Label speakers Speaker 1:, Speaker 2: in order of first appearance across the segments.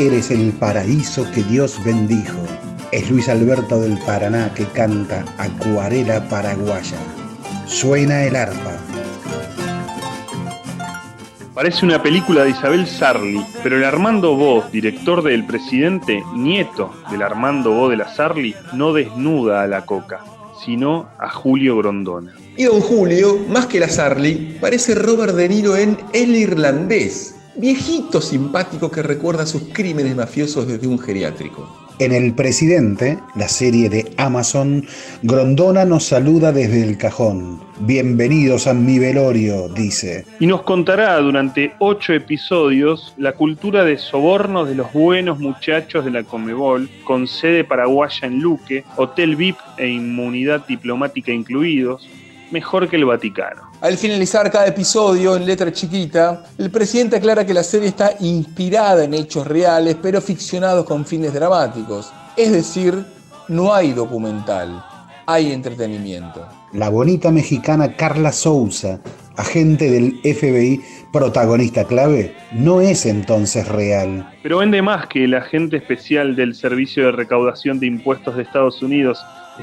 Speaker 1: Eres el paraíso que Dios bendijo. Es Luis Alberto del Paraná que canta Acuarela Paraguaya. Suena el arpa.
Speaker 2: Parece una película de Isabel Sarli, pero el Armando Bo, director de El Presidente, nieto del Armando Bo de la Sarli, no desnuda a la coca, sino a Julio Grondona.
Speaker 3: Y don Julio, más que la Sarli, parece Robert De Niro en El Irlandés, viejito simpático que recuerda sus crímenes mafiosos desde un geriátrico.
Speaker 1: En El Presidente, la serie de Amazon, Grondona nos saluda desde el cajón. Bienvenidos a mi velorio, dice.
Speaker 2: Y nos contará durante ocho episodios la cultura de sobornos de los buenos muchachos de la Comebol, con sede paraguaya en Luque, hotel VIP e inmunidad diplomática incluidos, mejor que el Vaticano.
Speaker 3: Al finalizar cada episodio en letra chiquita, el presidente aclara que la serie está inspirada en hechos reales, pero ficcionados con fines dramáticos. Es decir, no hay documental, hay entretenimiento.
Speaker 1: La bonita mexicana Carla Souza, agente del FBI, protagonista clave, no es entonces real.
Speaker 2: Pero vende más que el agente especial del Servicio de Recaudación de Impuestos de Estados Unidos,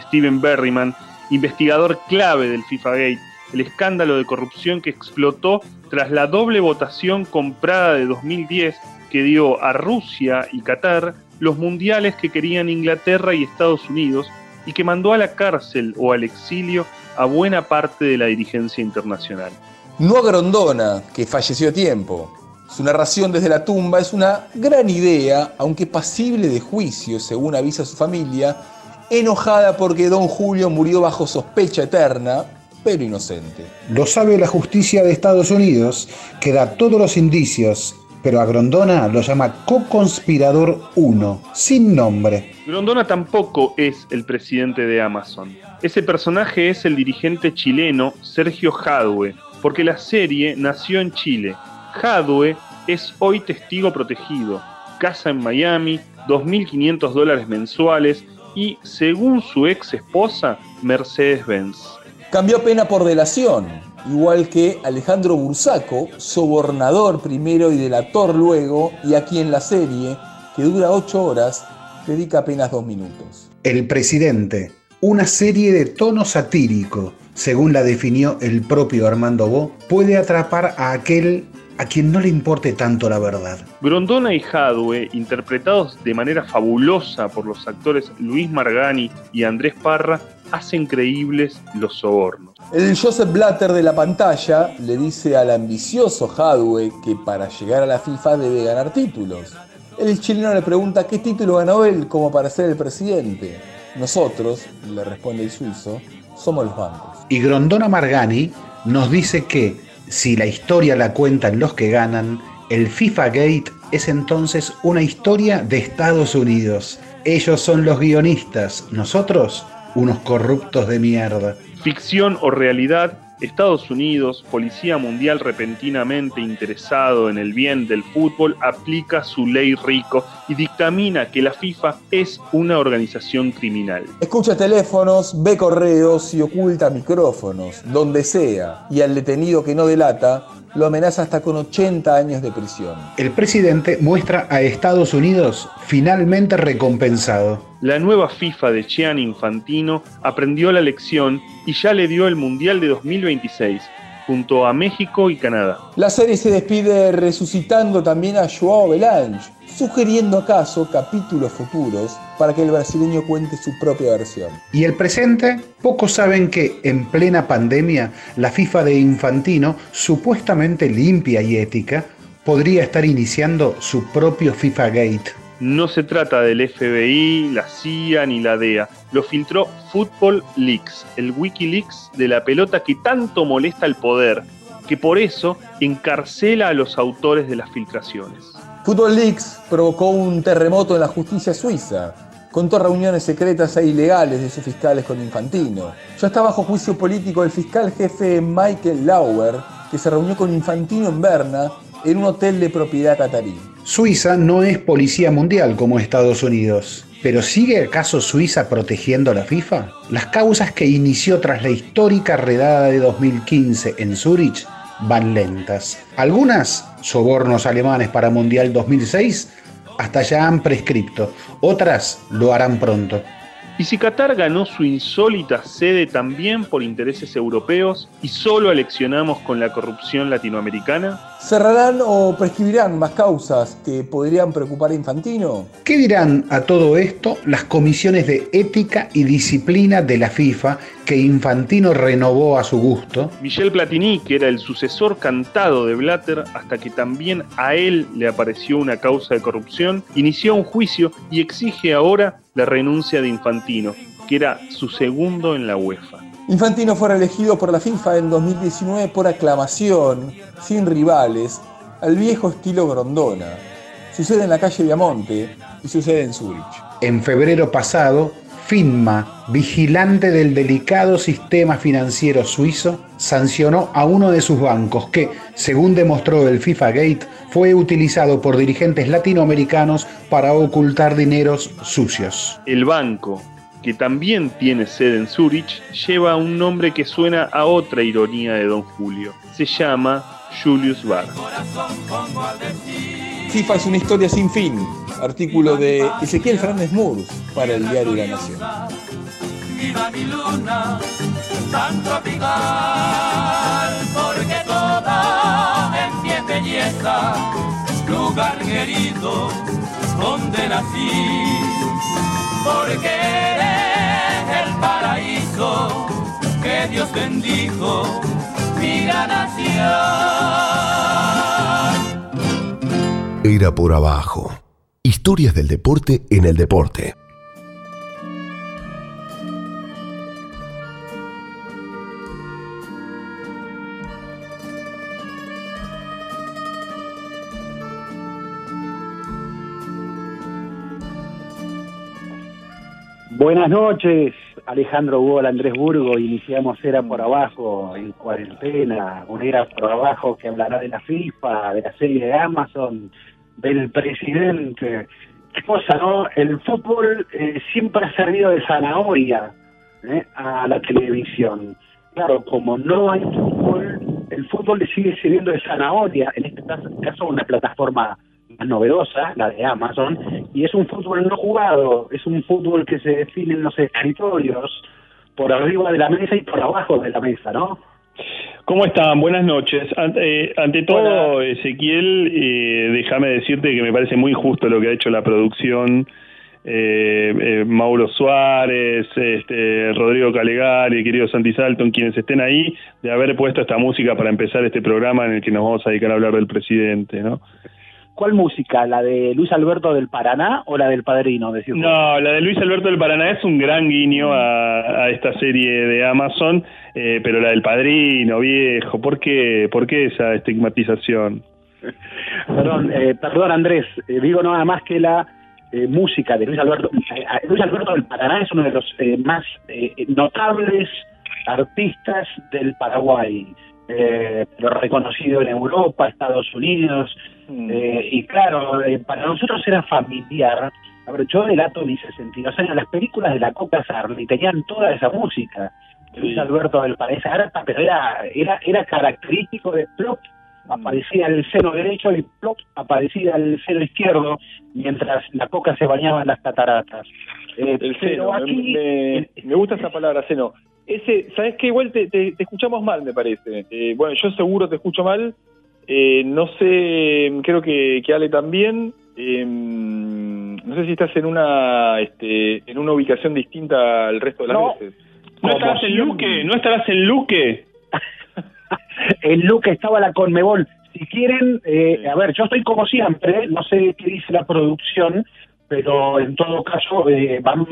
Speaker 2: Steven Berryman, investigador clave del FIFA Gate, el escándalo de corrupción que explotó tras la doble votación comprada de 2010 que dio a Rusia y Qatar los mundiales que querían Inglaterra y Estados Unidos y que mandó a la cárcel o al exilio a buena parte de la dirigencia internacional.
Speaker 3: No a Grondona, que falleció a tiempo. Su narración desde la tumba es una gran idea, aunque pasible de juicio, según avisa su familia, enojada porque don Julio murió bajo sospecha eterna, pero inocente.
Speaker 1: Lo sabe la justicia de Estados Unidos, que da todos los indicios, pero a Grondona lo llama co-conspirador 1, sin nombre.
Speaker 2: Grondona tampoco es el presidente de Amazon. Ese personaje es el dirigente chileno Sergio Jadwe, porque la serie nació en Chile. Jadwe es hoy testigo protegido, casa en Miami, 2.500 dólares mensuales y, según su ex esposa, Mercedes-Benz.
Speaker 3: Cambió pena por delación, igual que Alejandro Bursaco, sobornador primero y delator luego, y aquí en la serie, que dura ocho horas, dedica apenas dos minutos.
Speaker 1: El presidente, una serie de tono satírico, según la definió el propio Armando Bo, puede atrapar a aquel a quien no le importe tanto la verdad.
Speaker 2: Grondona y Jadwe, interpretados de manera fabulosa por los actores Luis Margani y Andrés Parra, hacen creíbles los sobornos.
Speaker 3: El Joseph Blatter de la pantalla le dice al ambicioso Jadwe que para llegar a la FIFA debe ganar títulos. El chileno le pregunta qué título ganó él como para ser el presidente. Nosotros, le responde el suizo, somos los bancos.
Speaker 1: Y Grondona Margani nos dice que si la historia la cuentan los que ganan, el FIFA Gate es entonces una historia de Estados Unidos. Ellos son los guionistas, nosotros unos corruptos de mierda.
Speaker 2: Ficción o realidad, Estados Unidos, policía mundial repentinamente interesado en el bien del fútbol, aplica su ley rico y dictamina que la FIFA es una organización criminal.
Speaker 3: Escucha teléfonos, ve correos y oculta micrófonos, donde sea, y al detenido que no delata, lo amenaza hasta con 80 años de prisión.
Speaker 1: El presidente muestra a Estados Unidos finalmente recompensado.
Speaker 2: La nueva FIFA de Gian Infantino aprendió la lección y ya le dio el Mundial de 2026 junto a México y Canadá.
Speaker 3: La serie se despide resucitando también a Joao Belange, sugiriendo acaso capítulos futuros para que el brasileño cuente su propia versión.
Speaker 1: ¿Y el presente? Pocos saben que en plena pandemia la FIFA de Infantino, supuestamente limpia y ética, podría estar iniciando su propio FIFA Gate.
Speaker 2: No se trata del FBI, la CIA ni la DEA. Lo filtró Football Leaks, el Wikileaks de la pelota que tanto molesta al poder, que por eso encarcela a los autores de las filtraciones.
Speaker 3: Football Leaks provocó un terremoto en la justicia suiza. Contó reuniones secretas e ilegales de sus fiscales con Infantino. Ya está bajo juicio político el fiscal jefe Michael Lauer, que se reunió con Infantino en Berna en un hotel de propiedad catarí.
Speaker 1: Suiza no es policía mundial como Estados Unidos. ¿Pero sigue acaso Suiza protegiendo a la FIFA? Las causas que inició tras la histórica redada de 2015 en Zurich van lentas. Algunas, sobornos alemanes para Mundial 2006, hasta ya han prescripto, otras lo harán pronto.
Speaker 4: Y si Qatar ganó su insólita sede también por intereses europeos y solo aleccionamos con la corrupción latinoamericana,
Speaker 3: ¿cerrarán o prescribirán más causas que podrían preocupar a Infantino?
Speaker 1: ¿Qué dirán a todo esto las comisiones de ética y disciplina de la FIFA que Infantino renovó a su gusto?
Speaker 4: Michel Platini, que era el sucesor cantado de Blatter hasta que también a él le apareció una causa de corrupción, inició un juicio y exige ahora la renuncia de Infantino, que era su segundo en la UEFA.
Speaker 3: Infantino fue reelegido por la FIFA en 2019 por aclamación, sin rivales, al viejo estilo Grondona. Sucede en la calle Viamonte y sucede en Zurich.
Speaker 1: En febrero pasado, FINMA, vigilante del delicado sistema financiero suizo, sancionó a uno de sus bancos que, según demostró el FIFA Gate, fue utilizado por dirigentes latinoamericanos para ocultar dineros sucios.
Speaker 4: El banco, que también tiene sede en Zurich, lleva un nombre que suena a otra ironía de Don Julio. Se llama Julius Bar.
Speaker 3: FIFA es una historia sin fin. Artículo de Ezequiel Fernández Murs para el diario La Nación.
Speaker 5: Viva mi luna, tan tropical, porque toda en pie belleza, lugar querido donde nací, porque eres el paraíso que Dios bendijo, mi nación.
Speaker 6: Era por abajo. Historias del deporte en el deporte.
Speaker 7: Buenas noches, Alejandro Hugo, Andrés Burgo. Iniciamos Era por Abajo en cuarentena, una Era por Abajo que hablará de la FIFA, de la serie de Amazon, del presidente. Qué cosa, ¿no? El fútbol eh, siempre ha servido de zanahoria ¿eh? a la televisión. Claro, como no hay fútbol, el fútbol le sigue sirviendo de zanahoria, en este caso una plataforma más novedosa, la de Amazon, y es un fútbol no jugado, es un fútbol que se define en los escritorios, por arriba de la mesa y por abajo de la mesa, ¿no?
Speaker 4: ¿Cómo están? Buenas noches. Ante, ante todo, Ezequiel, eh, déjame decirte que me parece muy justo lo que ha hecho la producción. Eh, eh, Mauro Suárez, este, Rodrigo Calegari, querido Santi Salton, quienes estén ahí, de haber puesto esta música para empezar este programa en el que nos vamos a dedicar a hablar del presidente, ¿no?
Speaker 7: ¿Cuál música? ¿La de Luis Alberto del Paraná o la del Padrino?
Speaker 4: no, la de Luis Alberto del Paraná es un gran guiño a, esta serie de Amazon, eh, pero la del Padrino, viejo, ¿por qué, ¿Por qué esa estigmatización?
Speaker 7: perdón, eh, perdón Andrés, eh, digo nada más que la música de Luis Alberto. Luis Alberto del Paraná es uno de los más notables artistas del Paraguay eh, pero reconocido en Europa, Estados Unidos, mm. eh, y claro, eh, para nosotros era familiar. A ver, yo delato mis 62 años, las películas de la Coca Sarli tenían toda esa música. Luis Alberto del País Arta, pero era, era, era característico de plop, mm. aparecía el seno derecho y plop, aparecía el seno izquierdo, mientras la coca se bañaba en las cataratas.
Speaker 4: Eh, el seno, me, me, gusta esa palabra, seno ese, ¿sabes qué? Igual te, te, escuchamos mal, me parece. Eh, bueno, yo seguro te escucho mal. Eh, no sé, creo que, que Ale también. Eh, no sé si estás en una este, en una ubicación distinta al resto de las veces. ¿No estarás en Luque? ¿No estarás en Luque?
Speaker 7: en Luque estaba la Conmebol. Si quieren, a ver, yo estoy como siempre, no sé qué dice la producción, pero en todo caso eh, van,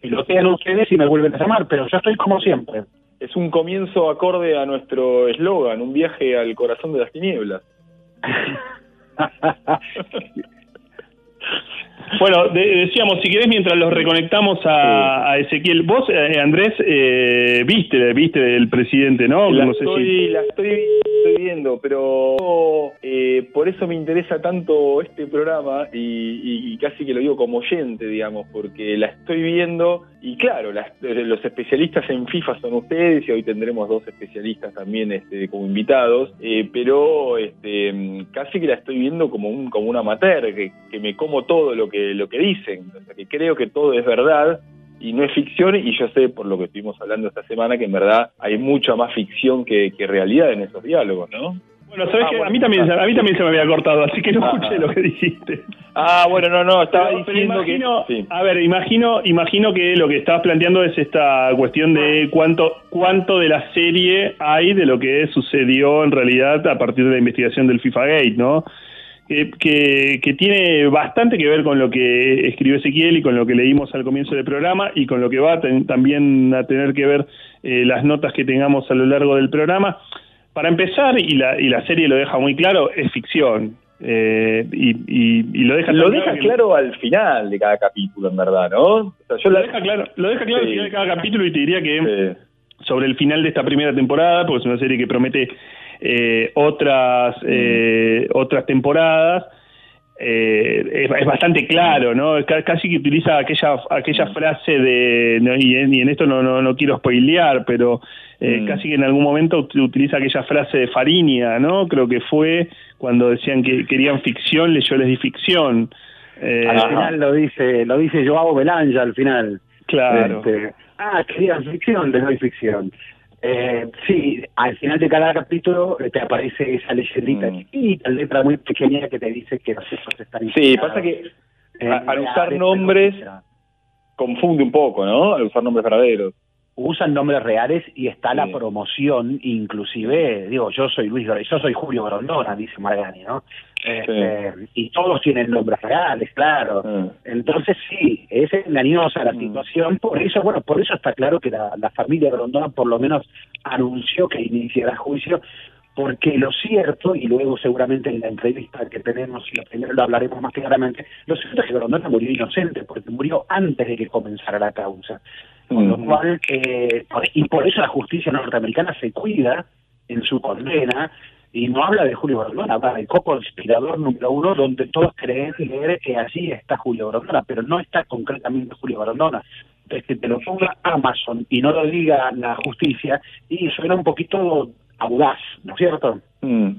Speaker 7: pilotean ustedes y me vuelven a llamar, pero yo estoy como siempre.
Speaker 4: Es un comienzo acorde a nuestro eslogan, un viaje al corazón de las tinieblas. bueno, decíamos, si querés, mientras los reconectamos a, Ezequiel, vos, eh, Andrés, eh, viste, viste del presidente, ¿no?
Speaker 8: La, estoy, la estoy estoy viendo, pero eh, por eso me interesa tanto este programa y, y, casi que lo digo como oyente, digamos, porque la estoy viendo y claro, las, los especialistas en FIFA son ustedes y hoy tendremos dos especialistas también este, como invitados, eh, pero este, casi que la estoy viendo como un como un amateur, que, que me como todo lo que lo que dicen, o sea, que creo que todo es verdad y no es ficción y yo sé por lo que estuvimos hablando esta semana que en verdad hay mucha más ficción que, realidad en esos diálogos, ¿no?
Speaker 4: Bueno, sabes ah, que a mí también a mí también se me había cortado, así que no ah. escuché lo que dijiste.
Speaker 8: Ah, bueno, no, no, estaba diciendo
Speaker 4: que a ver, imagino imagino que lo que estabas planteando es esta cuestión de cuánto cuánto de la serie hay de lo que sucedió en realidad a partir de la investigación del FIFA Gate, ¿no? Que, que, tiene bastante que ver con lo que escribió Ezequiel y con lo que leímos al comienzo del programa y con lo que va también a tener que ver eh, las notas que tengamos a lo largo del programa. Para empezar, y la, y la serie lo deja muy claro, es ficción. Eh, y, lo deja,
Speaker 8: lo deja claro, al final de cada capítulo, en verdad, ¿no?
Speaker 4: yo lo, deja claro, lo deja claro al final de cada capítulo y te diría que sobre el final de esta primera temporada, porque es una serie que promete otras, eh, otras temporadas, eh, es, bastante claro, ¿no? Casi que utiliza aquella, aquella frase de, y, en, esto no, no, no quiero spoilear, pero mm. casi que en algún momento utiliza aquella frase de Farinia, ¿no? Creo que fue cuando decían que querían ficción, yo les di ficción.
Speaker 7: al final lo dice, lo dice Joao Belanja al final.
Speaker 4: Claro.
Speaker 7: Este, ah, querían ficción, les doy ficción. Eh, sí, al final de cada capítulo te aparece esa leyendita mm. chiquita, letra muy pequeña que te dice que los hechos están
Speaker 8: Sí, pasa que al usar nombres confunde un poco, ¿no? Al usar nombres verdaderos.
Speaker 7: Usan nombres reales y está la promoción, inclusive, digo, yo soy Luis, yo soy Julio Grondona, dice Margani, ¿no? Este, y todos tienen nombres reales, claro. Entonces sí, es engañosa la mm. situación, por eso, bueno, por eso está claro que la, familia Grondona por lo menos anunció que iniciará juicio, porque lo cierto, y luego seguramente en la entrevista que tenemos, lo lo hablaremos más claramente, lo cierto es que Grondona murió inocente, porque murió antes de que comenzara la causa. Con lo cual, eh, y por eso la justicia norteamericana se cuida en su condena y no habla de Julio Grondona, habla del coco inspirador número uno, donde todos creen leer que allí está Julio Grondona, pero no está concretamente Julio Grondona. Entonces, que te lo ponga Amazon y no lo diga la justicia, y suena un poquito audaz, ¿no es cierto? Mm.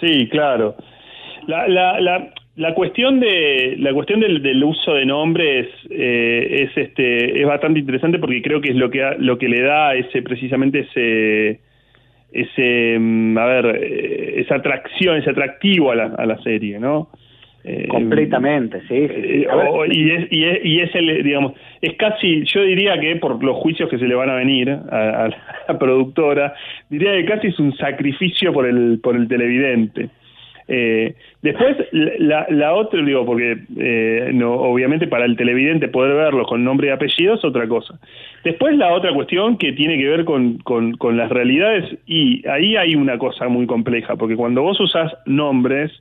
Speaker 4: Sí, claro. La, la, la, la cuestión de la cuestión del, del uso de nombres eh, es este es bastante interesante porque creo que es lo que lo que le da ese precisamente ese ese, mm, a ver, eh, esa atracción, ese atractivo a la, a la serie, ¿no?
Speaker 7: Eh, Completamente, sí.
Speaker 4: Eh, y, es, y, es, y es el, digamos, es casi, yo diría que por los juicios que se le van a venir a, a la productora, diría que casi es un sacrificio por el, por el televidente. Eh, después, la, otra, digo, porque eh, no, obviamente para el televidente poder verlo con nombre y apellido es otra cosa. Después, la otra cuestión que tiene que ver con, con, con las realidades, y ahí hay una cosa muy compleja, porque cuando vos usás nombres,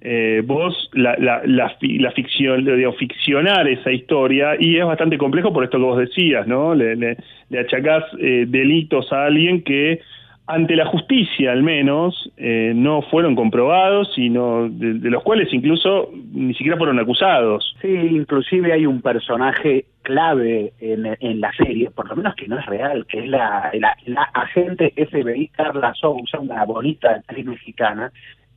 Speaker 4: eh, vos la, la, la, la ficción, digo, ficcionar esa historia, y es bastante complejo por esto que vos decías, ¿no? Le, le, le achacás eh, delitos a alguien que ante la justicia al menos, eh, no fueron comprobados, sino de, los cuales incluso ni siquiera fueron acusados.
Speaker 7: Sí, inclusive hay un personaje clave en, la serie, por lo menos que no es real, que es la, la, agente FBI Carla Sousa, una bonita actriz mexicana,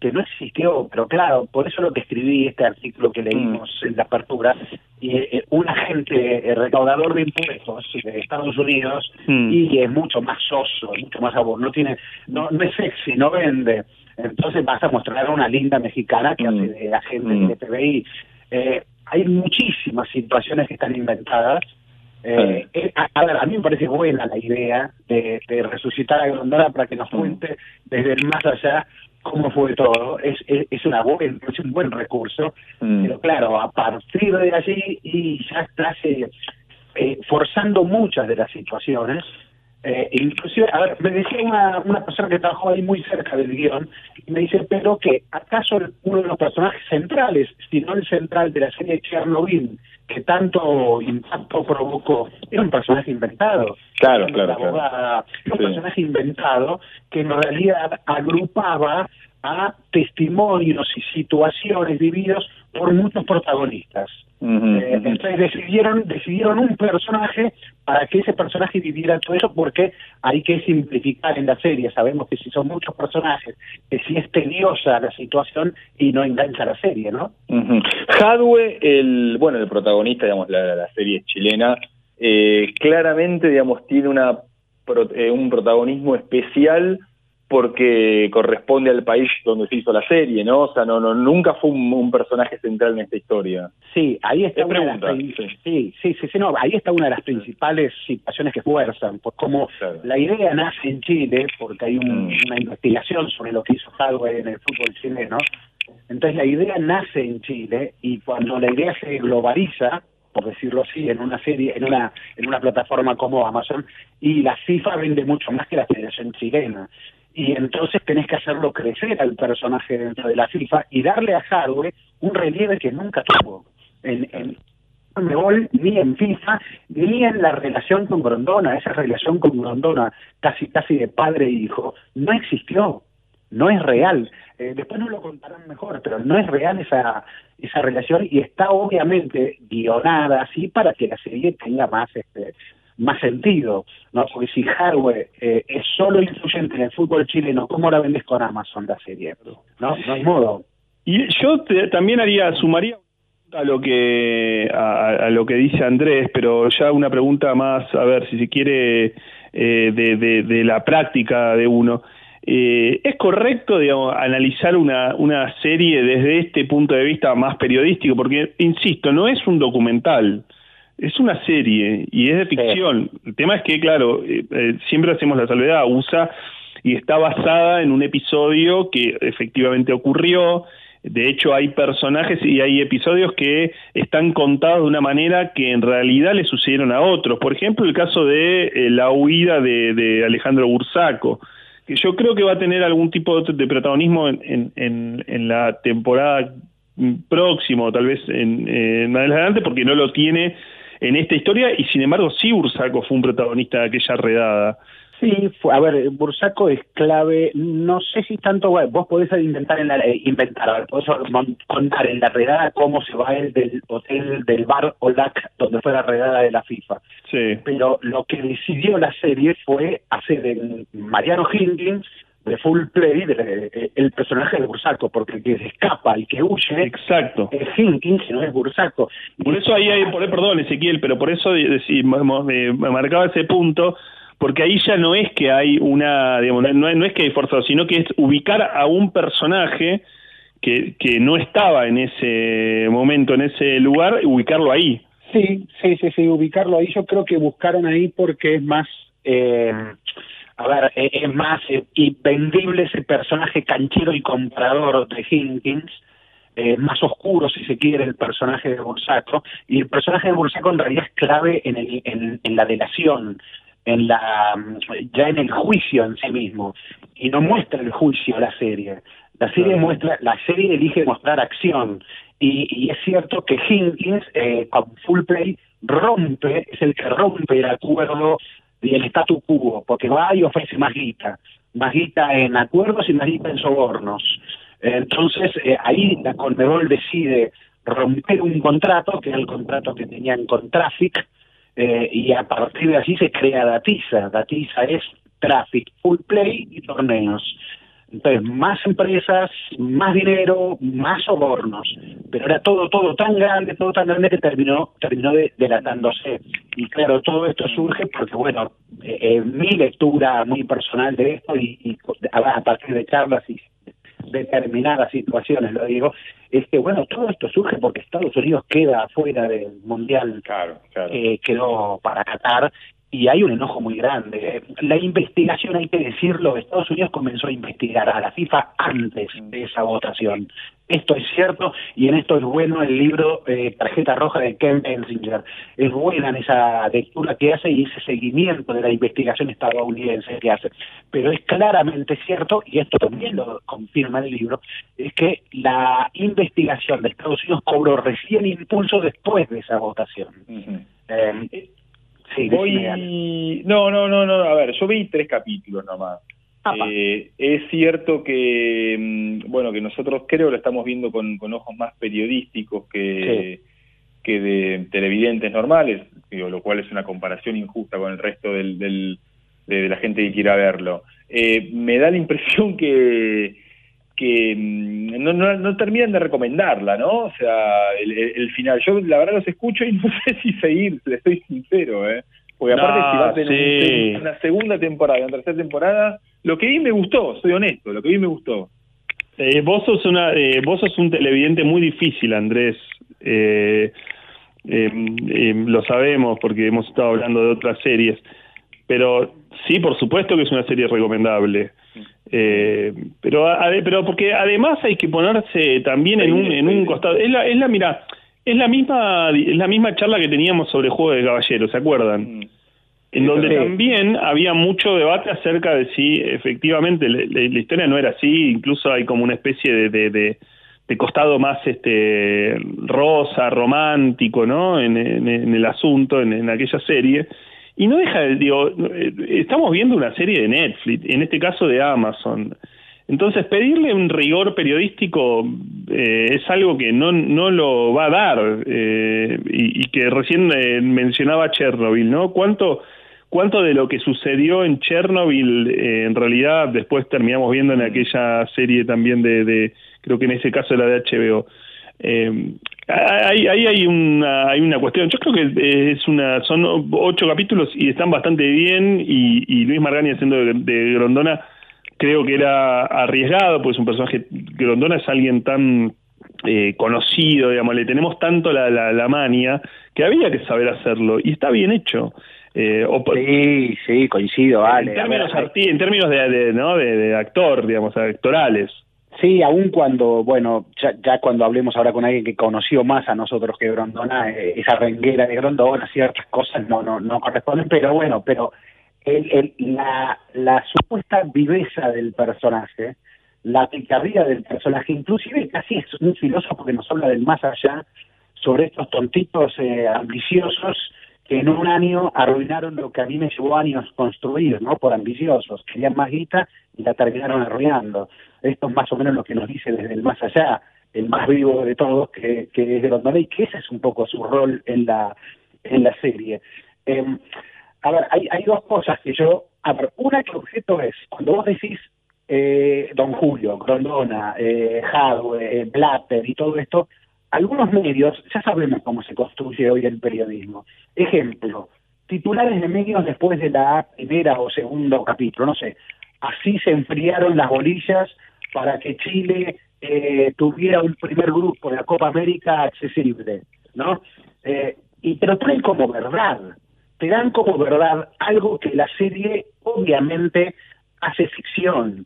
Speaker 7: que no existió, pero claro, por eso lo que escribí este artículo que leímos mm. en la apertura, y, eh, un agente eh, recaudador de impuestos de Estados Unidos mm. y es mucho más soso, mucho más sabor, no tiene, no, no es sexy, no vende, entonces vas a mostrar a una linda mexicana que hace mm. de agente de FBI. Eh, hay muchísimas situaciones que están inventadas. Eh, a, ver, a mí me parece buena la idea de, resucitar a Grondona para que nos cuente desde el más allá cómo fue todo, es, es, una buen, es un buen recurso, mm. pero claro, a partir de allí y ya estás eh, eh, forzando muchas de las situaciones, Eh, inclusive, a ver, me decía una, una persona que trabajó ahí muy cerca del guion, y me dice, pero que acaso uno de los personajes centrales, si no el central de la serie Chernobyl, que tanto impacto provocó, era un personaje inventado.
Speaker 8: Claro,
Speaker 7: Era
Speaker 8: claro,
Speaker 7: era un
Speaker 8: Sí.
Speaker 7: personaje inventado que en realidad agrupaba a testimonios y situaciones vividos por muchos protagonistas. Eh, entonces decidieron, decidieron un personaje para que ese personaje viviera todo eso porque hay que simplificar en la serie. Sabemos que si son muchos personajes, que si es tediosa la situación y no engancha la serie, ¿no?
Speaker 8: Ujú. Hadwe, el, bueno, el protagonista, digamos, la, la- serie chilena, eh, claramente, digamos, tiene una pro- eh, un protagonismo especial porque corresponde al país donde se hizo la serie, ¿no? O sea, no, no nunca fue un, un personaje central en esta historia.
Speaker 7: Sí, ahí está
Speaker 8: Es
Speaker 7: una de las
Speaker 8: pregunta,
Speaker 7: sí, sí, sí, sí, no, ahí está una de las principales situaciones que fuerzan, por como
Speaker 8: Claro.
Speaker 7: la idea nace en Chile, porque hay un-
Speaker 8: Mm.
Speaker 7: una investigación sobre lo que hizo Hadwe en el fútbol chileno, entonces la idea nace en Chile y cuando la idea se globaliza, por decirlo así, en una serie, en una, en una plataforma como Amazon, y la FIFA vende mucho más que la Federación Chilena. Y entonces tenés que hacerlo crecer al personaje dentro de la FIFA y darle a Hadwe un relieve que nunca tuvo. En, en Conmebol, ni en FIFA, ni en la relación con Grondona, esa relación con Grondona, casi casi de padre e hijo, no existió, no es real. Eh, después nos lo contarán mejor, pero no es real esa esa relación y está obviamente guionada así para que la serie tenga más este más sentido, ¿no? Porque si Hardware eh, es solo influyente en el fútbol chileno, ¿cómo la vendes con Amazon la serie? No, no hay modo.
Speaker 4: Y yo te- también haría, sumaría a lo que a, a lo que dice Andrés, pero ya una pregunta más, a ver si se quiere eh, de, de, de la práctica de uno. Eh, ¿Es correcto digamos, analizar una, una serie desde este punto de vista más periodístico? Porque, insisto, no es un documental, es una serie y es de ficción. El tema es que, claro, eh, eh, siempre hacemos la salvedad, USA, y está basada en un episodio que efectivamente ocurrió. De hecho, hay personajes y hay episodios que están contados de una manera que en realidad le sucedieron a otros. Por ejemplo, el caso de eh, la huida de, de Alejandro Bursaco, que yo creo que va a tener algún tipo de, protagonismo en, en, en, en la temporada mm, próxima, o tal vez en, más adelante, porque no lo tiene en esta historia, y sin embargo sí Bursaco fue un protagonista de aquella redada.
Speaker 7: Sí, fue- a ver, Bursaco es clave, no sé si tanto, bueno, vos podés inventar, en la, eh, inventar, a ver, podés contar en la redada cómo se va él del hotel, del bar Olac, donde fue la redada de la FIFA.
Speaker 4: Sí.
Speaker 7: Pero lo que decidió la serie fue hacer el Mariano Higgins de full play, de- eh, el personaje de Bursaco, porque el que se escapa, el que huye,
Speaker 4: Exacto.
Speaker 7: es y no es Bursaco.
Speaker 4: Por eso ahí hay, por, perdón Ezequiel, pero por eso de- de- mo- me me marcaba ese punto, porque ahí ya no es que hay una, digamos, no, no es que hay forzado, sino que es ubicar a un personaje que, que no estaba en ese momento, en ese lugar, y ubicarlo ahí.
Speaker 7: Sí, sí, sí, sí, ubicarlo ahí. Yo creo que buscaron ahí porque es más, eh, a ver, eh, es más eh, y vendible ese personaje canchero y comprador de Higgins, eh, más oscuro, si se quiere, el personaje de Bursaco. Y el personaje de Bursaco en realidad es clave en, el, en, en la delación, en la ya en el juicio en sí mismo. Y no muestra el juicio la serie. La serie muestra, la serie elige mostrar acción. Y, y es cierto que Higgins, eh, con Full Play, rompe, es el que rompe el acuerdo y el statu quo, porque va y ofrece más guita, más guita en acuerdos y más guita en sobornos. Entonces, eh, ahí la Conmebol decide romper un contrato, que era el contrato que tenían con Traffic, eh, y a partir de allí se crea Datisa. Datisa es Traffic, Full Play y torneos. Entonces, más empresas, más dinero, más sobornos. Pero era todo, todo tan grande, todo tan grande que terminó, terminó de- delatándose. Y claro, todo esto surge porque, bueno, eh, eh, mi lectura muy personal de esto y, y a, partir de charlas y determinadas situaciones, lo digo, es que, bueno, todo esto surge porque Estados Unidos queda afuera del Mundial
Speaker 8: Claro, claro.
Speaker 7: que quedó para Qatar y hay un enojo muy grande. La investigación, hay que decirlo, Estados Unidos comenzó a investigar a la FIFA antes de esa votación. esto es cierto y en esto es bueno el libro eh, Tarjeta Roja de Ken Bensinger. Es buena en esa lectura que hace y ese seguimiento de la investigación estadounidense que hace. Pero es claramente cierto, y esto también lo confirma el libro, es que la investigación de Estados Unidos cobró recién impulso después de esa votación.
Speaker 8: Eh, sí, Voy... No, no, no, no, a ver, yo vi tres capítulos nomás. Eh, es cierto que, mm, bueno, que nosotros creo lo estamos viendo con, ojos más periodísticos que, que de televidentes normales, lo cual es una comparación injusta con el resto del, de, la gente que quiera verlo. Eh, me da la impresión que, que mm, no, no, terminan de recomendarla, ¿no? O sea, el, final. Yo la verdad los escucho y no sé si seguir, le estoy sincero, ¿eh? Porque aparte si va a tener una segunda temporada, una tercera temporada, lo que vi me gustó, soy honesto, lo que vi me gustó.
Speaker 4: Eh, vos sos una, eh, vos sos un televidente muy difícil, Andrés. Eh, lo sabemos porque hemos estado hablando de otras series, pero sí, por supuesto que es una serie recomendable. pero, pero porque además hay que ponerse también en un, en un costado. Es la, es la, mira, es la misma, es la misma charla que teníamos sobre Juego de Caballeros, ¿se acuerdan? Mm en donde también había mucho debate acerca de si efectivamente la, historia no era así, incluso hay como una especie de, de, costado más este rosa, romántico, ¿no? En, el asunto, en, aquella serie. Y no deja, de, digo, estamos viendo una serie de Netflix, en este caso de Amazon. Entonces, pedirle un rigor periodístico eh, es algo que no, no lo va a dar, eh, y, que recién eh, mencionaba Chernobyl, ¿no? ¿Cuánto cuánto de lo que sucedió en Chernobyl eh, en realidad después terminamos viendo en aquella serie también de, creo que en ese caso era de HBO. Eh, ahí, hay una hay una cuestión. Yo creo que es una son ocho capítulos y están bastante bien y, Luis Margani haciendo de, Grondona creo que era arriesgado, pues un personaje Grondona es alguien tan eh, conocido, digamos, le tenemos tanto la, la, la mania que había que saber hacerlo y está bien hecho.
Speaker 7: Eh, sí, sí, coincido, vale.
Speaker 4: En términos, en términos de, ¿no? de, actor, digamos, actorales.
Speaker 7: Sí, aun cuando, bueno, ya, cuando hablemos ahora con alguien que conoció más a nosotros que Grondona, eh, esa renguera de Grondona, ciertas cosas no, no, no corresponden, pero bueno, pero el, la, la supuesta viveza del personaje, la picardía del personaje, inclusive casi es un filósofo que nos habla del más allá, sobre estos tontitos eh, ambiciosos que en un año arruinaron lo que a mí me llevó años construir, ¿no? Por ambiciosos, querían más guita y la terminaron arruinando. Esto es más o menos lo que nos dice desde el más allá, el más vivo de todos, que, es de y que ese es un poco su rol en la, en la serie. Em, a ver, hay, hay dos cosas que yo... A ver, una que objeto es, cuando vos decís eh, Don Julio, Grondona, eh, Hadwe, Blatter y todo esto, algunos medios, ya sabemos cómo se construye hoy el periodismo. Ejemplo, titulares de medios después de la primera o segundo capítulo, no sé. Así se enfriaron las bolillas para que Chile eh, tuviera un primer grupo de la Copa América accesible, ¿no? Eh, y te lo traen como verdad, te dan como verdad algo que la serie obviamente hace ficción.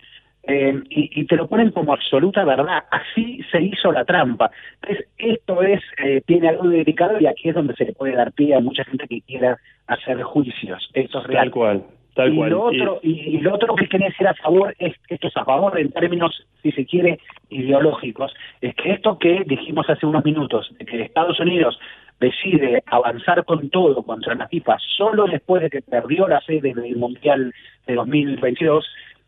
Speaker 7: Eh, y, te lo ponen como absoluta verdad. Así se hizo la trampa. Entonces, esto es, eh, tiene algo delicado y aquí es donde se le puede dar pie a mucha gente que quiera hacer juicios. Esto es real.
Speaker 4: Tal cual. Tal
Speaker 7: y,
Speaker 4: cual.
Speaker 7: Lo otro, y, lo otro que quería decir a favor es esto es a favor en términos, si se quiere, ideológicos, es que esto que dijimos hace unos minutos, de que Estados Unidos decide avanzar con todo contra la FIFA solo después de que perdió la sede del Mundial de 2022,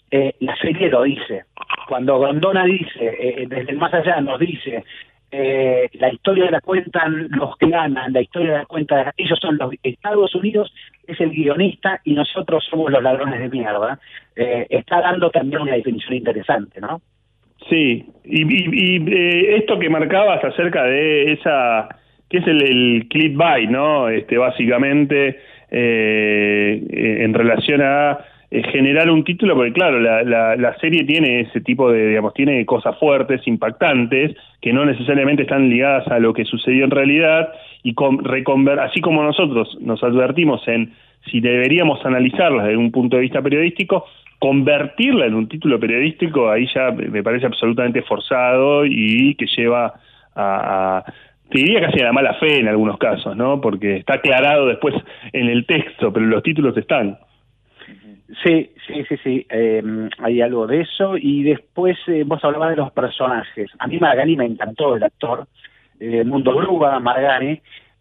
Speaker 7: eh, la serie lo dice. Cuando Grondona dice, eh, desde el más allá nos dice, eh, la historia la cuentan los que ganan, la historia la cuentan, ellos son los Estados Unidos, es el guionista y nosotros somos los ladrones de mierda, está dando también una definición interesante, ¿no?
Speaker 4: Sí, y, y, esto que marcabas acerca de esa, que es el, el clickbait, ¿no? Este, básicamente, en relación a eh, generar un título, porque claro, la, serie tiene ese tipo de, digamos, tiene cosas fuertes, impactantes, que no necesariamente están ligadas a lo que sucedió en realidad, y con, así como nosotros nos advertimos en si deberíamos analizarlas desde un punto de vista periodístico, convertirla en un título periodístico ahí ya me parece absolutamente forzado y que lleva a, te diría casi a la mala fe en algunos casos, ¿no? Porque está aclarado después en el texto, pero los títulos están.
Speaker 7: Sí, sí, sí, sí, eh, hay algo de eso. Y después eh, vos hablabas de los personajes. A mí Margani me encantó, el actor. Eh, Mundo Grúa, Margani,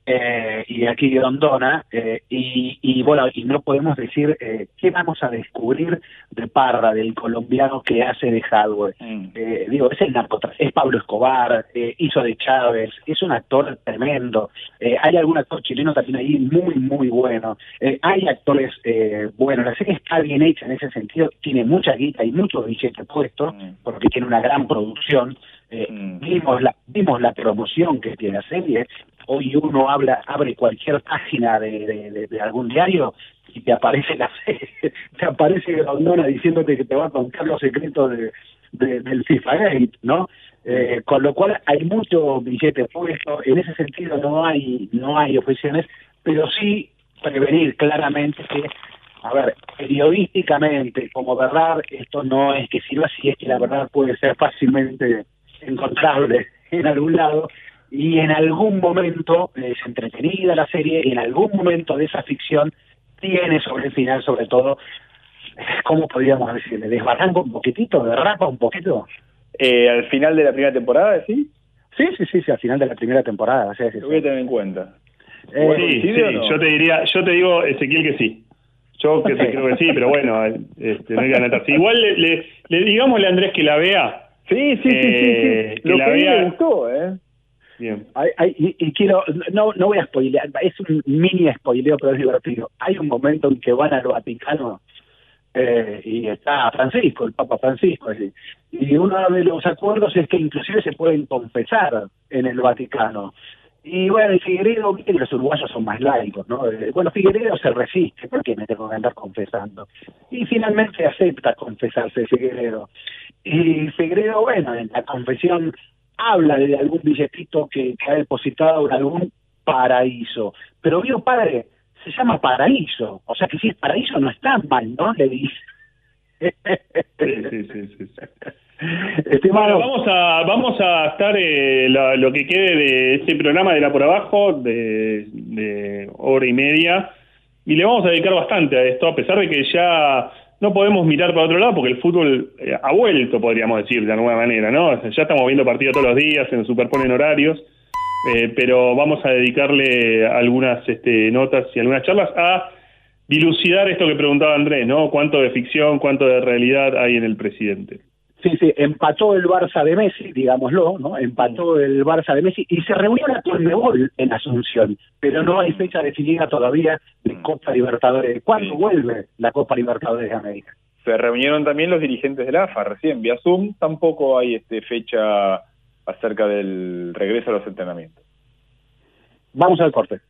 Speaker 7: eh, y aquí Grondona, eh, y, y, bueno, y no podemos decir eh, qué vamos a descubrir de Parra, del colombiano que hace de Hardware. Mm. Eh, digo, es el narcotráfico, es Pablo Escobar, eh, hizo de Chávez, es un actor tremendo. Eh, hay algún actor chileno también ahí muy, muy bueno. Hay actores eh, buenos. La serie está bien hecha en ese sentido, tiene mucha guita y muchos billetes puestos, mm. porque tiene una gran producción. Eh, mm. vimos la vimos la promoción que tiene la serie hoy uno habla abre cualquier página de, de, de algún diario y te aparece la te aparece Grondona diciéndote que te va a contar los secretos de, de del FIFA Gate, ¿no? Eh, con lo cual hay mucho billete puesto, en ese sentido no hay no hay objeciones, pero sí prevenir claramente que a ver, periodísticamente, como verdad, esto no es que sirva si es que la verdad puede ser fácilmente encontrable en algún lado, y en algún momento es entretenida la serie, y en algún momento de esa ficción tiene sobre el final, sobre todo, ¿cómo podríamos decirle? ¿Desbarranca un poquitito? ¿Derrapa un poquito?
Speaker 8: Eh, ¿Al final de la primera temporada, sí?
Speaker 7: Sí, sí, sí, sí, al final de la primera temporada. Sí, sí,
Speaker 8: Lo voy a tener en cuenta.
Speaker 4: Eh, sí, sí, no? yo te diría, yo te digo, Ezequiel, que sí. Yo que creo que sí, pero bueno, este, no hay que. Igual le, le, le digámosle a Andrés que la vea.
Speaker 8: Sí, sí, sí,
Speaker 4: eh,
Speaker 8: sí, sí. Lo
Speaker 4: que,
Speaker 8: que
Speaker 4: la vea,
Speaker 8: me gustó, ¿eh?
Speaker 4: Bien.
Speaker 7: Hay, hay, y, y, quiero, no, no voy a spoilear, es un mini spoileo, pero es divertido. Hay un momento en que van al Vaticano eh, y está Francisco, el Papa Francisco, así, y uno de los acuerdos es que inclusive se pueden confesar en el Vaticano. Y bueno, y Figueredo, que los uruguayos son más laicos, ¿no? Eh, bueno, Figueredo se resiste, ¿por qué me tengo que andar confesando? Y finalmente acepta confesarse Figueredo. Y Figueredo, bueno, en la confesión habla de algún billetito que, que ha depositado en algún paraíso. Pero vio, padre, se llama paraíso. O sea que si es paraíso no está mal, ¿no? Le dice.
Speaker 4: sí, sí, sí, sí. Estimado. Bueno, vamos a vamos a estar eh, lo, lo, que quede de este programa de la por abajo de, de hora y media y le vamos a dedicar bastante a esto a pesar de que ya no podemos mirar para otro lado porque el fútbol eh, ha vuelto, podríamos decir, de alguna manera, ¿no? Ya estamos viendo partidos todos los días, se nos superponen horarios, eh, pero vamos a dedicarle algunas este, notas y algunas charlas a dilucidar esto que preguntaba Andrés, ¿no? ¿Cuánto de ficción, cuánto de realidad hay en el presidente?
Speaker 7: Sí, sí, empató el Barça de Messi, digámoslo, ¿no? Empató el Barça de Messi y se reunió la Conmebol en Asunción, pero no hay fecha definida todavía de Copa Libertadores. ¿Cuándo vuelve la Copa Libertadores de América?
Speaker 8: Se reunieron también los dirigentes del AFA recién, vía Zoom, tampoco hay este fecha acerca del regreso a los entrenamientos.
Speaker 7: Vamos al corte.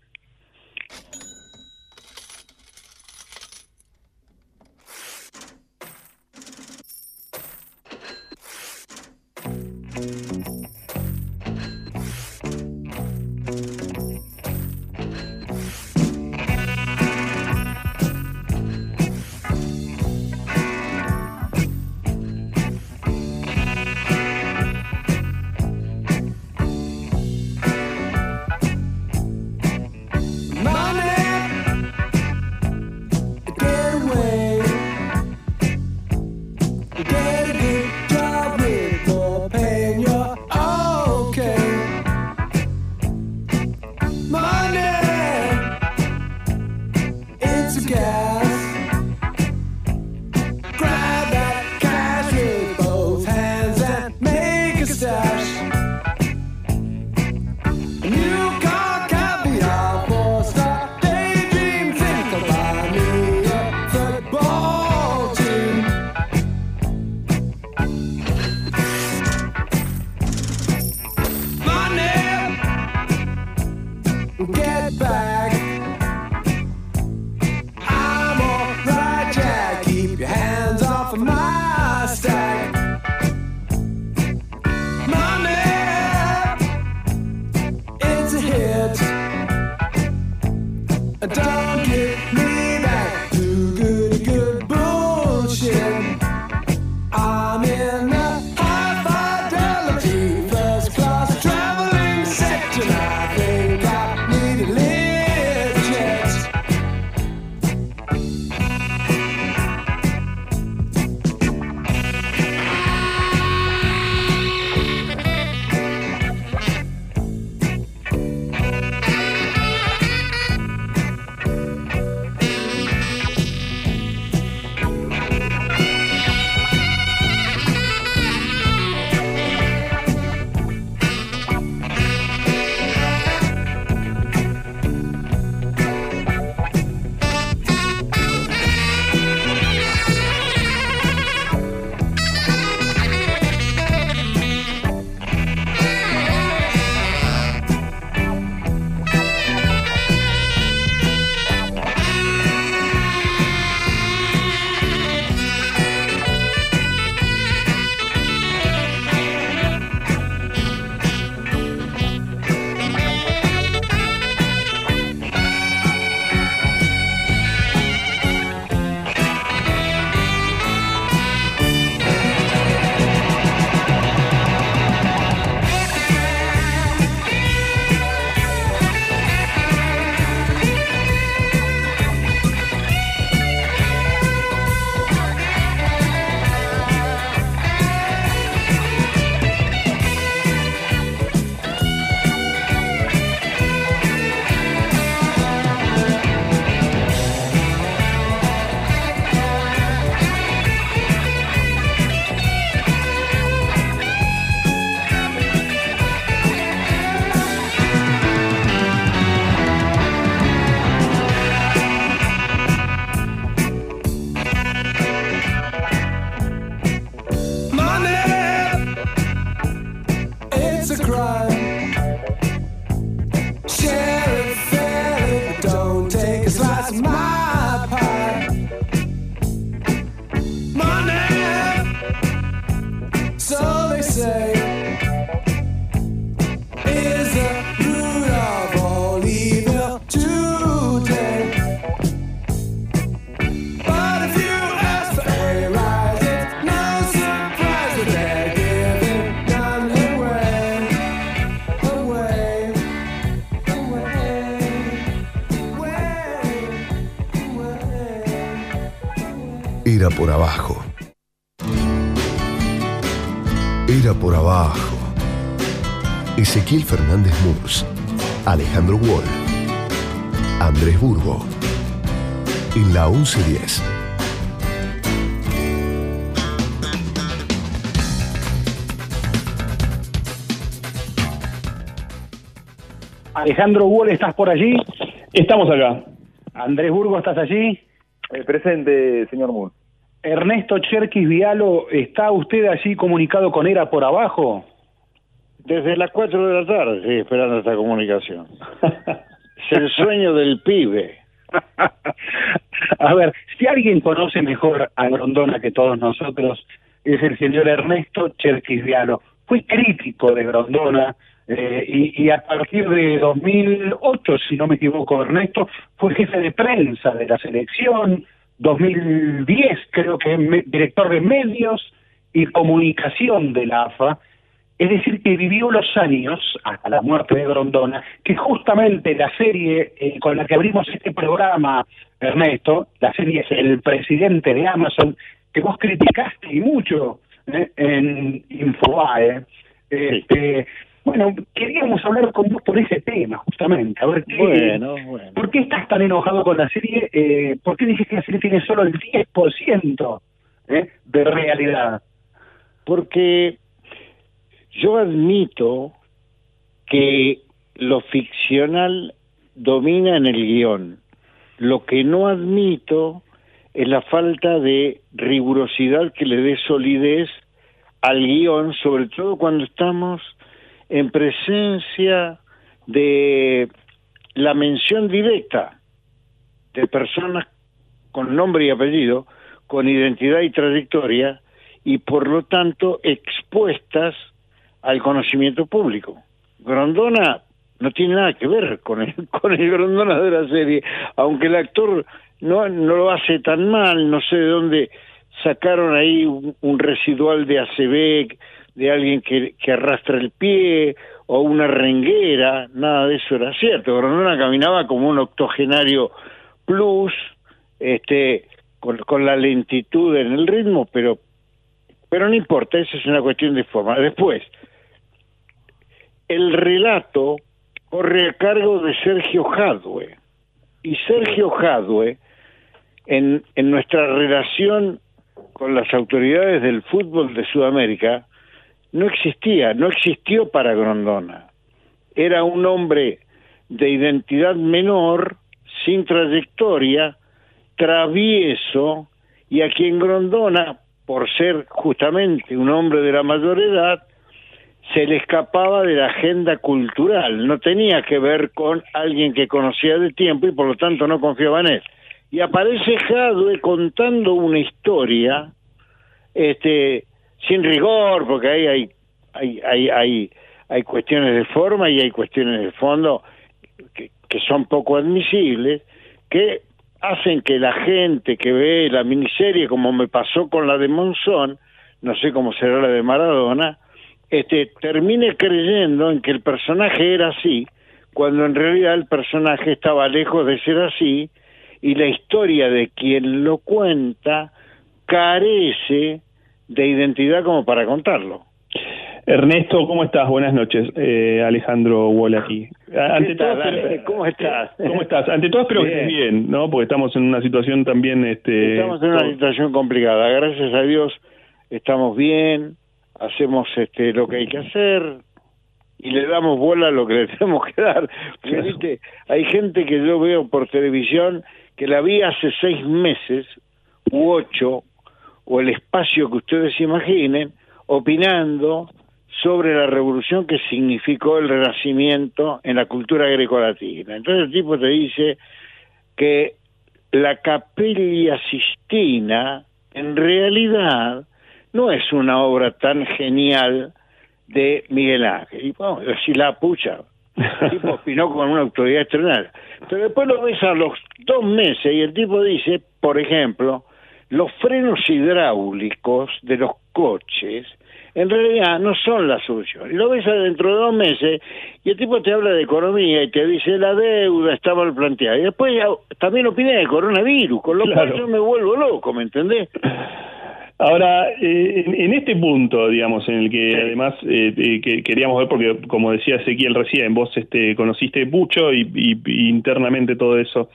Speaker 6: Abajo. Era por abajo. Ezequiel Fernández Murs, Alejandro Wall, Andrés Burgo. En la 1110.
Speaker 7: Alejandro Wall, ¿estás por allí?
Speaker 4: Estamos acá.
Speaker 7: Andrés Burgo, ¿estás allí?
Speaker 8: Eh, presente, señor Moore.
Speaker 7: Ernesto Cherkis Vialo, ¿está usted allí comunicado con ERA por abajo?
Speaker 9: Desde las 4 de la tarde estoy esperando esta comunicación. es el sueño del pibe.
Speaker 7: A ver, si alguien conoce mejor a Grondona que todos nosotros, es el señor Ernesto Cherkis Vialo. Fue crítico de Grondona eh, y, y a partir de 2008, si no me equivoco, Ernesto, fue jefe de prensa de la selección, 2010 creo que es me- director de medios y comunicación de la AFA, es decir, que vivió los años, hasta la muerte de Grondona, que justamente la serie eh, con la que abrimos este programa, Ernesto, la serie es El Presidente de Amazon, que vos criticaste y mucho eh, en Infobae. Este, Bueno, queríamos hablar con vos por ese tema, justamente. A ver, ¿qué-
Speaker 9: Bueno, bueno.
Speaker 7: ¿por qué estás tan enojado con la serie? Eh, ¿Por qué dices que la serie tiene solo el 10% eh, de realidad?
Speaker 9: Porque yo admito que lo ficcional domina en el guion. Lo que no admito es la falta de rigurosidad que le dé solidez al guion, sobre todo cuando estamos en presencia de la mención directa de personas con nombre y apellido, con identidad y trayectoria, y por lo tanto expuestas al conocimiento público. Grondona no tiene nada que ver con el, con el Grondona de la serie, aunque el actor no, no lo hace tan mal, no sé de dónde sacaron ahí un, residual de ACB, de alguien que, que arrastra el pie, o una renguera, nada de eso era cierto. Grondona caminaba como un octogenario plus, este, con, con la lentitud en el ritmo, pero pero no importa, eso es una cuestión de forma. Después, el relato corre a cargo de Sergio Jadwe. Y Sergio Jadwe, en, en nuestra relación con las autoridades del fútbol de Sudamérica, no existía, no existió para Grondona. Era un hombre de identidad menor, sin trayectoria, travieso, y a quien Grondona, por ser justamente un hombre de la mayor edad, se le escapaba de la agenda cultural, no tenía que ver con alguien que conocía de tiempo y por lo tanto no confiaba en él. Y aparece Jadwe contando una historia, este, sin rigor, porque ahí hay, hay, hay, hay, hay cuestiones de forma y hay cuestiones de fondo que, que son poco admisibles, que hacen que la gente que ve la miniserie, como me pasó con la de Monzón, no sé cómo será la de Maradona, este, termine creyendo en que el personaje era así, cuando en realidad el personaje estaba lejos de ser así, y la historia de quien lo cuenta carece de identidad como para contarlo.
Speaker 4: Ernesto, ¿cómo estás? Buenas noches. Eh, Alejandro Wall aquí. Ante
Speaker 9: ¿Qué
Speaker 4: todo, espero-?
Speaker 9: ¿Cómo estás?
Speaker 4: ¿Cómo estás? Ante todo espero que estés bien, ¿no? Porque estamos en una situación también... Este,
Speaker 9: Estamos en una situación complicada. Gracias a Dios estamos bien, hacemos este lo que hay que hacer y le damos bola a lo que le tenemos que dar.
Speaker 4: Claro.
Speaker 9: ¿viste? Hay gente que yo veo por televisión que la vi hace seis meses u ocho o el espacio que ustedes imaginen opinando sobre la revolución que significó el renacimiento en la cultura grecolatina. Entonces el tipo te dice que la Capella Sistina en realidad no es una obra tan genial de Miguel Ángel. Y bueno, así la pucha. El tipo opinó con una autoridad externa. Pero después lo ves a los dos meses y el tipo dice, por ejemplo, los frenos hidráulicos de los coches en realidad no son la solución. Y lo ves dentro de dos meses y el tipo te habla de economía y te dice la deuda está mal planteada. Y después ya también opina de coronavirus, con lo cual
Speaker 4: Claro.
Speaker 9: yo me vuelvo loco, ¿me entendés?
Speaker 4: Ahora, eh, en, en este punto, digamos, en el que además eh, eh, que queríamos ver, porque como decía Ezequiel recién, vos este, conociste mucho y, y- y internamente todo eso.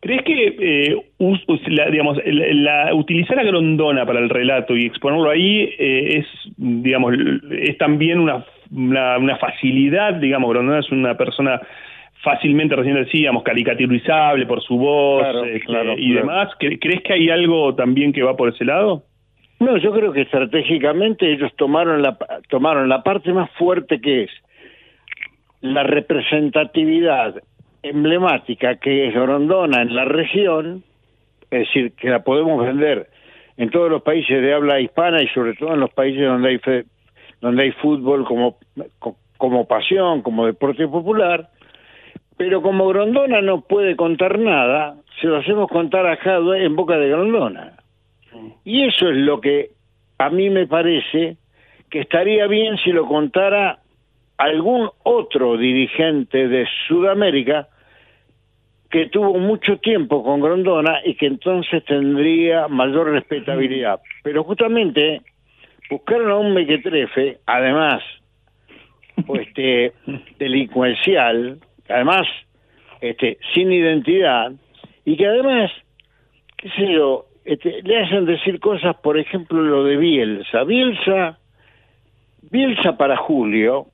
Speaker 4: ¿Crees que eh, us- us- la- digamos, la, la- utilizar a Grondona para el relato y exponerlo ahí eh, es, digamos, es también una, una, una facilidad, digamos, Grondona es una persona fácilmente, recién decíamos, caricaturizable por su voz
Speaker 9: Claro,
Speaker 4: este,
Speaker 9: claro,
Speaker 4: y
Speaker 9: claro.
Speaker 4: demás. ¿Cre- ¿Crees que hay algo también que va por ese lado?
Speaker 9: No, yo creo que estratégicamente ellos tomaron la, tomaron la parte más fuerte que es la representatividad emblemática que es Grondona en la región, es decir, que la podemos vender en todos los países de habla hispana y sobre todo en los países donde hay fe- donde hay fútbol como co- como pasión, como deporte popular, pero como Grondona no puede contar nada, se lo hacemos contar a Jadwe en boca de Grondona. Y eso es lo que a mí me parece que estaría bien si lo contara algún otro dirigente de Sudamérica que tuvo mucho tiempo con Grondona y que entonces tendría mayor respetabilidad. Pero justamente buscaron a un mequetrefe, además, pues, este, delincuencial, además, este, sin identidad, y que además, qué sé yo, este, le hacen decir cosas, por ejemplo, lo de Bielsa. Bielsa, Bielsa para Julio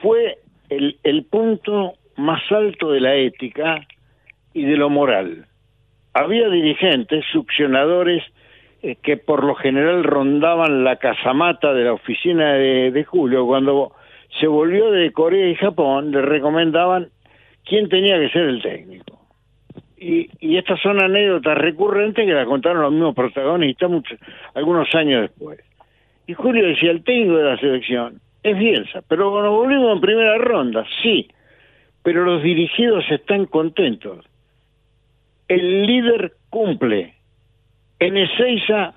Speaker 9: fue el, el punto más alto de la ética y de lo moral. Había dirigentes, succionadores, eh, que por lo general rondaban la casamata de la oficina de, Julio. Cuando se volvió de Corea y Japón, le recomendaban quién tenía que ser el técnico. Y, estas son anécdotas recurrentes que las contaron los mismos protagonistas muchos, algunos años después. Y Julio decía, el técnico de la selección es Bielsa, pero cuando volvimos en primera ronda, sí, pero los dirigidos están contentos. El líder cumple. En Ezeiza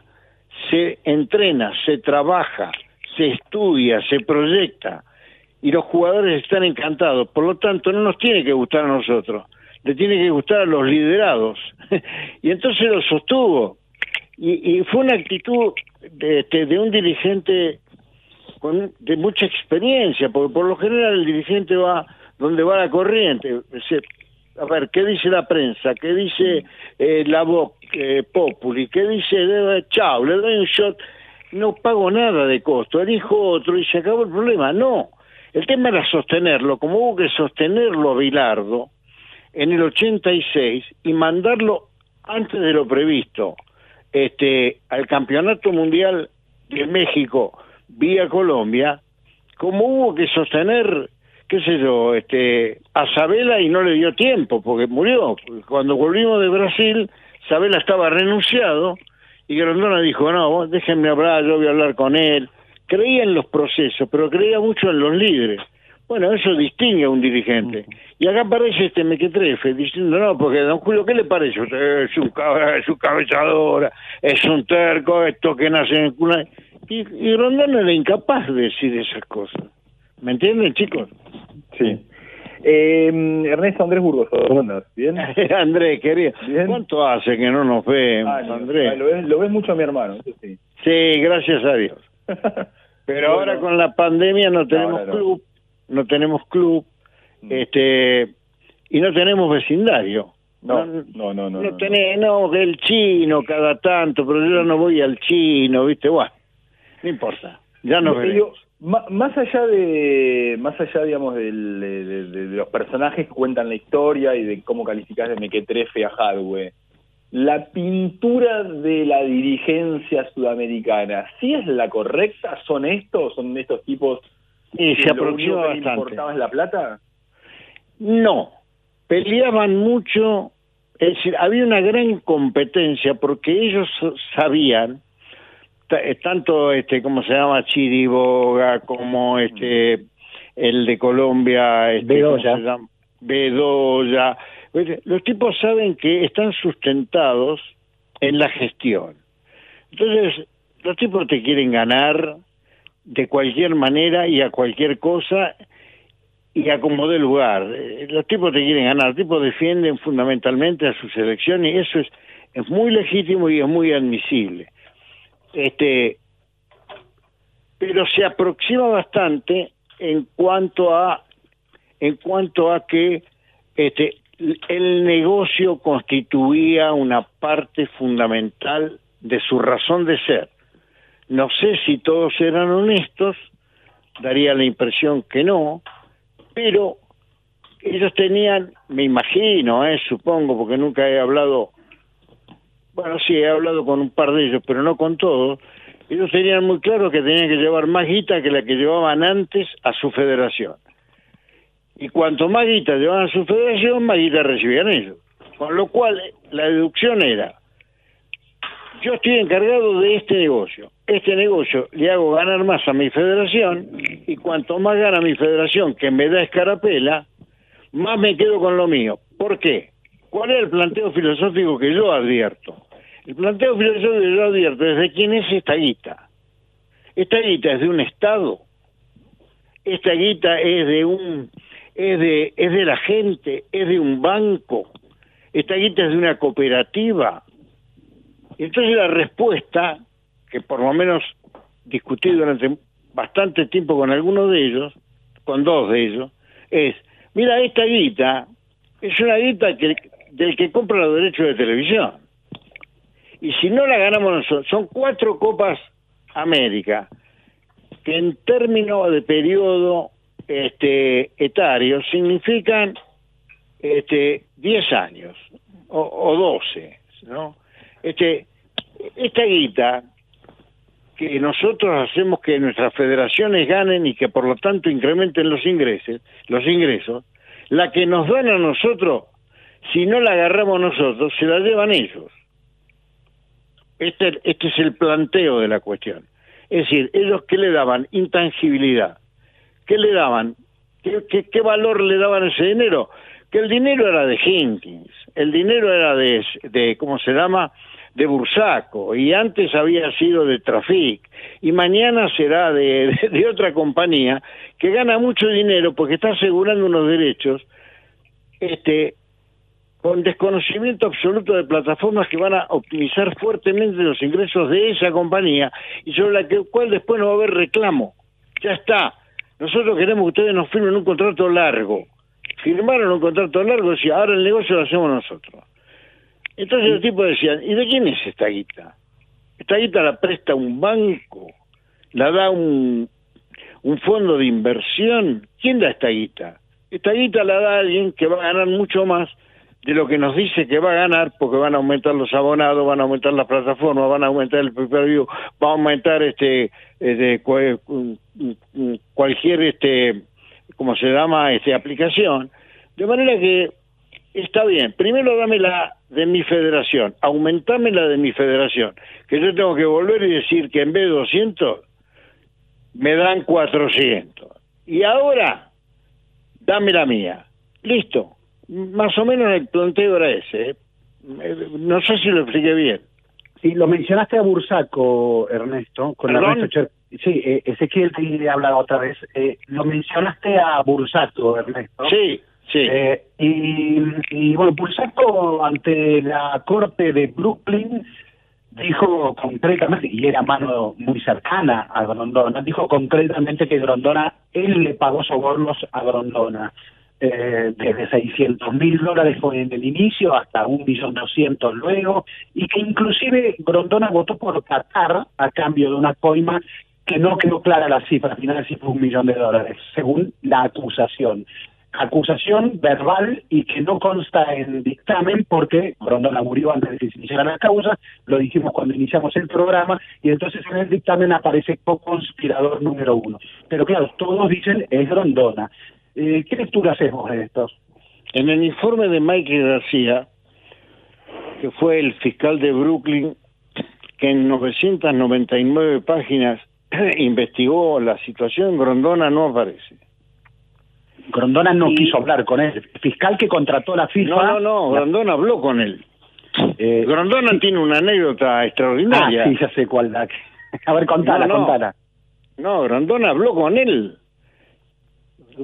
Speaker 9: se entrena, se trabaja, se estudia, se proyecta y los jugadores están encantados. Por lo tanto, no nos tiene que gustar a nosotros, le tiene que gustar a los liderados. y entonces lo sostuvo. Y, fue una actitud de, este, de un dirigente con, de mucha experiencia, porque por lo general el dirigente va donde va la corriente. A ver, ¿qué dice la prensa? ¿Qué dice eh, la Vox eh, Populi? ¿Qué dice? eh, le doy un shot, no pago nada de costo, elijo otro y se acabó el problema. No, el tema era sostenerlo, como hubo que sostenerlo a Bilardo en el 86 y mandarlo antes de lo previsto este al Campeonato Mundial de México vía Colombia, como hubo que sostener, qué sé yo, este, a Sabela y no le dio tiempo, porque murió. Cuando volvimos de Brasil, Sabela estaba renunciado y Grondona dijo, no, vos déjenme hablar, yo voy a hablar con él. Creía en los procesos, pero creía mucho en los líderes. Bueno, eso distingue a un dirigente. Y acá aparece este mequetrefe diciendo, no, porque don Julio, ¿qué le parece? Es un, es cabezadora, es un terco, esto que nace en cuna. Y, y Rondón era incapaz de decir esas cosas. ¿Me entienden, chicos?
Speaker 10: Sí. Eh, Ernesto Andrés Burgos, ¿cómo andás? ¿Bien?
Speaker 9: Andrés, querido, ¿cuánto hace que no nos vemos,
Speaker 10: Ah, no,
Speaker 9: Andrés?
Speaker 10: lo, ves, lo ves mucho a mi hermano, sí.
Speaker 9: Sí, gracias a Dios. Pero
Speaker 10: Bueno.
Speaker 9: ahora con la pandemia no tenemos
Speaker 10: no.
Speaker 9: club, no tenemos club,
Speaker 10: Mm.
Speaker 9: este, y no tenemos vecindario.
Speaker 10: No, no, no, no.
Speaker 9: No,
Speaker 10: no,
Speaker 9: tenés, no, el chino cada tanto, pero yo no voy al chino, ¿viste? Bueno, no importa, ya nos
Speaker 10: Yo
Speaker 9: veremos.
Speaker 10: ma- más allá de más allá digamos del- de, de- de- de los personajes que cuentan la historia y de cómo calificás de mequetrefe a Hadwe la pintura de la dirigencia sudamericana ¿sí es la correcta? ¿son estos? ¿son estos tipos
Speaker 9: Y
Speaker 10: que
Speaker 9: se
Speaker 10: les
Speaker 9: bastante.
Speaker 10: la plata?
Speaker 9: No, peleaban mucho, es decir, había una gran competencia porque ellos sabían tanto este, ¿cómo se llama? Chiriboga, como este, el de Colombia, este, ¿cómo
Speaker 7: Bedoya.
Speaker 9: Bedoya. Oye, Los tipos saben que están sustentados en la gestión. Entonces, los tipos te quieren ganar de cualquier manera y a cualquier cosa y a como dé lugar. Eh, Los tipos te quieren ganar, los tipos defienden fundamentalmente a su selección y eso es, es muy legítimo y es muy admisible. Este, pero se aproxima bastante en cuanto a en cuanto a que este el negocio constituía una parte fundamental de su razón de ser. No sé si todos eran honestos, daría la impresión que no, pero ellos tenían, me imagino, eh, supongo, porque nunca he hablado, bueno, sí, he hablado con un par de ellos, pero no con todos, ellos tenían muy claro que tenían que llevar más guita que la que llevaban antes a su federación. Y cuanto más guita llevaban a su federación, más guita recibían ellos. Con lo cual, la deducción era, yo estoy encargado de este negocio. Este negocio le hago ganar más a mi federación y cuanto más gana mi federación, que me da escarapela, más me quedo con lo mío. ¿Por qué? ¿Cuál es el planteo filosófico que yo advierto? El planteo filosófico que yo advierto es de quién es esta guita. Esta guita es de un Estado. Esta guita es de un es de es de la gente, es de un banco. Esta guita es de una cooperativa. Entonces la respuesta, que por lo menos discutí durante bastante tiempo con algunos de ellos, con dos de ellos, es, mira, esta guita es una guita que, del que compra los derechos de televisión. Y si no la ganamos nosotros, son cuatro Copas América, que en términos de periodo este, etario significan este, 10 años o, o 12, ¿no? Este, esta guita que nosotros hacemos que nuestras federaciones ganen y que por lo tanto incrementen los ingresos, los ingresos, la que nos dan a nosotros, si no la agarramos nosotros, se la llevan ellos. Este, este es el planteo de la cuestión. Es decir, ellos qué le daban intangibilidad, qué le daban, qué, valor le daban ese dinero, que el dinero era de Jenkins, el dinero era de, de ¿cómo se llama? de Bursaco y antes había sido de Trafic y mañana será de, de, de, otra compañía que gana mucho dinero porque está asegurando unos derechos este con desconocimiento absoluto de plataformas que van a optimizar fuertemente los ingresos de esa compañía y sobre la que, cual después no va a haber reclamo. Ya está. Nosotros queremos que ustedes nos firmen un contrato largo. Firmaron un contrato largo y ahora el negocio lo hacemos nosotros. Entonces los tipos decían, ¿y de quién es esta guita? Esta guita la presta un banco, la da un, un fondo de inversión. ¿Quién da esta guita? Esta guita la da alguien que va a ganar mucho más de lo que nos dice que va a ganar, porque van a aumentar los abonados, van a aumentar las plataformas, van a aumentar el pay-per-view, va a aumentar este, este cualquier este, como se llama, este aplicación, de manera que está bien. Primero dame la de mi federación, aumentame la de mi federación, que yo tengo que volver y decir que en vez de 200 me dan 400. Y ahora dame la mía. Listo. Más o menos el planteo era ese. ¿eh? No sé si lo expliqué bien.
Speaker 7: Sí, lo mencionaste a Bursaco, Ernesto, con
Speaker 9: ¿Perdón?
Speaker 7: Ernesto Cher- Sí, eh, Ezequiel te hablaba otra vez. Eh, lo mencionaste a Bursaco, Ernesto.
Speaker 9: Sí, sí.
Speaker 7: Eh, y, y bueno, Bursaco ante la corte de Brooklyn dijo concretamente, y era mano muy cercana a Grondona, dijo concretamente que Grondona, él le pagó sobornos a Grondona. Eh, desde 600 mil dólares en el inicio hasta un millón doscientos luego y que inclusive Grondona votó por Qatar a cambio de una coima que no quedó clara la cifra final si fue un millón de dólares según la acusación acusación verbal y que no consta en dictamen porque Grondona murió antes de que se iniciara la causa, lo dijimos cuando iniciamos el programa, y entonces en el dictamen aparece co-conspirador número uno. Pero claro, todos dicen es Grondona. Eh, ¿Qué lectura hacemos de esto?
Speaker 9: En el informe de Michael García, que fue el fiscal de Brooklyn que en 999 páginas investigó la situación, Grondona no aparece.
Speaker 7: Grondona no
Speaker 9: Y-
Speaker 7: quiso hablar con él. El fiscal que contrató la FIFA.
Speaker 9: No, no, no, Grondona habló con él.
Speaker 7: Eh,
Speaker 9: Grondona tiene una anécdota
Speaker 7: ah,
Speaker 9: extraordinaria.
Speaker 7: sí, ya sé cuál. A ver, contala,
Speaker 9: No, no.
Speaker 7: contala.
Speaker 9: No, Grondona habló con él.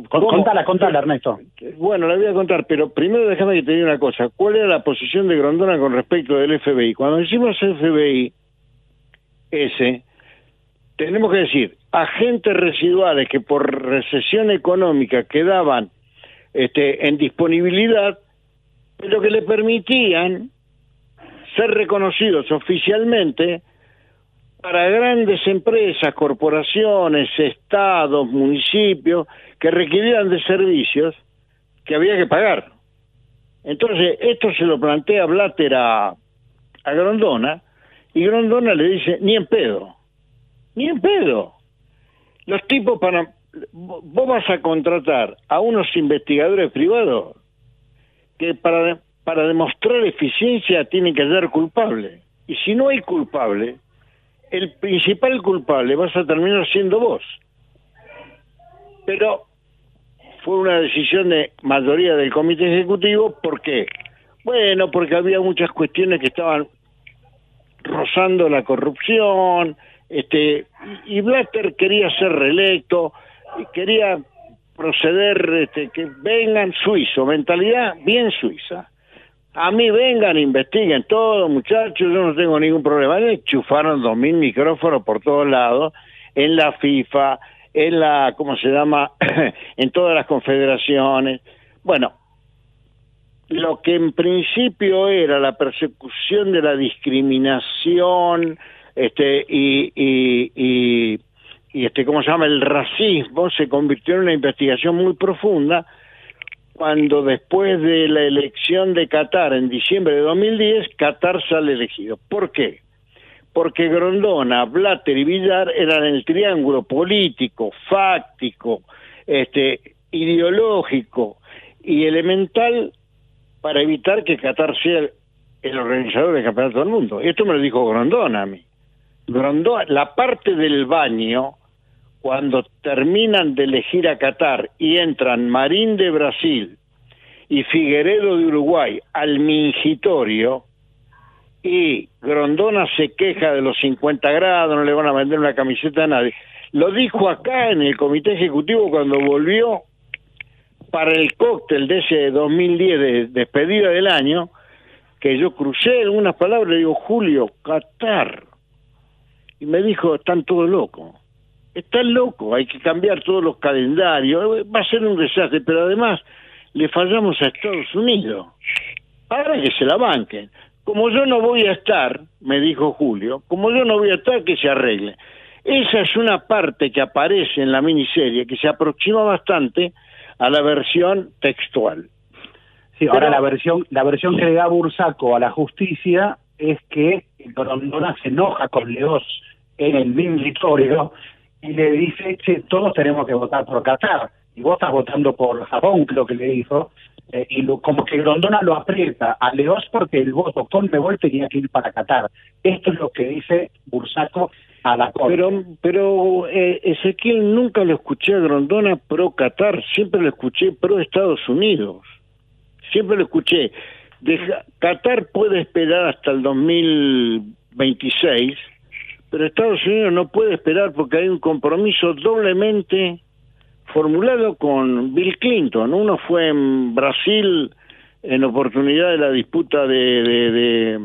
Speaker 9: ¿Cómo?
Speaker 7: Contala, contala, Ernesto.
Speaker 9: Bueno, le voy a contar, pero primero déjame que te diga una cosa. ¿Cuál era la posición de Grondona con respecto del FBI? Cuando decimos FBI, ese, tenemos que decir agentes residuales que por recesión económica quedaban este, en disponibilidad, pero que le permitían ser reconocidos oficialmente para grandes empresas, corporaciones, estados, municipios, que requerían de servicios que había que pagar. Entonces, esto se lo plantea Blatter a, a Grondona, y Grondona le dice, ni en pedo, ni en pedo. Los tipos para... Vos vas a contratar a unos investigadores privados que para, para demostrar eficiencia tienen que ser culpables. Y si no hay culpable, el principal culpable vas a terminar siendo vos. Pero fue una decisión de mayoría del comité ejecutivo, ¿por qué? Bueno, porque había muchas cuestiones que estaban rozando la corrupción, este, y Blatter quería ser reelecto, y quería proceder, este, que vengan suizo, mentalidad bien suiza. A mí vengan, investiguen todo, muchachos, yo no tengo ningún problema. Le enchufaron dos mil micrófonos por todos lados, en la FIFA, en la, ¿cómo se llama?, en todas las confederaciones. Bueno, lo que en principio era la persecución de la discriminación, este, y, y, y, y este, ¿cómo se llama?, el racismo, se convirtió en una investigación muy profunda, cuando después de la elección de Qatar en diciembre de 2010, Qatar sale elegido. ¿Por qué? Porque Grondona, Blatter y Villar eran el triángulo político, fáctico, este, ideológico y elemental para evitar que Qatar sea el, organizador del campeonato del mundo. Esto me lo dijo Grondona a mí. Grondona, la parte del baño cuando terminan de elegir a Qatar y entran Marín de Brasil y Figueredo de Uruguay al mingitorio y Grondona se queja de los 50 grados, no le van a vender una camiseta a nadie. Lo dijo acá en el comité ejecutivo cuando volvió para el cóctel de ese 2010 de despedida del año, que yo crucé algunas palabras, le digo, Julio, Qatar. Y me dijo, están todos locos está loco, hay que cambiar todos los calendarios, va a ser un desastre, pero además le fallamos a Estados Unidos. Ahora que se la banquen. Como yo no voy a estar, me dijo Julio, como yo no voy a estar, que se arregle. Esa es una parte que aparece en la miniserie que se aproxima bastante a la versión textual.
Speaker 7: Sí, ahora
Speaker 9: Pero-
Speaker 7: la versión, la versión que le da Bursaco a la justicia es que Grondona se enoja con Leos en el mingitorio y le dice, che, todos tenemos que votar por Qatar. Y vos estás votando por Japón, creo que le dijo. Eh, y lo- como que Grondona lo aprieta a Leos porque el voto con Mebol tenía que ir para Qatar. Esto es lo que dice Bursaco a la corte.
Speaker 9: Pero, pero eh, Ezequiel nunca lo escuché a Grondona pro Qatar, siempre lo escuché pro Estados Unidos. Siempre lo escuché. Deja- Qatar puede esperar hasta el 2026, pero Estados Unidos no puede esperar porque hay un compromiso doblemente formulado con Bill Clinton. Uno fue en Brasil en oportunidad de la disputa de,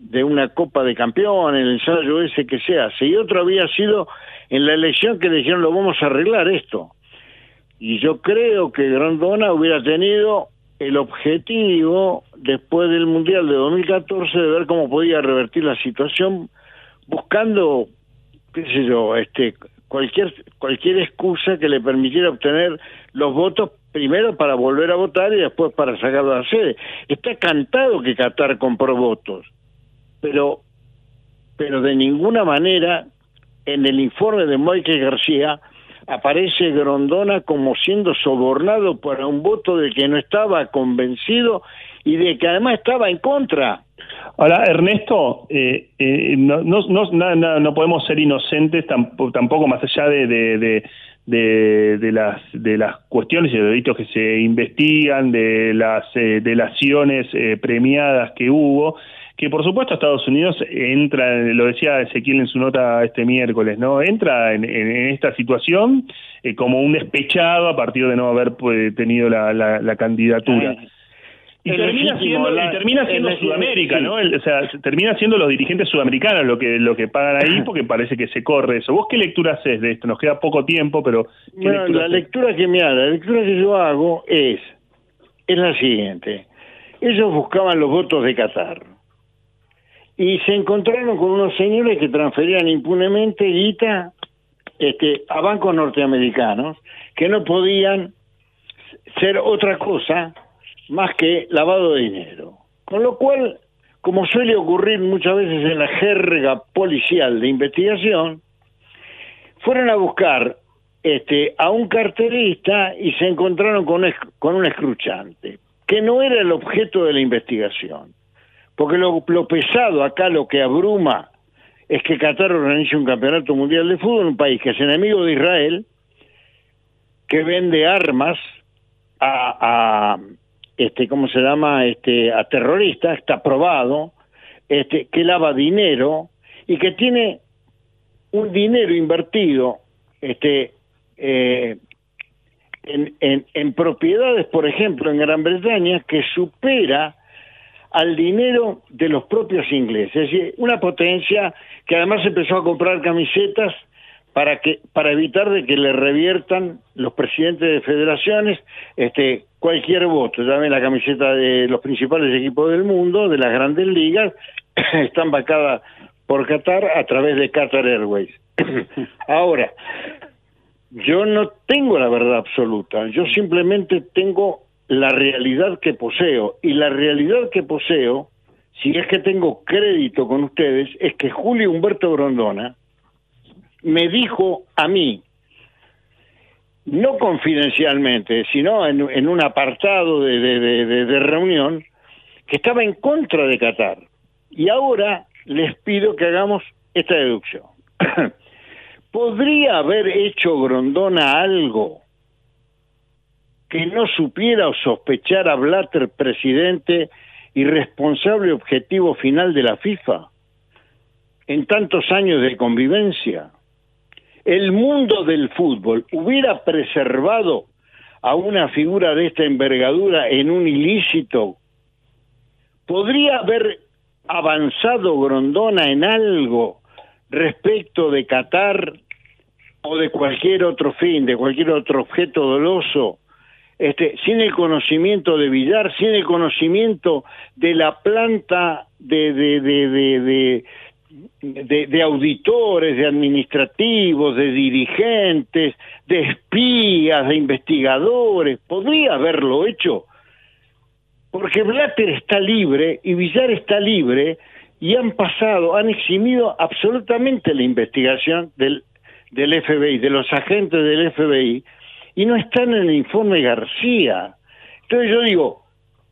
Speaker 9: de, una Copa de Campeón, el ensayo ese que se hace, y otro había sido en la elección que le dijeron lo vamos a arreglar esto. Y yo creo que Grandona hubiera tenido el objetivo, después del Mundial de 2014, de ver cómo podía revertir la situación, buscando, qué sé yo, este, cualquier, cualquier excusa que le permitiera obtener los votos primero para volver a votar y después para sacarlo de la sede. Está cantado que Qatar compró votos, pero, pero de ninguna manera en el informe de Michael García aparece Grondona como siendo sobornado para un voto del que no estaba convencido y de que además estaba en contra.
Speaker 4: Ahora, Ernesto, eh, eh, no, no, podemos ser inocentes tampoco, tampoco más allá de, las, cuestiones y de los delitos que se investigan, de las eh, delaciones eh, premiadas que hubo, que por supuesto Estados Unidos entra, lo decía Ezequiel en su nota este miércoles, ¿no? Entra en, en- en esta situación eh, como un despechado a partir de no haber pues, tenido la, la- la candidatura. Y termina, siendo,
Speaker 9: la-
Speaker 4: y termina
Speaker 9: es
Speaker 4: siendo
Speaker 9: legítimo,
Speaker 4: Sudamérica,
Speaker 9: sí.
Speaker 4: ¿no? El- o sea, termina siendo los dirigentes sudamericanos lo que lo que pagan ahí porque parece que se corre eso. ¿Vos qué lectura haces de esto? Nos queda poco tiempo, pero ¿qué
Speaker 9: Bueno,
Speaker 4: lectura
Speaker 9: la
Speaker 4: haces?
Speaker 9: lectura que me hago, la lectura que yo hago es, es la siguiente. Ellos buscaban los votos de Qatar y se encontraron con unos señores que transferían impunemente guita este, a bancos norteamericanos que no podían ser otra cosa más que lavado de dinero. Con lo cual, como suele ocurrir muchas veces en la jerga policial de investigación, fueron a buscar este, a un carterista y se encontraron con, un escruchante, que no era el objeto de la investigación. Porque lo, pesado acá, lo que abruma, es que Qatar organiza un campeonato mundial de fútbol, un país que es enemigo de Israel, que vende armas a este, ¿cómo se llama? Este, a terroristas, está probado, este, que lava dinero y que tiene un dinero invertido este, eh, en, en, en propiedades, por ejemplo, en Gran Bretaña, que supera al dinero de los propios ingleses. Es decir, una potencia que además empezó a comprar camisetas para que para evitar de que le reviertan los presidentes de federaciones este cualquier voto. Ya la camiseta de los principales equipos del mundo, de las grandes ligas, están vacadas por Qatar a través de Qatar Airways. Ahora, yo no tengo la verdad absoluta, yo simplemente tengo la realidad que poseo y la realidad que poseo, si es que tengo crédito con ustedes, es que Julio Humberto Grondona me dijo a mí, no confidencialmente, sino en, un apartado de- de reunión, que estaba en contra de Qatar. Y ahora les pido que hagamos esta deducción. ¿Podría haber hecho Grondona algo que no supiera o sospechara Blatter, presidente y responsable objetivo final de la FIFA, en tantos años de convivencia? ¿El mundo del fútbol hubiera preservado a una figura de esta envergadura en un ilícito? ¿Podría haber avanzado Grondona en algo respecto de Qatar o de cualquier otro fin, de cualquier otro objeto doloso, este, sin el conocimiento de Villar, sin el conocimiento de la planta de, de, de, de, de- auditores, de administrativos, de dirigentes, de espías, de investigadores, podría haberlo hecho, porque Blatter está libre y Villar está libre y han pasado, han eximido absolutamente la investigación del, del FBI, de los agentes del FBI, y no están en el informe García. Entonces yo digo,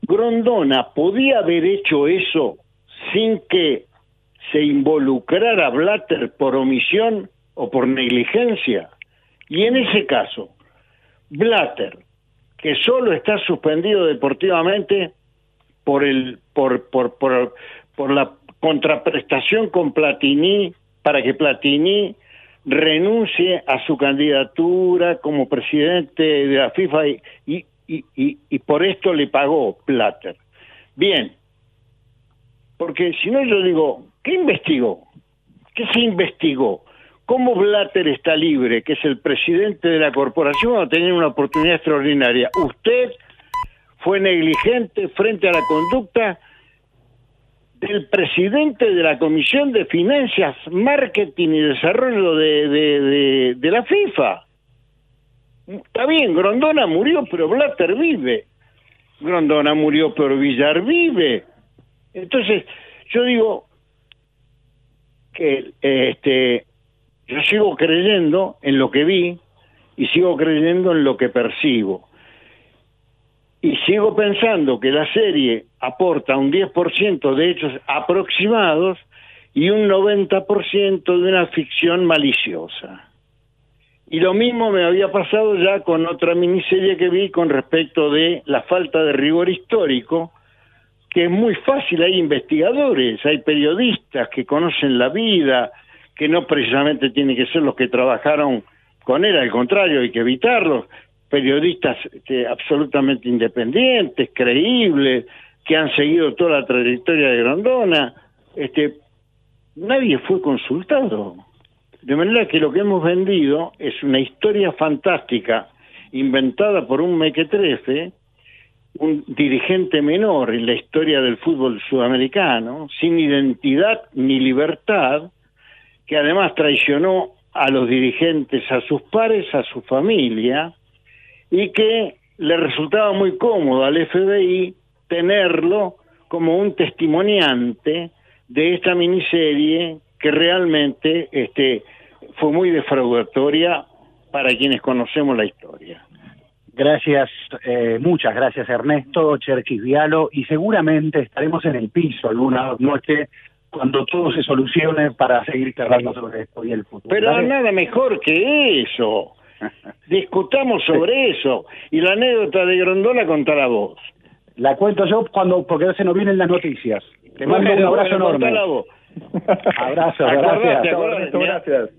Speaker 9: Grondona podía haber hecho eso sin que se involucrara Blatter por omisión o por negligencia. Y en ese caso, Blatter, que solo está suspendido deportivamente por el por por por, por la contraprestación con Platini para que Platini renuncie a su candidatura como presidente de la FIFA y, y, y, y- por esto le pagó Blatter. Bien, porque si no yo digo, ¿qué investigó? ¿Qué se investigó? ¿Cómo Blatter está libre, que es el presidente de la corporación, va a tener una oportunidad extraordinaria? Usted fue negligente frente a la conducta del presidente de la Comisión de Finanzas, Marketing y Desarrollo de, de- de- la FIFA. Está bien, Grondona murió, pero Blatter vive. Grondona murió, pero Villar vive. Entonces, yo digo este yo sigo creyendo en lo que vi y sigo creyendo en lo que percibo. Y sigo pensando que la serie aporta un 10% de hechos aproximados y un 90% de una ficción maliciosa. Y lo mismo me había pasado ya con otra miniserie que vi con respecto de la falta de rigor histórico, que es muy fácil, hay investigadores, hay periodistas que conocen la vida, que no precisamente tienen que ser los que trabajaron con él, al contrario, hay que evitarlos, periodistas este, absolutamente independientes, creíbles, que han seguido toda la trayectoria de Grondona, este, nadie fue consultado. De manera que lo que hemos vendido es una historia fantástica inventada por un mequetrefe, un dirigente menor en la historia del fútbol sudamericano, sin identidad ni libertad, que además traicionó a los dirigentes, a sus pares, a su familia, y que le resultaba muy cómodo al FBI tenerlo como un testimoniante de esta miniserie que realmente este, fue muy defraudatoria para quienes conocemos la historia.
Speaker 7: Gracias, eh, muchas gracias Ernesto, Cherkis Vialo, y seguramente estaremos en el piso alguna noche cuando todo se solucione para seguir charlando sobre esto y el futuro.
Speaker 9: Pero
Speaker 7: ¿Vale?
Speaker 9: nada mejor que eso. Discutamos sobre eso. Y la anécdota de Grondola contala vos.
Speaker 7: La cuento yo cuando porque se nos vienen las noticias. Te mando un abrazo
Speaker 9: bueno,
Speaker 7: enorme. Abrazo,
Speaker 9: Acordate,
Speaker 7: gracias.
Speaker 9: acordate.
Speaker 10: Gracias.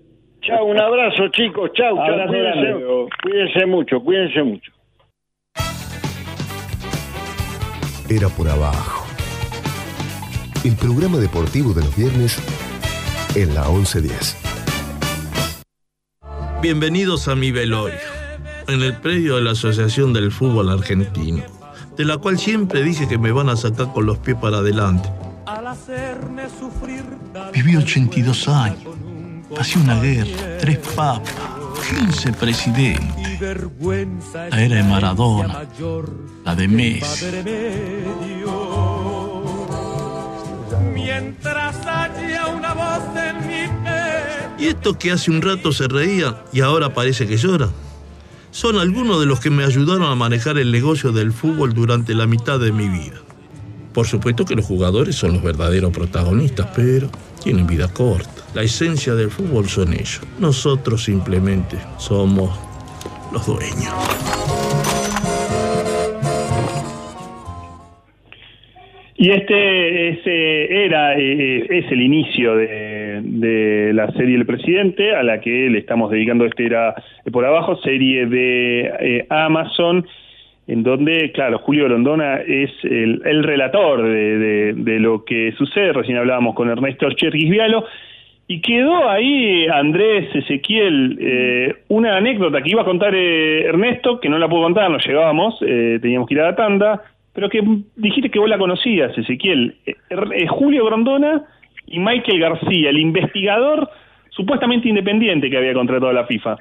Speaker 9: Chao, un abrazo, chicos. Chao, chao. Cuídense mucho, cuídense mucho.
Speaker 6: Era por abajo. El programa deportivo de los viernes en la 1110.
Speaker 11: Bienvenidos a mi velorio, en el predio de la Asociación del Fútbol Argentino, de la cual siempre dije que me van a sacar con los pies para adelante.
Speaker 12: Viví 82 años. Pasé una guerra, tres papas, 15 presidentes. La era de Maradona, la de Messi.
Speaker 5: Mientras haya una voz en mi.
Speaker 11: Y esto que hace un rato se reía y ahora parece que llora. Son algunos de los que me ayudaron a manejar el negocio del fútbol durante la mitad de mi vida. Por supuesto que los jugadores son los verdaderos protagonistas, pero tienen vida corta. La esencia del fútbol son ellos. Nosotros simplemente somos los dueños.
Speaker 4: Y este ese era eh, es el inicio de, la serie El Presidente, a la que le estamos dedicando este era por abajo, serie de eh, Amazon, en donde, claro, Julio Londona es el, el relator de, lo que sucede. Recién hablábamos con Ernesto Cherkis Vialo. Y quedó ahí, Andrés Ezequiel, eh, una anécdota que iba a contar eh, Ernesto, que no la pudo contar, nos llevábamos, eh, teníamos que ir a la tanda, pero que dijiste que vos la conocías, Ezequiel. Eh, eh, Julio Grondona y Michael García, el investigador supuestamente independiente que había contratado la FIFA.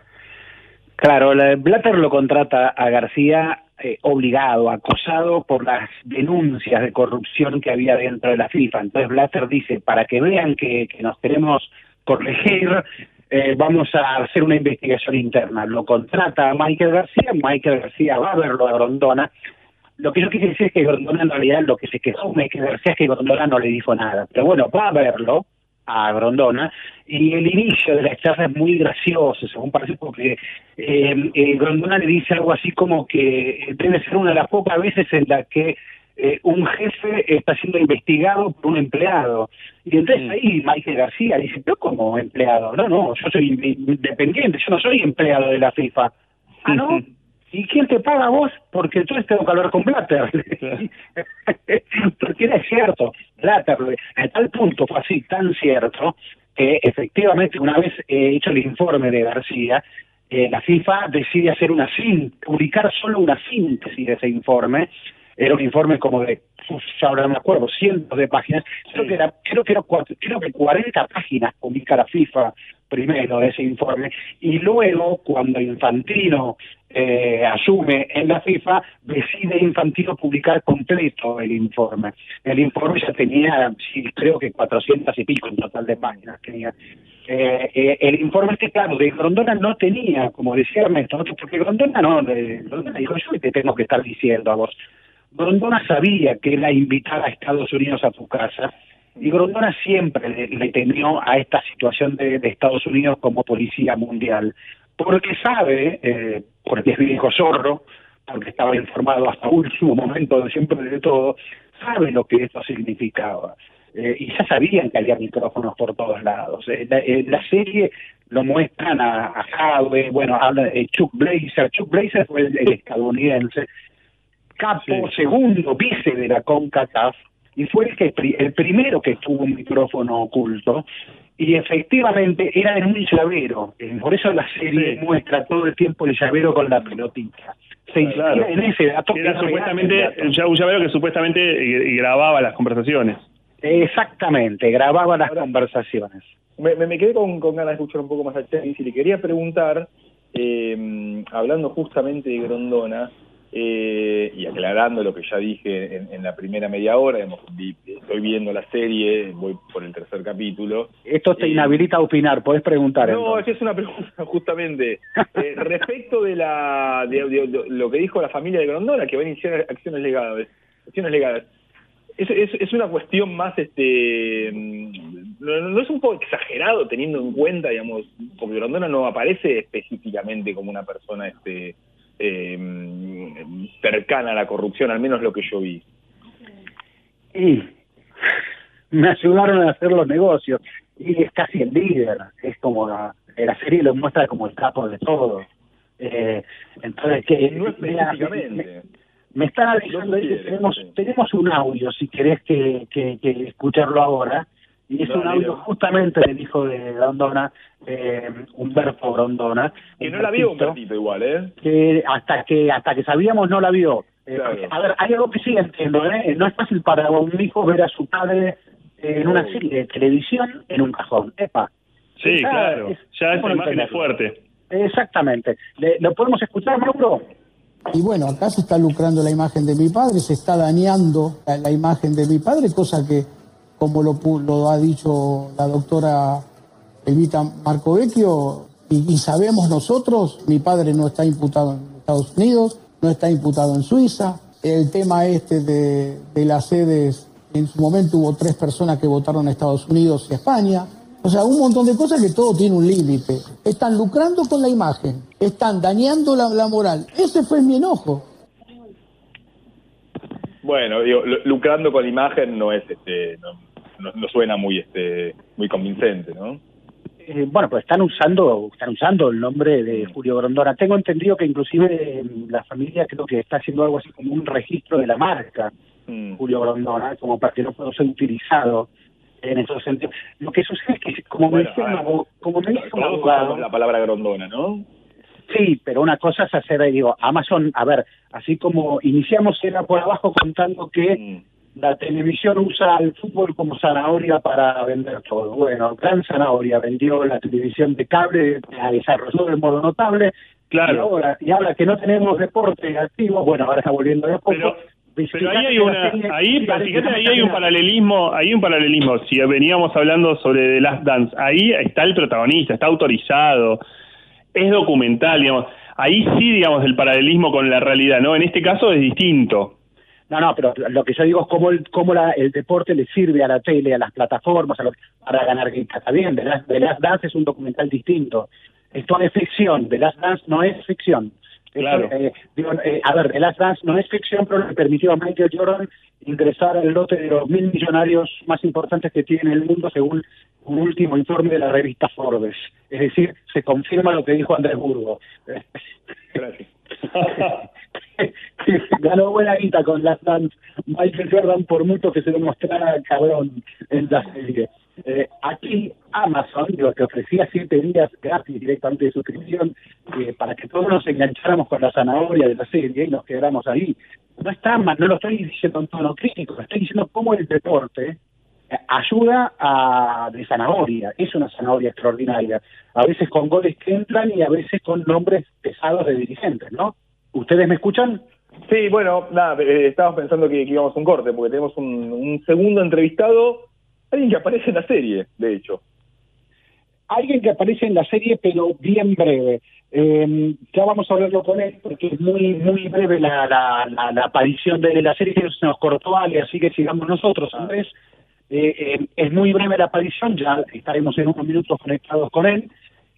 Speaker 7: Claro, la- Blatter lo contrata a García eh, obligado, acosado por las denuncias de corrupción que había dentro de la FIFA. Entonces Blatter dice, para que vean que, que nos queremos corregir, eh, vamos a hacer una investigación interna. Lo contrata a Michael García, Michael García va a verlo a Grondona. Lo que yo quise decir es que Grondona en realidad lo que se quejó Michael García es que Grondona no le dijo nada. Pero bueno, va a verlo a Grondona y el inicio de la charla es muy gracioso, según parece, porque eh, eh, Grondona le dice algo así como que debe ser una de las pocas veces en la que eh, un jefe está siendo investigado por un empleado. Y entonces ahí Michael García dice, pero como empleado, no, no, yo soy independiente, yo no soy empleado de la FIFA. Ah, ¿no? ¿Y quién te paga vos? Porque entonces tengo que hablar con Blatter. Porque era cierto, Blatter, a tal punto fue así, tan cierto, que efectivamente una vez eh, hecho el informe de García, eh, la FIFA decide hacer una publicar solo una síntesis de ese informe, era un informe como de, ya ahora no me acuerdo, cientos de páginas, creo que era, creo que era cuatro- creo que 40 páginas publica la FIFA primero de ese informe, y luego cuando Infantino eh, asume en la FIFA, decide Infantino publicar completo el informe. El informe ya tenía, sí, creo que 400 y pico en total de páginas tenía. Eh, eh, el informe este, claro, de Grondona no tenía, como decía Ernesto, porque Grondona no, Grondona dijo, yo te tengo que estar diciendo a vos. Grondona sabía que era invitar a Estados Unidos a tu casa, y Grondona siempre le, temió a esta situación de, Estados Unidos como policía mundial, porque sabe, eh, porque es viejo zorro, porque estaba informado hasta último momento de siempre de todo, sabe lo que esto significaba. Eh, y ya sabían que había micrófonos por todos lados. Eh, la, eh, serie lo muestran a, a bueno, habla de Chuck Blazer. Chuck Blazer fue el estadounidense, capo segundo vice de la CONCACAF, y fue el, que, el primero que tuvo un micrófono oculto, y efectivamente era en un llavero, por eso la serie muestra todo el tiempo el llavero con la pelotita. Se
Speaker 4: Claro.
Speaker 7: en ese dato. que
Speaker 4: Era supuestamente
Speaker 7: el dato.
Speaker 4: un llavero que supuestamente grababa las conversaciones.
Speaker 7: Exactamente, grababa las conversaciones.
Speaker 8: Me, me- me quedé con, con ganas de escuchar un poco más a Chávez y le quería preguntar, eh, hablando justamente de Grondona, eh, y aclarando lo que ya dije en, en la primera media hora, digamos, vi- estoy viendo la serie, voy por el tercer capítulo.
Speaker 7: Esto te inhabilita a opinar, podés preguntar.
Speaker 8: No,
Speaker 7: entonces.
Speaker 8: es una pregunta justamente. Eh, respecto de la de, de- de lo que dijo la familia de Grondona, que va a iniciar acciones legales. Acciones legales. Es, es, es una cuestión más, este, mm, no, no es un poco exagerado teniendo en cuenta, digamos, porque Grondona no aparece específicamente como una persona, este, eh, cercana a la corrupción, al menos lo que yo vi.
Speaker 7: Y me ayudaron a hacer los negocios. Y es casi el líder. Es como la, la serie lo muestra como el capo de todo. Eh, entonces, que
Speaker 8: No específicamente.
Speaker 7: me están avisando que tenemos, tenemos un audio, si querés que, que, que escucharlo ahora. Y es un audio justamente del hijo de Grondona, eh, Humberto Grondona.
Speaker 8: Que no la vio un
Speaker 7: Humbertito,
Speaker 8: ratito igual, ¿eh?
Speaker 7: que hasta que hasta que sabíamos no la vio. Eh,
Speaker 8: Claro.
Speaker 7: a ver, hay algo que sí entiendo, ¿eh? No es fácil para un hijo ver a su padre en una serie de televisión en un cajón. Epa.
Speaker 4: Sí,
Speaker 7: Ya
Speaker 4: claro.
Speaker 7: es-
Speaker 4: ya
Speaker 7: es
Speaker 4: esa imagen es fuerte.
Speaker 7: Exactamente. ¿Lo podemos escuchar, Mauro?
Speaker 13: Y bueno, acá se está lucrando la imagen de mi padre, se está dañando la, la imagen de mi padre, cosa que, como lo, lo ha dicho la doctora Elvita Marcovecchio, y, y sabemos nosotros, mi padre no está imputado en Estados Unidos, no está imputado en Suiza. El tema este de, las sedes, en su momento hubo tres personas que votaron a Estados Unidos y España. O sea, un montón de cosas que todo tiene un límite. Están lucrando con la imagen, están dañando la, moral. Ese fue mi enojo.
Speaker 8: Bueno, digo, lu- lucrando con la imagen no es, este, no, no, no suena muy, este, muy convincente, ¿no?
Speaker 7: Eh, bueno, pues están usando están usando el nombre de Julio Grondona. Tengo entendido que inclusive eh, la familia creo que está haciendo algo así como un registro de la marca
Speaker 8: Mm.
Speaker 7: Julio Grondona, como para que no pueda ser utilizado en esos sentidos. Lo que sucede es que, como me
Speaker 8: Bueno,
Speaker 7: dice
Speaker 8: ah,
Speaker 7: abo- como me dice un abogado,
Speaker 8: la palabra grondona, ¿no?
Speaker 7: Sí, pero una cosa es hacer, digo, Amazon, a ver, así como iniciamos era por abajo contando que la televisión usa el fútbol como zanahoria para vender todo. Bueno, Gran Zanahoria vendió la televisión de cable, la desarrolló de modo notable.
Speaker 4: Claro.
Speaker 7: Y ahora, y ahora que no tenemos deporte activo, bueno, ahora está volviendo de poco.
Speaker 4: Pero ahí hay una, ahí, fíjate, ahí hay un paralelismo, hay un paralelismo. Si veníamos hablando sobre The Last Dance, ahí está el protagonista, está autorizado, es documental, digamos. Ahí sí, digamos, el paralelismo con la realidad, ¿no? En este caso es distinto.
Speaker 7: No, no, pero lo que yo digo es cómo el, cómo la, el deporte le sirve a la tele, a las plataformas, a lo- para ganar guita. Está bien, The Last, The Last Dance es un documental distinto. Esto es ficción, The Last Dance no es ficción.
Speaker 4: Claro.
Speaker 7: eh, digo, eh, a ver, The Last Dance no es ficción, pero le permitió a Michael Jordan ingresar al lote de los mil millonarios más importantes que tiene el mundo según un último informe de la revista Forbes. Es decir, se confirma lo que dijo Andrés Burgo.
Speaker 8: Gracias.
Speaker 7: ganó buena guita con las Dance Michael Jordan por mucho que se lo mostrara cabrón en la serie. Eh, aquí Amazon, digo, que ofrecía siete días gratis directamente de suscripción eh, para que todos nos engancháramos con la zanahoria de la serie y nos quedáramos ahí no está mal, no lo estoy diciendo en tono crítico, estoy diciendo cómo el deporte eh, ayuda a de zanahoria, es una zanahoria extraordinaria, a veces con goles que entran y a veces con nombres pesados de dirigentes, ¿no? ¿Ustedes me escuchan?
Speaker 10: Sí, bueno, nada, eh, estábamos pensando que, que íbamos a un corte, porque tenemos un segundo entrevistado, alguien que aparece en la serie, de hecho.
Speaker 7: Alguien que aparece en la serie, pero bien breve. Eh, ya vamos a hablarlo con él, porque es muy muy breve la, la, la, aparición de la serie, que se nos cortó Ale, así que sigamos nosotros, Andrés. Eh, eh, es muy breve la aparición, ya estaremos en unos minutos conectados con él,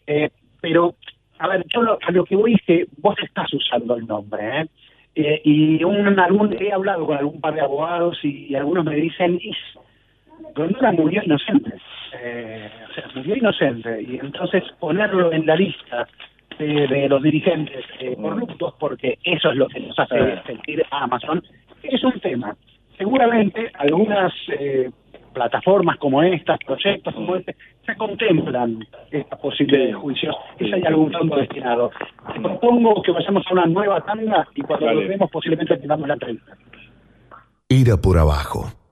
Speaker 7: eh, pero, a ver, yo a lo que voy es que vos estás usando el nombre, ¿eh? Eh, y un, algún, he hablado con algún par de abogados y, y algunos me dicen, "Is, Grondona murió inocente, eh, o sea, murió inocente, y entonces ponerlo en la lista de, de los dirigentes eh, corruptos, porque eso es lo que nos hace sentir a Amazon, es un tema. Seguramente algunas eh, plataformas como estas, proyectos como este, se contemplan esta posibilidad de juicios, que hay algún fondo destinado. Te propongo que vayamos a una nueva tanda y cuando
Speaker 6: Dale.
Speaker 7: volvemos posiblemente tengamos la entrevista.
Speaker 6: Era por abajo.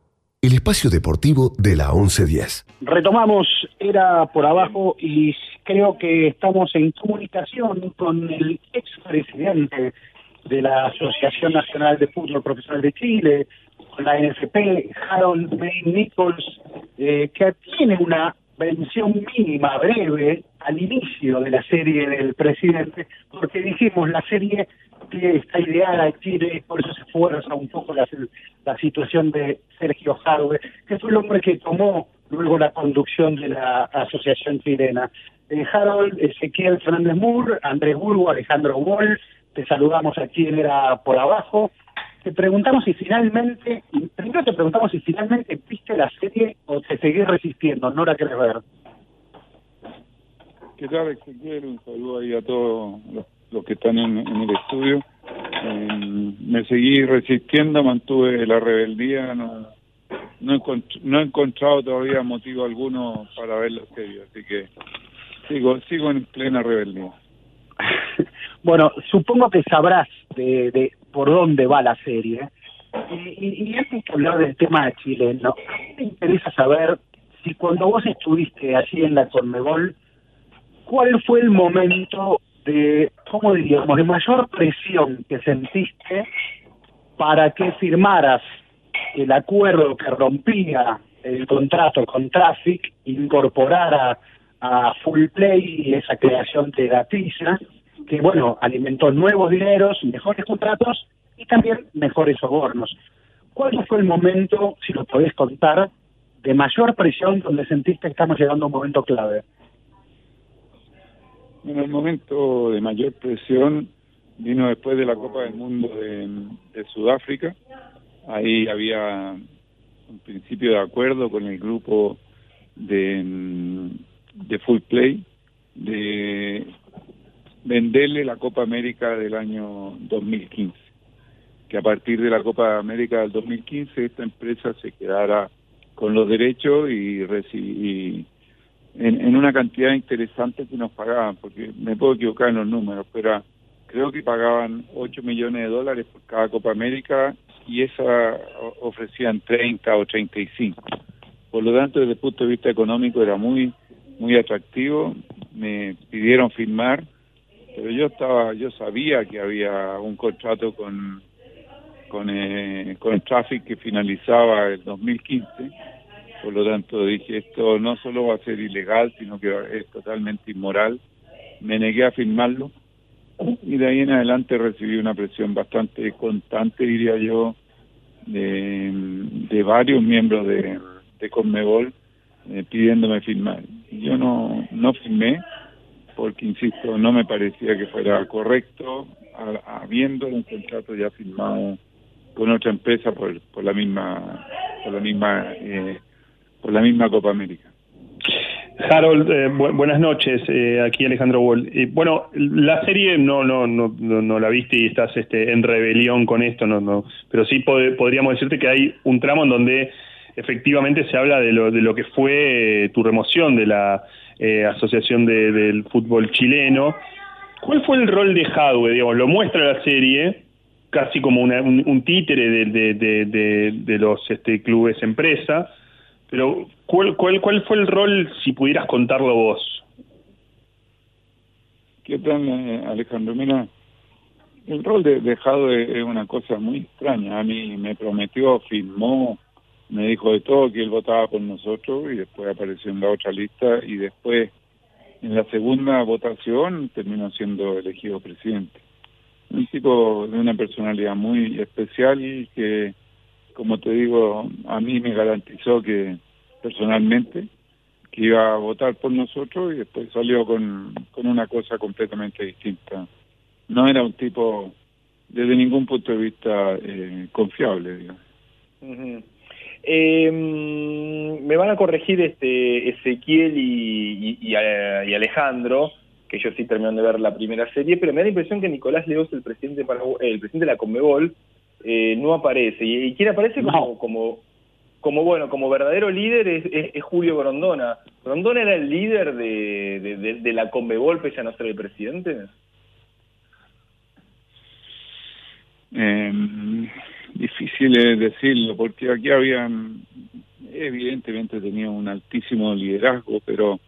Speaker 6: El espacio deportivo de la 1110.
Speaker 7: Retomamos, era por abajo y creo que estamos en comunicación con el expresidente de la Asociación Nacional de Fútbol Profesional de Chile, con la NFP, Harold May Nichols, eh, que tiene una mínima, breve, al inicio de la serie del presidente, porque dijimos, la serie que está ideada Chile, por eso se fuerza un poco la, situación de Sergio Jadwe, que fue el hombre que tomó luego la conducción de la asociación chilena. Eh, Harold, Ezequiel Fernández Moore, Andrés Burgo, Alejandro Wall, te saludamos aquí en Era por Abajo. Te preguntamos si finalmente, primero te preguntamos si finalmente viste la serie o te seguís resistiendo, no la querés ver.
Speaker 14: ¿Qué tal, Ezequiel? Un saludo ahí a todos los, los que están en, en el estudio. Eh, me seguí resistiendo, mantuve la rebeldía, no, no, no he encontrado todavía motivo alguno para verlo serio, así que sigo, sigo en plena rebeldía.
Speaker 7: Bueno, supongo que sabrás de, de por dónde va la serie. Y, y- antes que hablar del tema chileno, a mí me interesa saber si cuando vos estuviste allí en la Conmebol, ¿cuál fue el momento de, ¿cómo diríamos?, de mayor presión que sentiste para que firmaras el acuerdo que rompía el contrato con Traffic, incorporara a Full Play y esa creación de Gatiza, que bueno, alimentó nuevos dineros, mejores contratos y también mejores sobornos. ¿Cuál fue el momento, si lo podés contar, de mayor presión donde sentiste que estamos llegando a un momento clave?
Speaker 14: En el momento de mayor presión vino después de la Copa del Mundo de, de Sudáfrica. Ahí había un principio de acuerdo con el grupo de, de Full Play de venderle la Copa América del año 2015. Que a partir de la Copa América del 2015 esta empresa se quedara con los derechos y, y en, una cantidad interesante que nos pagaban, porque me puedo equivocar en los números, pero creo que pagaban 8 millones de dólares por cada Copa América y esa ofrecían 30 o 35. Por lo tanto, desde el punto de vista económico era muy muy atractivo. Me pidieron firmar, pero yo estaba yo sabía que había un contrato con con, eh, con el Traffic que finalizaba el 2015 por lo tanto dije, esto no solo va a ser ilegal, sino que es totalmente inmoral. Me negué a firmarlo y de ahí en adelante recibí una presión bastante constante, diría yo, de, varios miembros de, de Conmebol eh, pidiéndome firmar. Yo no, no firmé porque, insisto, no me parecía que fuera correcto, habiendo un contrato ya firmado con otra empresa por, por la misma por la misma eh, por la misma Copa América.
Speaker 4: Harold, eh, bu- buenas noches. eh, aquí Alejandro Wall. Eh, bueno, la serie no, no, no, no, no la viste y estás este, en rebelión con esto, no, no. Pero sí pod- podríamos decirte que hay un tramo en donde efectivamente se habla de lo, de lo que fue eh, tu remoción de la eh, Asociación de- del Fútbol Chileno. ¿Cuál fue el rol de Jadwe? Digamos, lo muestra la serie, casi como una- un, un títere de los este, clubes empresa. Pero, ¿cuál, cuál, ¿cuál fue el rol, si pudieras contarlo vos?
Speaker 14: ¿Qué tal, eh, Alejandro? Mira, el rol de, de Jadwe es una cosa muy extraña. A mí me prometió, firmó, me dijo de todo que él votaba por nosotros y después apareció en la otra lista y después en la segunda votación terminó siendo elegido presidente. Un tipo de una personalidad muy especial que, como te digo, a mí me garantizó que personalmente que iba a votar por nosotros y después salió con, con una cosa completamente distinta. No era un tipo desde ningún punto de vista eh, confiable, digamos.
Speaker 10: Ujú. Eh, me van a corregir este Ezequiel y, y- y, eh, y Alejandro, que ellos sí terminaron de ver la primera serie, pero me da la impresión que Nicolás Leos, el presidente, el presidente de la Conmebol, eh, no aparece. ¿Y, y quién aparece como, como, como, bueno, como verdadero líder es, es- es Julio Grondona? ¿Grondona era el líder de, de, de- de la Conmebol pese a no ser el presidente?
Speaker 14: Eh, difícil es decirlo, porque aquí habían, evidentemente tenía un altísimo liderazgo, pero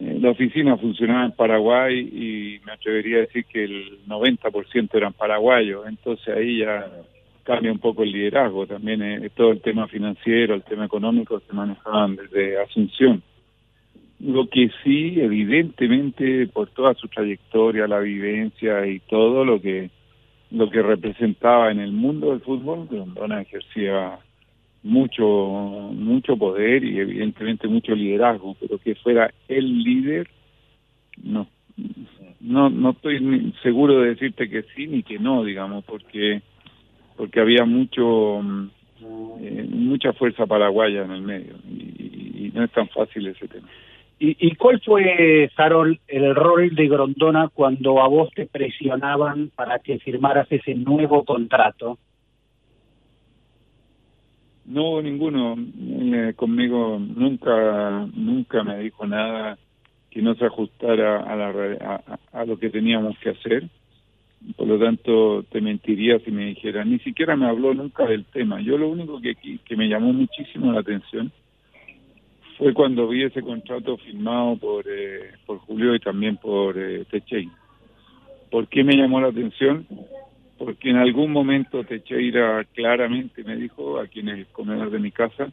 Speaker 14: eh, la oficina funcionaba en Paraguay y me atrevería a decir que el 90% eran paraguayos, entonces ahí ya cambia un poco el liderazgo, también eh, todo el tema financiero, el tema económico se manejaban desde Asunción. Lo que sí, evidentemente, por toda su trayectoria, la vivencia y todo lo que lo que representaba en el mundo del fútbol, Grondona ejercía mucho mucho poder y evidentemente mucho liderazgo, pero que fuera el líder, no no no estoy seguro de decirte que sí ni que no, digamos, porque porque había mucho eh, mucha fuerza paraguaya en el medio y no es tan fácil ese tema.
Speaker 7: ¿Y, y cuál fue, Sarol, el rol de Grondona cuando a vos te presionaban para que firmaras ese nuevo contrato?
Speaker 14: No ninguno eh, conmigo, nunca nunca me dijo nada que no se ajustara a, la, a, a- lo que teníamos que hacer. Por lo tanto, te mentiría si me dijera, ni siquiera me habló nunca del tema. Yo lo único que, que me llamó muchísimo la atención fue cuando vi ese contrato firmado por, eh, por Julio y también por eh, Techeira. ¿Por qué me llamó la atención? Porque en algún momento Techeira claramente me dijo, aquí en el comedor de mi casa,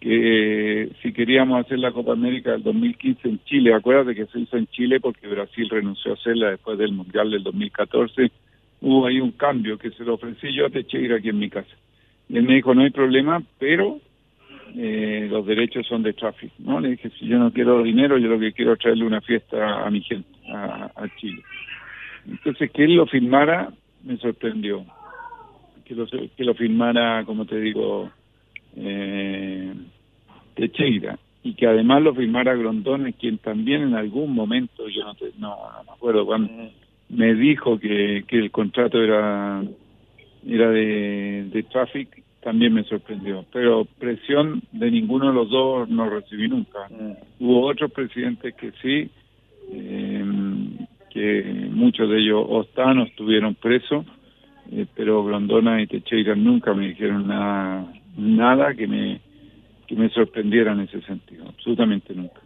Speaker 14: que eh, si queríamos hacer la Copa América del 2015 en Chile, acuérdate que se hizo en Chile porque Brasil renunció a hacerla después del Mundial del 2014, hubo ahí un cambio que se lo ofrecí yo a Techeira aquí en mi casa. Y él me dijo, no hay problema, pero eh, los derechos son de tráfico. ¿no? Le dije, si yo no quiero dinero, yo lo que quiero es traerle una fiesta a mi gente, a, Chile. Entonces, que él lo firmara me sorprendió. Que lo, que lo firmara, como te digo, eh, Techeira. Y que además lo firmara Grondona, quien también en algún momento, yo no, te- no, me acuerdo cuándo, me dijo que, que el contrato era era de, de Traffic, también me sorprendió. Pero presión de ninguno de los dos no recibí nunca. Hubo otros presidentes que sí, eh, que muchos de ellos o están o estuvieron presos, eh, pero Grondona y Teixeira nunca me dijeron nada, nada que me, que me sorprendiera en ese sentido, absolutamente nunca.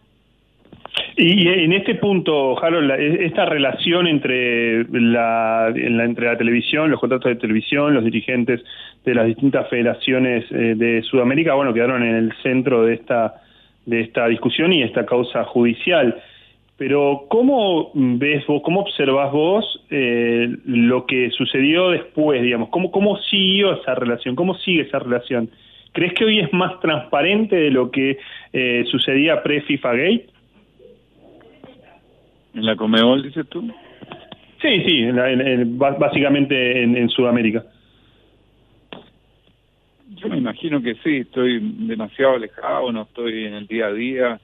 Speaker 4: Y en este punto, Harold, la- esta relación entre la, en la- entre la televisión, los contratos de televisión, los dirigentes de las distintas federaciones eh, de Sudamérica, bueno, quedaron en el centro de esta de esta discusión y esta causa judicial. Pero ¿cómo ves vos, cómo observás vos eh, lo que sucedió después, digamos? ¿Cómo, ¿Cómo siguió esa relación? ¿Cómo sigue esa relación? ¿Crees que hoy es más transparente de lo que eh, sucedía pre-FIFA Gate?
Speaker 14: ¿En la Comebol dices tú?
Speaker 4: Sí, sí, en la- en- básicamente en, en Sudamérica.
Speaker 14: Yo me imagino que sí, estoy demasiado alejado, no estoy en el día a día,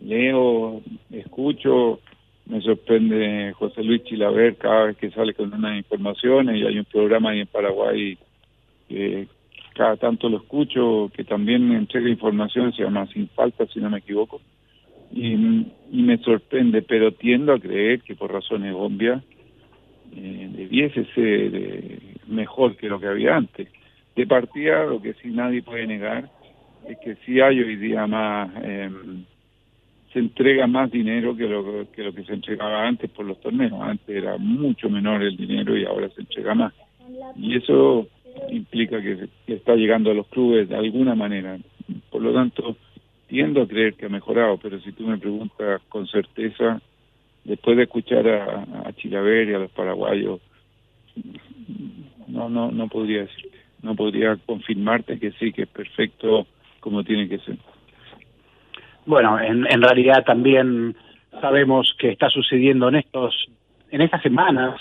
Speaker 14: leo, escucho, me sorprende José Luis Chilaver cada vez que sale con unas informaciones y hay un programa ahí en Paraguay que cada tanto lo escucho, que también entrega información, se llama Sin Falta, si no me equivoco, y, me sorprende, pero tiendo a creer que por razones obvias eh, debiese ser eh, mejor que lo que había antes. De partida, lo que sí nadie puede negar es que sí hay hoy día más, eh, se entrega más dinero que lo, que lo que se entregaba antes por los torneos. Antes era mucho menor el dinero y ahora se entrega más. Y eso implica que, que está llegando a los clubes de alguna manera. Por lo tanto, tiendo a creer que ha mejorado, pero si tú me preguntas con certeza, después de escuchar a, a Chilaver y a los paraguayos, no, no, no podría decirte, no podría confirmarte que sí, que es perfecto como tiene que ser.
Speaker 7: Bueno, en, en realidad también sabemos que está sucediendo en estos, en estas semanas,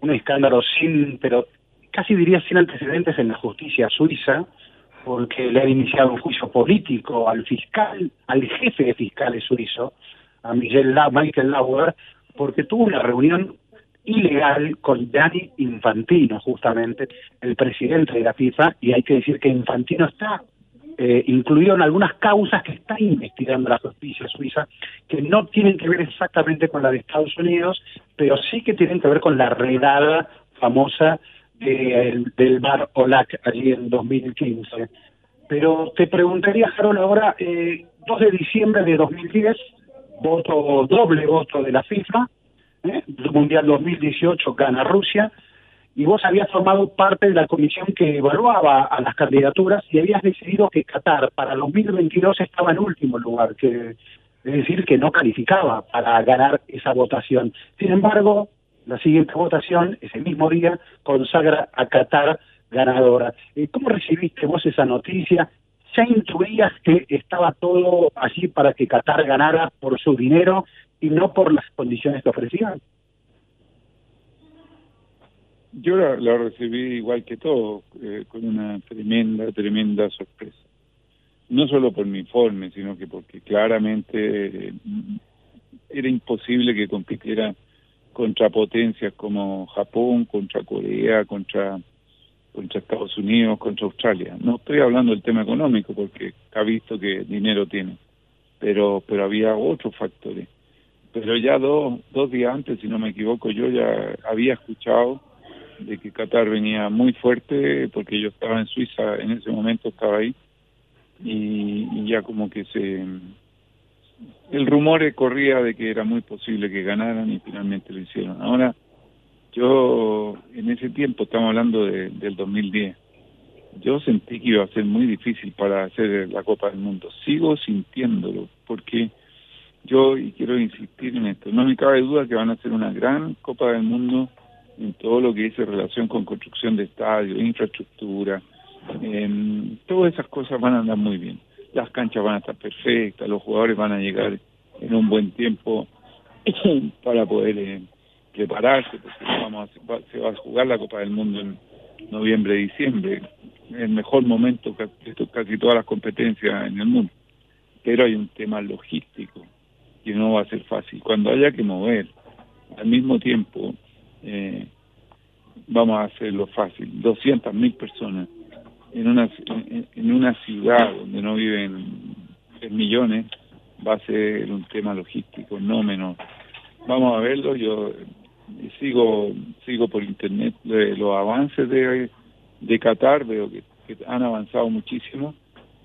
Speaker 7: un escándalo sin, pero casi diría sin antecedentes en la justicia suiza, porque le han iniciado un juicio político al fiscal, al jefe de fiscales suizo, a Miguel La Michael Lauer, porque tuvo una reunión ilegal con Gianni Infantino, justamente, el presidente de la FIFA, y hay que decir que Infantino está eh, incluido en algunas causas que está investigando la justicia suiza, que no tienen que ver exactamente con la de Estados Unidos, pero sí que tienen que ver con la redada famosa de- del bar Olac allí en 2015. Pero te preguntaría, Harold, ahora, eh, 2 de diciembre de 2010, voto doble voto de la FIFA, ¿eh? Mundial 2018 gana Rusia, y vos habías formado parte de la comisión que evaluaba a las candidaturas y habías decidido que Qatar para 2022 estaba en último lugar, que es decir, que no calificaba para ganar esa votación. Sin embargo, la siguiente votación, ese mismo día, consagra a Qatar ganadora. Eh, ¿Cómo recibiste vos esa noticia? ¿Ya intuías que estaba todo allí para que Qatar ganara por su dinero y no por las condiciones que ofrecían?
Speaker 14: Yo la, la recibí igual que todo, eh, con una tremenda, tremenda sorpresa. No solo por mi informe, sino que porque claramente eh, era imposible que compitiera contra potencias como Japón, contra Corea, contra contra Estados Unidos, contra Australia. No estoy hablando del tema económico porque ha visto que dinero tiene, pero pero había otros factores. Pero ya dos, dos días antes, si no me equivoco, yo ya había escuchado de que Qatar venía muy fuerte porque yo estaba en Suiza, en ese momento estaba ahí, y, y ya como que se... El rumor corría de que era muy posible que ganaran y finalmente lo hicieron. Ahora, yo en ese tiempo, estamos hablando de, del 2010, yo sentí que iba a ser muy difícil para hacer la Copa del Mundo. Sigo sintiéndolo, porque yo, y quiero insistir en esto, no me cabe duda que van a ser una gran Copa del Mundo en todo lo que dice relación con construcción de estadios, infraestructura, todas esas cosas van a andar muy bien. Las canchas van a estar perfectas, los jugadores van a llegar en un buen tiempo para poder eh, prepararse, porque vamos a- va- se va a jugar la Copa del Mundo en noviembre, diciembre, el mejor momento de casi todas las competencias en el mundo. Pero hay un tema logístico que no va a ser fácil. Cuando haya que mover al mismo tiempo eh, vamos a hacerlo fácil. 200 mil personas en una, en, en una ciudad donde no viven tres millones va a ser un tema logístico, no menor. Vamos a verlo, yo sigo sigo por internet eh, los avances de, de Qatar, veo que, que han avanzado muchísimo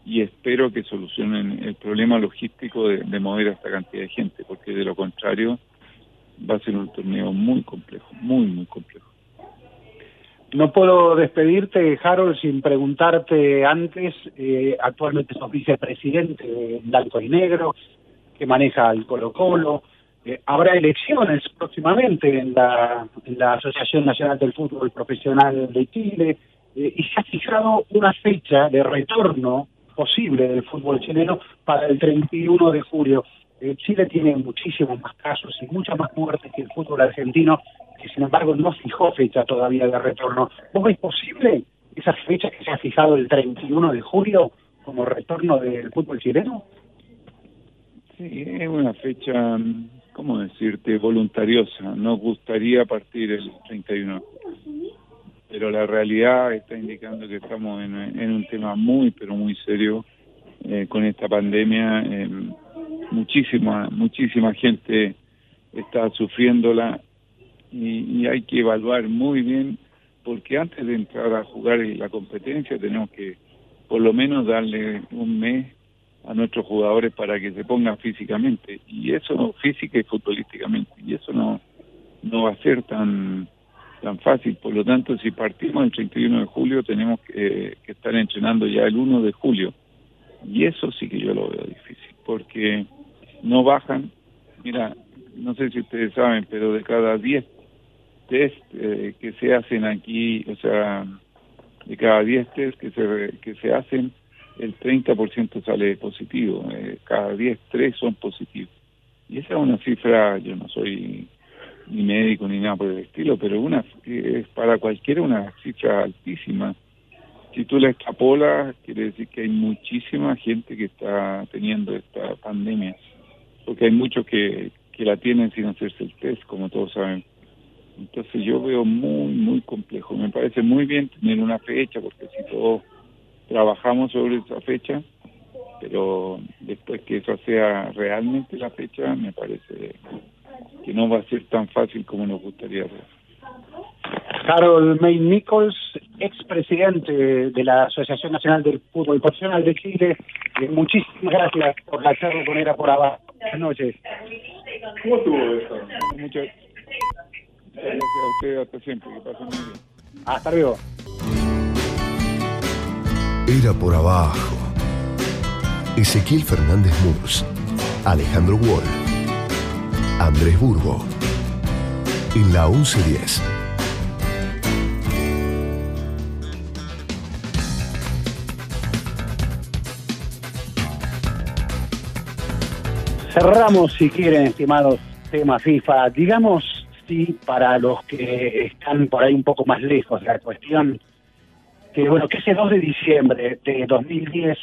Speaker 14: y espero que solucionen el problema logístico de, de mover a esta cantidad de gente, porque de lo contrario va a ser un torneo muy complejo, muy, muy complejo.
Speaker 7: No puedo despedirte, Harold, sin preguntarte antes, eh, actualmente sos vicepresidente de Blanco y Negro, que maneja el Colo Colo. Eh, habrá elecciones próximamente en la, Asociación Nacional del Fútbol Profesional de Chile eh, y se ha fijado una fecha de retorno posible del fútbol chileno para el 31 de julio. Chile tiene muchísimos más casos y muchas más muertes que el fútbol argentino, que sin embargo no fijó fecha todavía de retorno. ¿Vos ves posible esa fecha que se ha fijado el 31 de julio como retorno del fútbol chileno?
Speaker 14: Sí, es una fecha, ¿cómo decirte?, voluntariosa. Nos gustaría partir el 31 pero la realidad está indicando que estamos en, en un tema muy, pero muy serio eh, con esta pandemia. Eh, muchísima, muchísima gente está sufriéndola y, y hay que evaluar muy bien porque antes de entrar a jugar en la competencia tenemos que por lo menos darle un mes a nuestros jugadores para que se pongan físicamente. Y eso física y futbolísticamente. Y eso no no va a ser tan tan fácil. Por lo tanto si partimos el 31 de julio tenemos que, que estar entrenando ya el 1 de julio. Y eso sí que yo lo veo difícil porque no bajan. Mira no sé si ustedes saben pero de cada 10 test eh, que se hacen aquí o sea de cada 10 test que se que se hacen el 30% sale positivo, eh, cada 10, 3 son positivos. Y esa es una cifra, yo no soy ni médico ni nada por el estilo, pero una es para cualquiera una cifra altísima. Si tú la extrapolas, quiere decir que hay muchísima gente que está teniendo esta pandemia, porque hay muchos que, que la tienen sin hacerse el test, como todos saben. Entonces yo veo muy, muy complejo. Me parece muy bien tener una fecha, porque si todos trabajamos sobre esa fecha, pero después que eso sea realmente la fecha, me parece que no va a ser tan fácil como nos gustaría ver.
Speaker 7: Harold May Nichols, expresidente de la Asociación Nacional del Fútbol Profesional de Chile, eh, muchísimas gracias por la charla con Era por abajo. Buenas noches.
Speaker 14: ¿Cómo estuvo eso? Muchas gracias a ustedes, hasta siempre, que pasen muy bien.
Speaker 7: Hasta luego.
Speaker 6: Era por abajo. Ezequiel Fernández Murs, Alejandro Wall, Andrés Burgo. En la 1110.
Speaker 7: Cerramos, si quieren, estimados, tema FIFA. Digamos, sí, para los que están por ahí un poco más lejos la cuestión, que bueno, que ese 2 de diciembre de 2010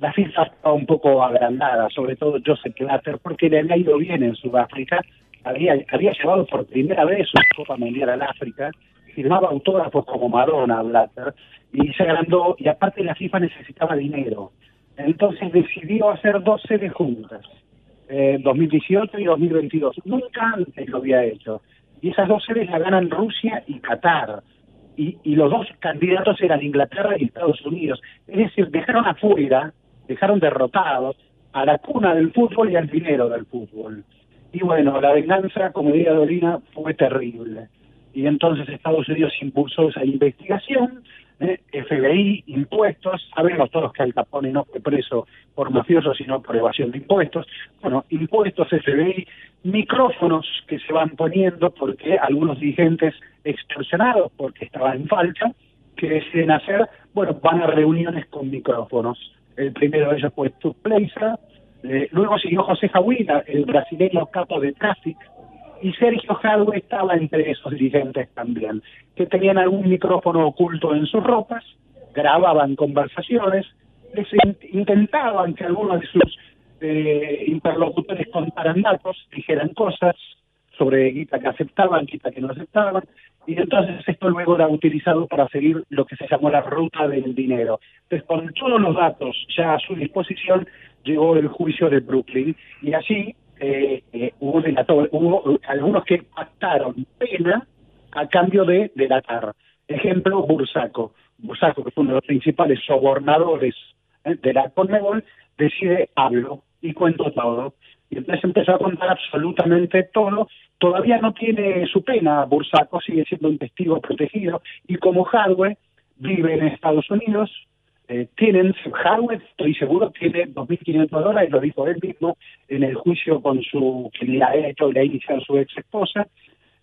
Speaker 7: la FIFA estaba un poco agrandada, sobre todo Joseph Blatter, porque le había ido bien en Sudáfrica, había, había llevado por primera vez una Copa Mundial al África, firmaba autógrafos como Madonna Blatter, y se agrandó, y aparte la FIFA necesitaba dinero. Entonces decidió hacer dos series juntas, eh, 2018 y 2022. Nunca antes lo había hecho. Y esas dos series la ganan Rusia y Qatar y, y los dos candidatos eran Inglaterra y Estados Unidos. Es decir, dejaron afuera, dejaron derrotados a la cuna del fútbol y al dinero del fútbol. Y bueno, la venganza, como diría Dolina, fue terrible. Y entonces Estados Unidos impulsó esa investigación, ¿eh? FBI, impuestos, sabemos todos que Al Capone no fue preso por mafiosos, sino por evasión de impuestos. Bueno, impuestos, FBI, micrófonos que se van poniendo porque algunos dirigentes extorsionados, porque estaban en falta, que deciden hacer, bueno, van a reuniones con micrófonos. El primero de ellos fue Plaza, eh, luego siguió José Jahuina, el brasileño capo de Traffic, y Sergio Jadwe estaba entre esos dirigentes también, que tenían algún micrófono oculto en sus ropas, grababan conversaciones, les in- intentaban que algunos de sus eh, interlocutores contaran datos, dijeran cosas sobre guita que aceptaban, guita que no aceptaban, y entonces esto luego era utilizado para seguir lo que se llamó la ruta del dinero. Entonces, con todos los datos ya a su disposición, llegó el juicio de Brooklyn, y allí eh, eh, hubo, delator- hubo algunos que pactaron pena a cambio de delatar. Ejemplo, Bursaco. Bursaco, que fue uno de los principales sobornadores eh, de la Conmebol, decide hablo y cuento todo. Y entonces empezó a contar absolutamente todo. Todavía no tiene su pena, Bursaco sigue siendo un testigo protegido. Y como Hardware vive en Estados Unidos, eh, tienen, Hardware, estoy seguro, tiene 2.500 dólares, lo dijo él mismo en el juicio con su, que le ha hecho, le ha iniciado su ex esposa,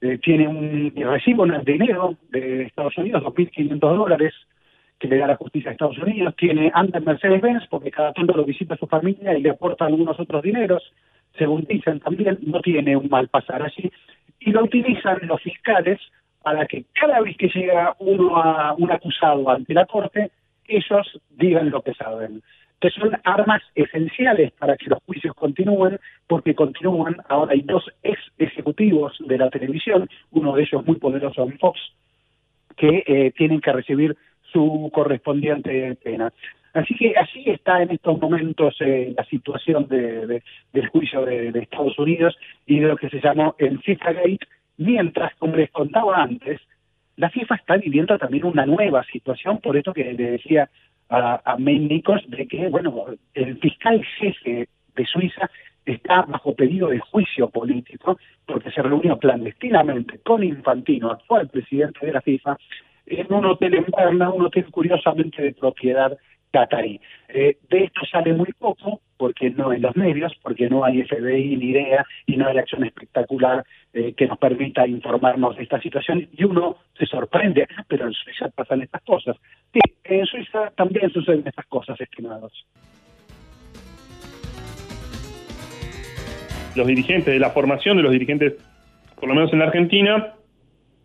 Speaker 7: eh, tiene un, y recibe un dinero de Estados Unidos, 2.500 dólares, que le da la justicia de Estados Unidos, tiene anda en Mercedes-Benz porque cada tanto lo visita su familia y le aporta algunos otros dineros, según dicen también, no tiene un mal pasar así, y lo utilizan los fiscales para que cada vez que llega uno a un acusado ante la corte, ellos digan lo que saben. Que son armas esenciales para que los juicios continúen, porque continúan, ahora hay dos ex ejecutivos de la televisión, uno de ellos muy poderoso en Fox, que eh, tienen que recibir su correspondiente pena. Así que así está en estos momentos eh, la situación de, de- del juicio de, de Estados Unidos y de lo que se llamó el FIFA Gate, mientras, como les contaba antes, la FIFA está viviendo también una nueva situación, por esto que le decía a, a Nichols, de que, bueno, el fiscal jefe de Suiza está bajo pedido de juicio político porque se reunió clandestinamente con Infantino, actual presidente de la FIFA, en un hotel en Berna, un hotel curiosamente de propiedad catarí. Eh, de esto sale muy poco porque no en los medios, porque no hay FBI ni idea y no hay acción espectacular eh, que nos permita informarnos de esta situación y uno se sorprende, "Ah, pero en Suiza pasan estas cosas. Sí, en Suiza también suceden estas cosas, estimados.
Speaker 4: los dirigentes, de la formación de los dirigentes, por lo menos en la Argentina,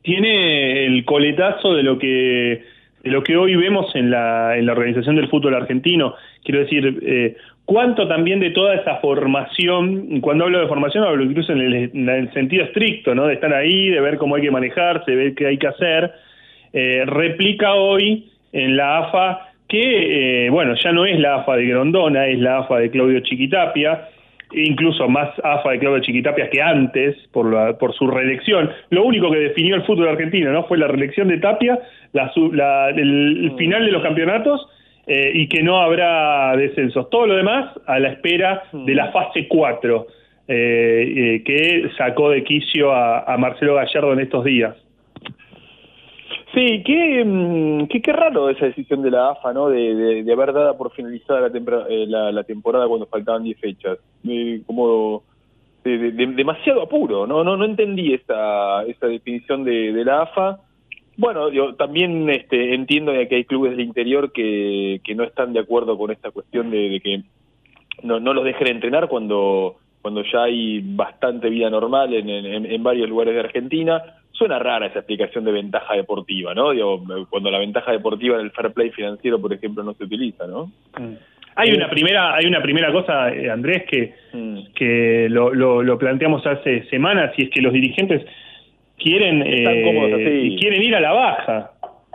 Speaker 4: tiene el coletazo de lo que de lo que hoy vemos en la, en la organización del fútbol argentino. Quiero decir, eh, cuánto también de toda esa formación, cuando hablo de formación hablo incluso en el, en el sentido estricto, ¿no? de estar ahí, de ver cómo hay que manejarse, de ver qué hay que hacer, eh, replica hoy en la AFA que, eh, bueno, ya no es la AFA de Grondona, es la AFA de Claudio Chiquitapia, incluso más AFA de Claudio Chiquitapia que antes por, la, por su reelección. Lo único que definió el fútbol argentino no fue la reelección de Tapia, la, su- la- el, el final de los campeonatos eh, y que no habrá descensos. Todo lo demás a la espera de la fase 4 eh, eh, que sacó de quicio a, a Marcelo Gallardo en estos días.
Speaker 8: Sí, qué, mm, qué, qué raro esa decisión de la AFA, ¿no? De, de, haber dado por finalizada la, tempora- eh, la, temporada cuando faltaban 10 fechas. Como de- de- de- demasiado apuro, ¿no? No, no entendí esa, esa definición de, la AFA. Bueno, yo también este, entiendo que hay clubes del interior que, que no están de acuerdo con esta cuestión de, de que no, no los dejen entrenar cuando, cuando ya hay bastante vida normal en, en, en varios lugares de Argentina. Suena rara esa explicación de ventaja deportiva, ¿no? Digo, cuando la ventaja deportiva en el fair play financiero, por ejemplo, no se utiliza, ¿no?
Speaker 4: Hay
Speaker 8: Eh,
Speaker 4: una primera, hay una primera cosa, eh, Andrés, que,
Speaker 8: Mm.
Speaker 4: que lo, lo, lo planteamos hace semanas y es que los dirigentes quieren
Speaker 8: Están
Speaker 4: eh,
Speaker 8: cómodos así.
Speaker 4: quieren ir a la baja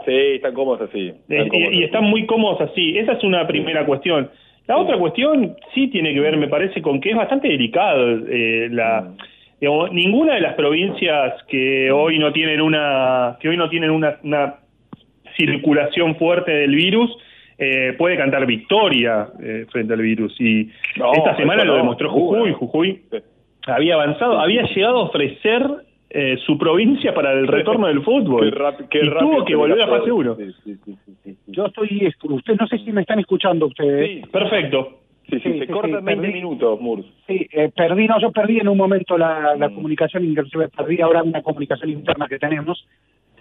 Speaker 8: Sí, están cómodos así.
Speaker 4: Eh,
Speaker 8: Están
Speaker 4: y,
Speaker 8: cómodos
Speaker 4: y
Speaker 8: así.
Speaker 4: están muy cómodos así. Esa es una primera cuestión. La otra cuestión sí tiene que ver, me parece, con que es bastante delicado. eh, la, digamos, ninguna de las provincias que hoy no tienen una que hoy no tienen una, una circulación fuerte del virus eh, puede cantar victoria eh, frente al virus. Y
Speaker 8: No,
Speaker 4: esta semana lo demostró. Jujuy. Jujuy había avanzado, había llegado a ofrecer eh, su provincia para el retorno del fútbol.
Speaker 8: Qué qué
Speaker 4: y
Speaker 8: rápido
Speaker 4: tuvo que volver a fase 1.
Speaker 8: Sí, sí, sí, sí, sí, sí.
Speaker 7: Yo estoy, ustedes no sé si me están escuchando ustedes.
Speaker 4: Perfecto.
Speaker 8: Sí, sí,
Speaker 7: Sí,
Speaker 8: se
Speaker 7: sí,
Speaker 8: cortan
Speaker 7: sí,
Speaker 8: 20
Speaker 7: perdí.
Speaker 8: minutos, Murs.
Speaker 7: Sí, eh, perdí, no, yo perdí en un momento la, la comunicación, inclusive perdí ahora una comunicación interna que tenemos,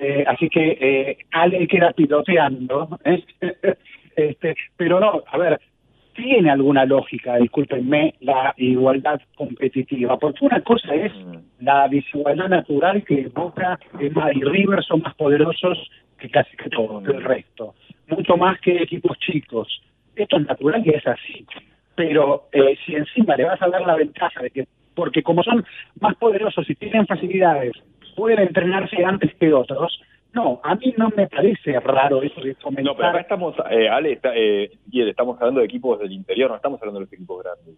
Speaker 7: eh, así que eh, Ale queda piloteando, ¿eh? este, pero no, a ver, tiene alguna lógica, discúlpenme, la igualdad competitiva, porque una cosa es la desigualdad natural que Boca y River son más poderosos que casi que todo, que el resto, mucho más que equipos chicos. Esto es natural y es así pero eh, si encima le vas a dar la ventaja de que, porque como son más poderosos y tienen facilidades, pueden entrenarse antes que otros, no, a mí no me parece raro eso de
Speaker 8: No, pero acá estamos, eh, Ale, está, eh, estamos hablando de equipos del interior, no estamos hablando de los equipos grandes.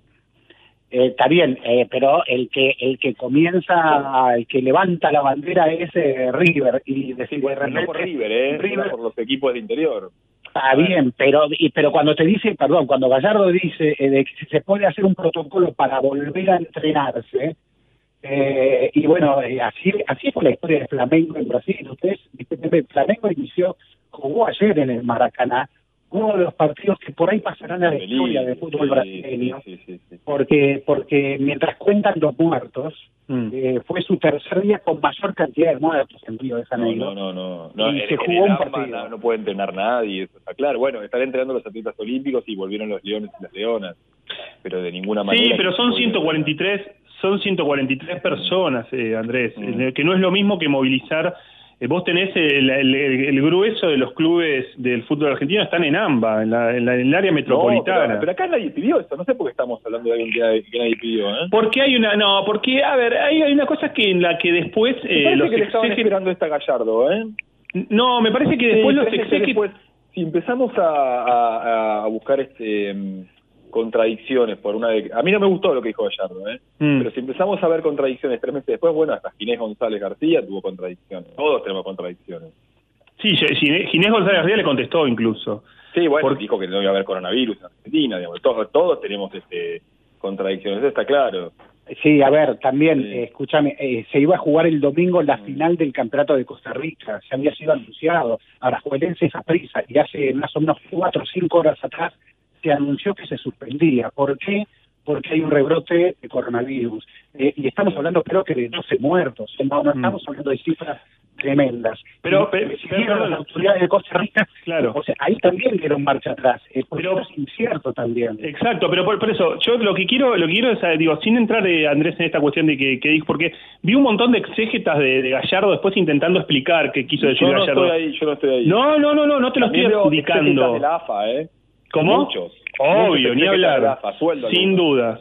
Speaker 7: Eh, está bien, eh, pero el que el que comienza, el que levanta la bandera es eh, River y decir de
Speaker 8: No por River, ¿eh?
Speaker 7: River-
Speaker 8: por los equipos del interior.
Speaker 7: Está bien, pero y, pero cuando te dice, perdón, cuando Gallardo dice eh, de que se puede hacer un protocolo para volver a entrenarse, eh, y bueno, eh, así así fue la historia de Flamengo en Brasil. Ustedes, Flamengo inició, jugó ayer en el Maracaná, uno de los partidos que por ahí pasarán a la historia del fútbol brasileño, porque porque mientras cuentan los muertos, eh, fue su tercer día con mayor cantidad de muertos en Río de
Speaker 8: No,
Speaker 7: Janeiro.
Speaker 8: no, no, no. no
Speaker 7: Y
Speaker 8: en-
Speaker 7: se
Speaker 8: en
Speaker 7: jugó
Speaker 8: el
Speaker 7: un
Speaker 8: AMBA
Speaker 7: partido.
Speaker 8: No, no puede entrenar nadie, eso está claro. Bueno, están entrenando los atletas olímpicos y volvieron los leones y las leonas, pero de ninguna manera.
Speaker 4: Sí, pero son
Speaker 8: puede-
Speaker 4: 143, son 143 personas, eh, Andrés,
Speaker 8: Mm.
Speaker 4: eh, que no es lo mismo que movilizar. Vos tenés el, el- el- el grueso de los clubes del fútbol argentino están en AMBA, en, la, en, la- en el área
Speaker 8: No,
Speaker 4: metropolitana.
Speaker 8: pero, pero acá nadie pidió eso, no sé por qué estamos hablando de alguien que, nadie- que nadie pidió, ¿eh?
Speaker 4: Porque hay una, no, porque, a ver, hay, hay una cosa que en la que después eh,
Speaker 8: parece
Speaker 4: los
Speaker 8: que le estaban esperando esta Gallardo, ¿eh?
Speaker 4: No, me parece que después
Speaker 8: Sí,
Speaker 4: los
Speaker 8: después, si empezamos a, a- a buscar este mm, contradicciones por una de... A mí no me gustó lo que dijo Gallardo, ¿eh?
Speaker 4: Mm.
Speaker 8: Pero si empezamos a ver contradicciones tres meses después, bueno, hasta Ginés González García tuvo contradicciones. Todos tenemos contradicciones.
Speaker 4: Sí, Ginés González Ría le contestó incluso.
Speaker 8: Sí, bueno, dijo que no iba a haber coronavirus en Argentina, digamos, todos, todos tenemos este contradicciones, eso está claro.
Speaker 7: Sí, a ver, también, eh, escúchame, eh, se iba a jugar el domingo la final del campeonato de Costa Rica, se había sido anunciado, ahora jueguense esa prisa, y hace más o menos cuatro o cinco horas atrás se anunció que se suspendía. ¿Por qué? Porque hay un rebrote de coronavirus. Eh, y estamos hablando, creo que de 12 muertos, no, no estamos hablando de cifras tremendas.
Speaker 4: Pero, pero, perdón.
Speaker 7: las autoridades de Costa Rica,
Speaker 4: Claro.
Speaker 7: o sea, ahí también dieron marcha atrás, eh, porque eso es incierto también.
Speaker 4: Exacto, pero por, por eso, yo lo que quiero, lo que quiero es, eh, digo, sin entrar, eh, Andrés, en esta cuestión de que, que dijo, porque vi un montón de exégetas de, de Gallardo después intentando explicar qué quiso decir
Speaker 8: Yo no
Speaker 4: Gallardo.
Speaker 8: estoy ahí, yo no estoy ahí.
Speaker 4: No, no, no, no, no te lo
Speaker 8: También
Speaker 4: estoy
Speaker 8: veo
Speaker 4: adjudicando.
Speaker 8: de la AFA, ¿eh?
Speaker 4: ¿Cómo?
Speaker 8: Muchos.
Speaker 4: Obvio,
Speaker 8: Muchos
Speaker 4: ni hablar. Sin dudas,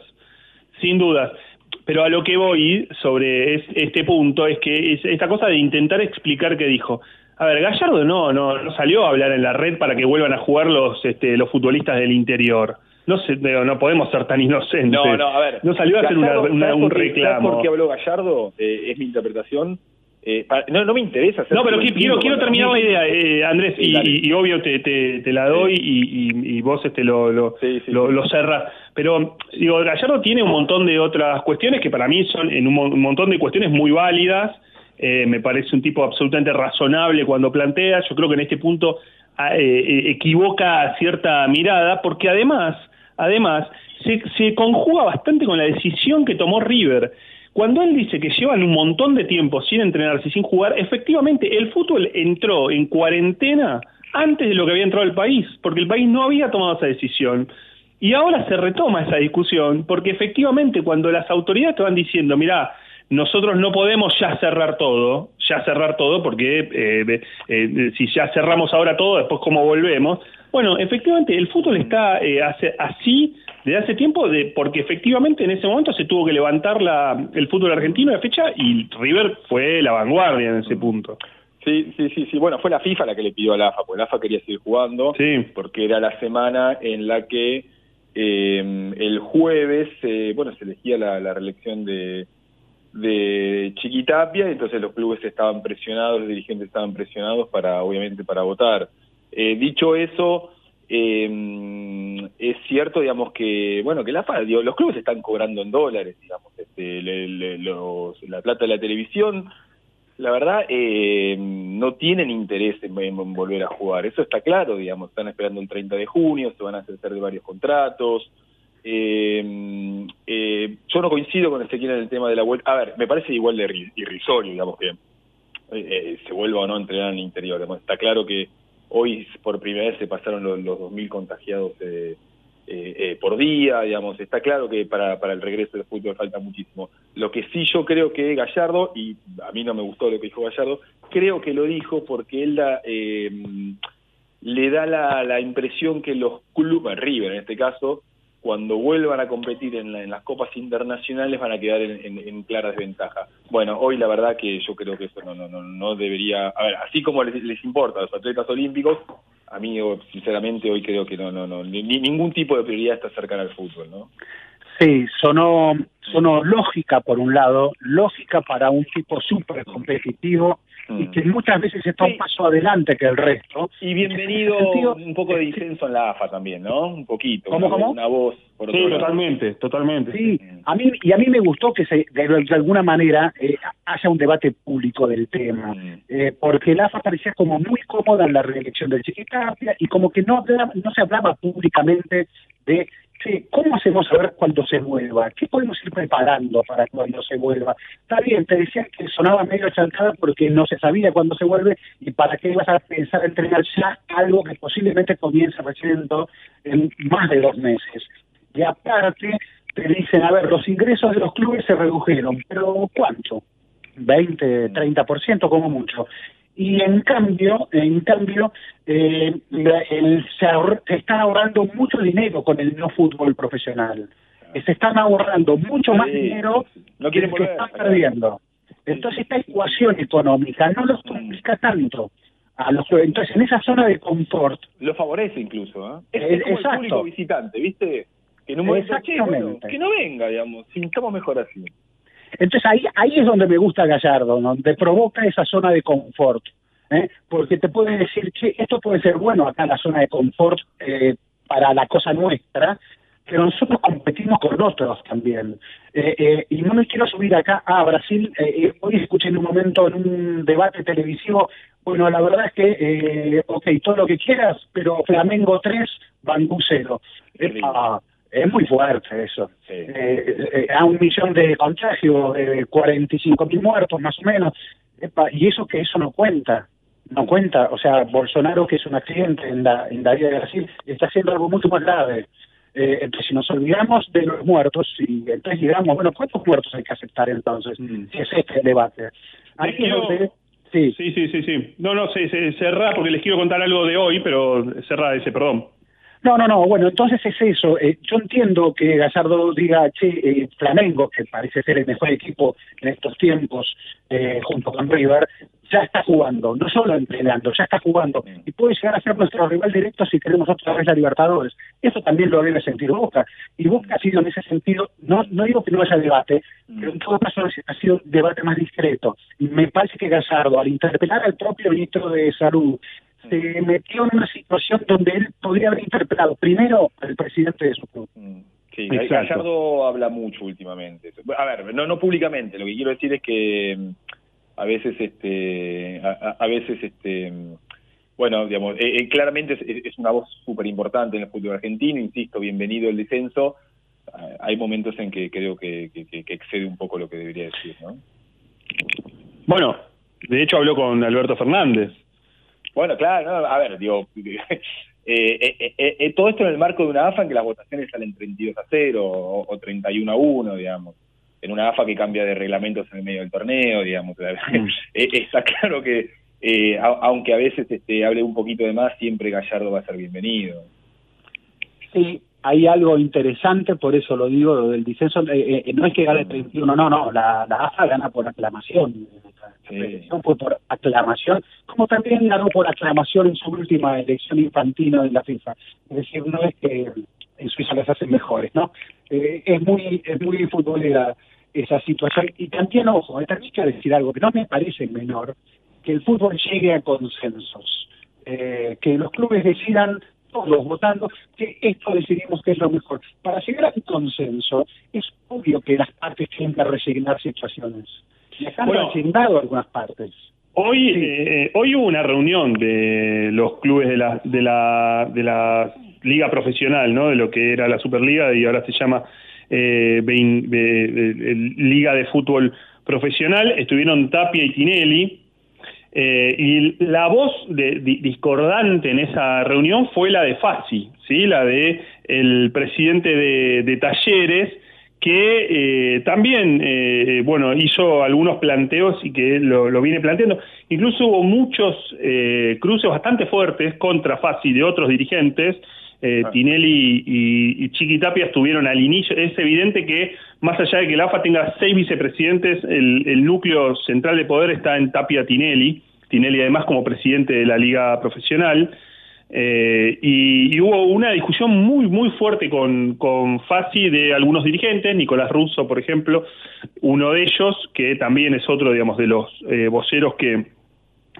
Speaker 4: sin dudas. Pero a lo que voy sobre es- este punto es que es esta cosa de intentar explicar qué dijo. A ver, Gallardo no, no, no salió a hablar en la red para que vuelvan a jugar los, este, los futbolistas del interior. No sé, no, podemos ser tan inocentes.
Speaker 8: No, no, a ver.
Speaker 4: No salió a hacer una-
Speaker 8: Gallardo,
Speaker 4: una-
Speaker 8: ¿sabes
Speaker 4: un
Speaker 8: por qué- ¿sabes
Speaker 4: reclamo.
Speaker 8: por qué habló Gallardo? Eh, es mi interpretación. Eh, no, no me interesa hacer
Speaker 4: No, pero quiero, quiero terminar la idea, eh, Andrés,
Speaker 8: Sí,
Speaker 4: y, obvio te, te, te la doy y, y- y vos este lo, lo, lo, lo cerrás. Pero, digo, Gallardo tiene un montón de otras cuestiones que para mí son en un, mo- un montón de cuestiones muy válidas. Eh, me parece un tipo absolutamente razonable cuando plantea. Yo creo que en este punto equivoca cierta mirada, porque además, además, se, se conjuga bastante con la decisión que tomó River. Cuando él dice que llevan un montón de tiempo sin entrenarse y sin jugar, efectivamente el fútbol entró en cuarentena antes de lo que había entrado el país, porque el país no había tomado esa decisión. Y ahora se retoma esa discusión, porque efectivamente cuando las autoridades te van diciendo, mira, nosotros no podemos ya cerrar todo, ya cerrar todo, porque eh, eh, si ya cerramos ahora todo, después cómo volvemos. Bueno, efectivamente el fútbol está eh, así desde hace tiempo, de, porque efectivamente en ese momento se tuvo que levantar la, el fútbol argentino de fecha y River fue la vanguardia en ese punto.
Speaker 8: Sí, sí, sí, sí. Bueno, fue la FIFA la que le pidió a la AFA, porque la AFA quería seguir jugando, porque era la semana en la que eh, el jueves, eh, bueno, se elegía la, la reelección de, de Chiquitapia, y entonces los clubes estaban presionados, los dirigentes estaban presionados para, obviamente, para votar. Eh, dicho eso, eh, es cierto, digamos, que, bueno, que la digo, los clubes están cobrando en dólares, digamos, este, le- le- los- la plata de la televisión, la verdad, eh, no tienen interés en, volver a jugar. Eso está claro, digamos. Están esperando el 30 de junio, se van a hacer de varios contratos. Eh, eh, yo no coincido con Ezequiel en el tema de la vuelta. A ver, me parece igual de irri- irrisorio, digamos, que eh, eh, se vuelva o no a entrenar en el interior. Digamos, Está claro que hoy por primera vez se pasaron los, los 2.000 contagiados eh, eh, eh, por día, digamos. Está claro que para, para el regreso del fútbol falta muchísimo. Lo que sí yo creo que Gallardo, y a mí no me gustó lo que dijo Gallardo, creo que lo dijo porque él da, eh, le da la, la impresión que los clubes, River en este caso, cuando vuelvan a competir en, la- en las copas internacionales van a quedar en, en- en clara desventaja. Bueno, hoy la verdad que yo creo que eso no, no, no, no debería, a ver, así como les, les importa a los atletas olímpicos, a mí sinceramente hoy creo que no, no, no, ni- ningún tipo de prioridad está cercana al fútbol, ¿no?
Speaker 7: Sí, sonó, sonó lógica por un lado, lógica para un tipo súper competitivo y que muchas veces está un paso adelante que el resto.
Speaker 8: Y bienvenido
Speaker 7: sentido,
Speaker 8: un poco de disenso en la AFA también, ¿no? Un poquito.
Speaker 7: ¿Cómo,
Speaker 8: una,
Speaker 7: cómo?
Speaker 8: una voz por otro
Speaker 4: Sí,
Speaker 8: lado.
Speaker 4: totalmente, totalmente.
Speaker 7: Sí, a mí, y a mí me gustó que se, de, de alguna manera eh, haya un debate público del tema, eh, porque la AFA parecía como muy cómoda en la reelección del Chiquitapia y como que no, hablaba- no se hablaba públicamente de che, cómo hacemos a ver cuando se vuelva, qué podemos ir preparando para cuando se vuelva. Está bien, te decían que sonaba medio chantada porque no se sabía cuándo se vuelve y para qué ibas a pensar en entrenar ya algo que posiblemente comience recién en más de dos meses. Y aparte, te dicen, a ver, los ingresos de los clubes se redujeron, pero ¿cuánto? 20, 30% como mucho. Y en cambio, en cambio, eh, el- se, ahor- se está ahorrando mucho dinero con el no fútbol profesional. Eh, Se están ahorrando mucho más dinero
Speaker 8: No
Speaker 7: que el que están perdiendo. Entonces esta ecuación económica no los complica tanto. A los, entonces en esa zona de confort
Speaker 8: Lo favorece incluso, ¿eh? Es,
Speaker 7: Eh,
Speaker 8: es como
Speaker 7: exacto.
Speaker 8: el público visitante, ¿viste? Que en un momento, che, bueno,
Speaker 7: Exactamente.
Speaker 8: que no venga, digamos, si estamos mejor así.
Speaker 7: Entonces ahí, ahí es donde me gusta Gallardo, donde provoca esa zona de confort. ¿eh? porque te puede decir, che, esto puede ser bueno acá en la zona de confort eh, para la cosa nuestra, pero nosotros competimos con otros también. Eh, eh, y no me quiero subir acá a Brasil. eh, eh, hoy escuché en un momento en un debate televisivo, bueno, la verdad es que, eh, ok, todo lo que quieras, pero Flamengo 3, Bangú 0. Epa, es muy fuerte eso. Eh, eh, a un millón de contagios, eh, 45 mil muertos más o menos. Epa, y eso que eso no cuenta no cuenta, o sea, Bolsonaro, que es un accidente en la, en la vida de Brasil, está haciendo algo mucho más grave. Eh, entonces, si nos olvidamos de los muertos, y entonces digamos, bueno, ¿cuántos muertos hay que aceptar entonces? Si es este el debate. Ahí es donde-
Speaker 4: Sí. sí, sí, sí, sí. No, no, se, se, cerrá porque les quiero contar algo de hoy, pero cerrá ese, perdón.
Speaker 7: No, no, no, bueno, entonces es eso. Eh, yo entiendo que Gallardo diga, che, eh, Flamengo, que parece ser el mejor equipo en estos tiempos, eh, junto con River, ya está jugando, no solo entrenando, ya está jugando. Y puede llegar a ser nuestro rival directo si queremos otra vez la Libertadores. Eso también lo debe sentir Boca. Y Boca ha sido en ese sentido, no, no digo que no haya debate, pero en todo caso ha sido un debate más discreto. Me parece que Gallardo, al interpelar al propio ministro de Salud, se metió en una situación donde él podría haber interpelado primero al presidente de su club.
Speaker 8: Sí,
Speaker 7: Exacto.
Speaker 8: Gallardo habla mucho últimamente. A ver, no, no públicamente, lo que quiero decir es que mm, a veces, este, a, veces, este, mm, bueno, digamos, eh, eh, claramente es, es una voz súper importante en el fútbol argentino, insisto, bienvenido el descenso. Ah, Hay momentos en que creo que- que excede un poco lo que debería decir, ¿no?
Speaker 4: Bueno, de hecho habló con Alberto Fernández.
Speaker 8: Bueno, claro, no, a ver, digo, eh, eh, eh, eh, todo esto en el marco de una AFA en que las votaciones salen 32 a 0 o, o 31 a 1, digamos. En una AFA que cambia de reglamentos en el medio del torneo, digamos. Eh, Está claro que, eh, a- aunque a veces este, hable un poquito de más, siempre Gallardo va a ser bienvenido.
Speaker 7: Sí, hay algo interesante, por eso lo digo, lo del disenso. eh, eh, no es que gane 31, no, no, la, la AFA gana por aclamación. La elección fue por aclamación, como también ganó por aclamación en su última elección infantina de la FIFA. Es decir, no es que en Suiza las hacen mejores, ¿no? Eh, es muy es muy futbolera esa situación. Y también, ojo, eh, también quiero decir algo que no me parece menor, que el fútbol llegue a consensos, eh, que los clubes decidan todos votando que esto decidimos que es lo mejor. Para llegar a un consenso, es obvio que las partes tienen que resignar situaciones. Acá han
Speaker 4: Bueno.
Speaker 7: resignado algunas partes.
Speaker 4: Hoy, eh, hoy hubo una reunión de los clubes de la, de la, de la liga profesional, ¿no? De lo que era la Superliga y ahora se llama eh, Liga de Fútbol Profesional. Estuvieron Tapia y Tinelli. Eh, y la voz discordante en esa reunión fue la de Fassi, ¿sí? la de el presidente de, Talleres, que eh, también eh, bueno hizo algunos planteos y que lo, lo viene planteando. Incluso hubo muchos cruces bastante fuertes contra Fassi de otros dirigentes. Eh, Tinelli y, y Chiqui Tapia estuvieron al inicio. Es evidente que más allá de que la AFA tenga seis vicepresidentes, el, el núcleo central de poder está en Tapia Tinelli. Tinelli además como presidente de la liga profesional. Eh, y, y hubo una discusión muy, muy fuerte con, con Fassi de algunos dirigentes, Nicolás Russo, por ejemplo, uno de ellos, que también es otro, digamos, de los eh, voceros que,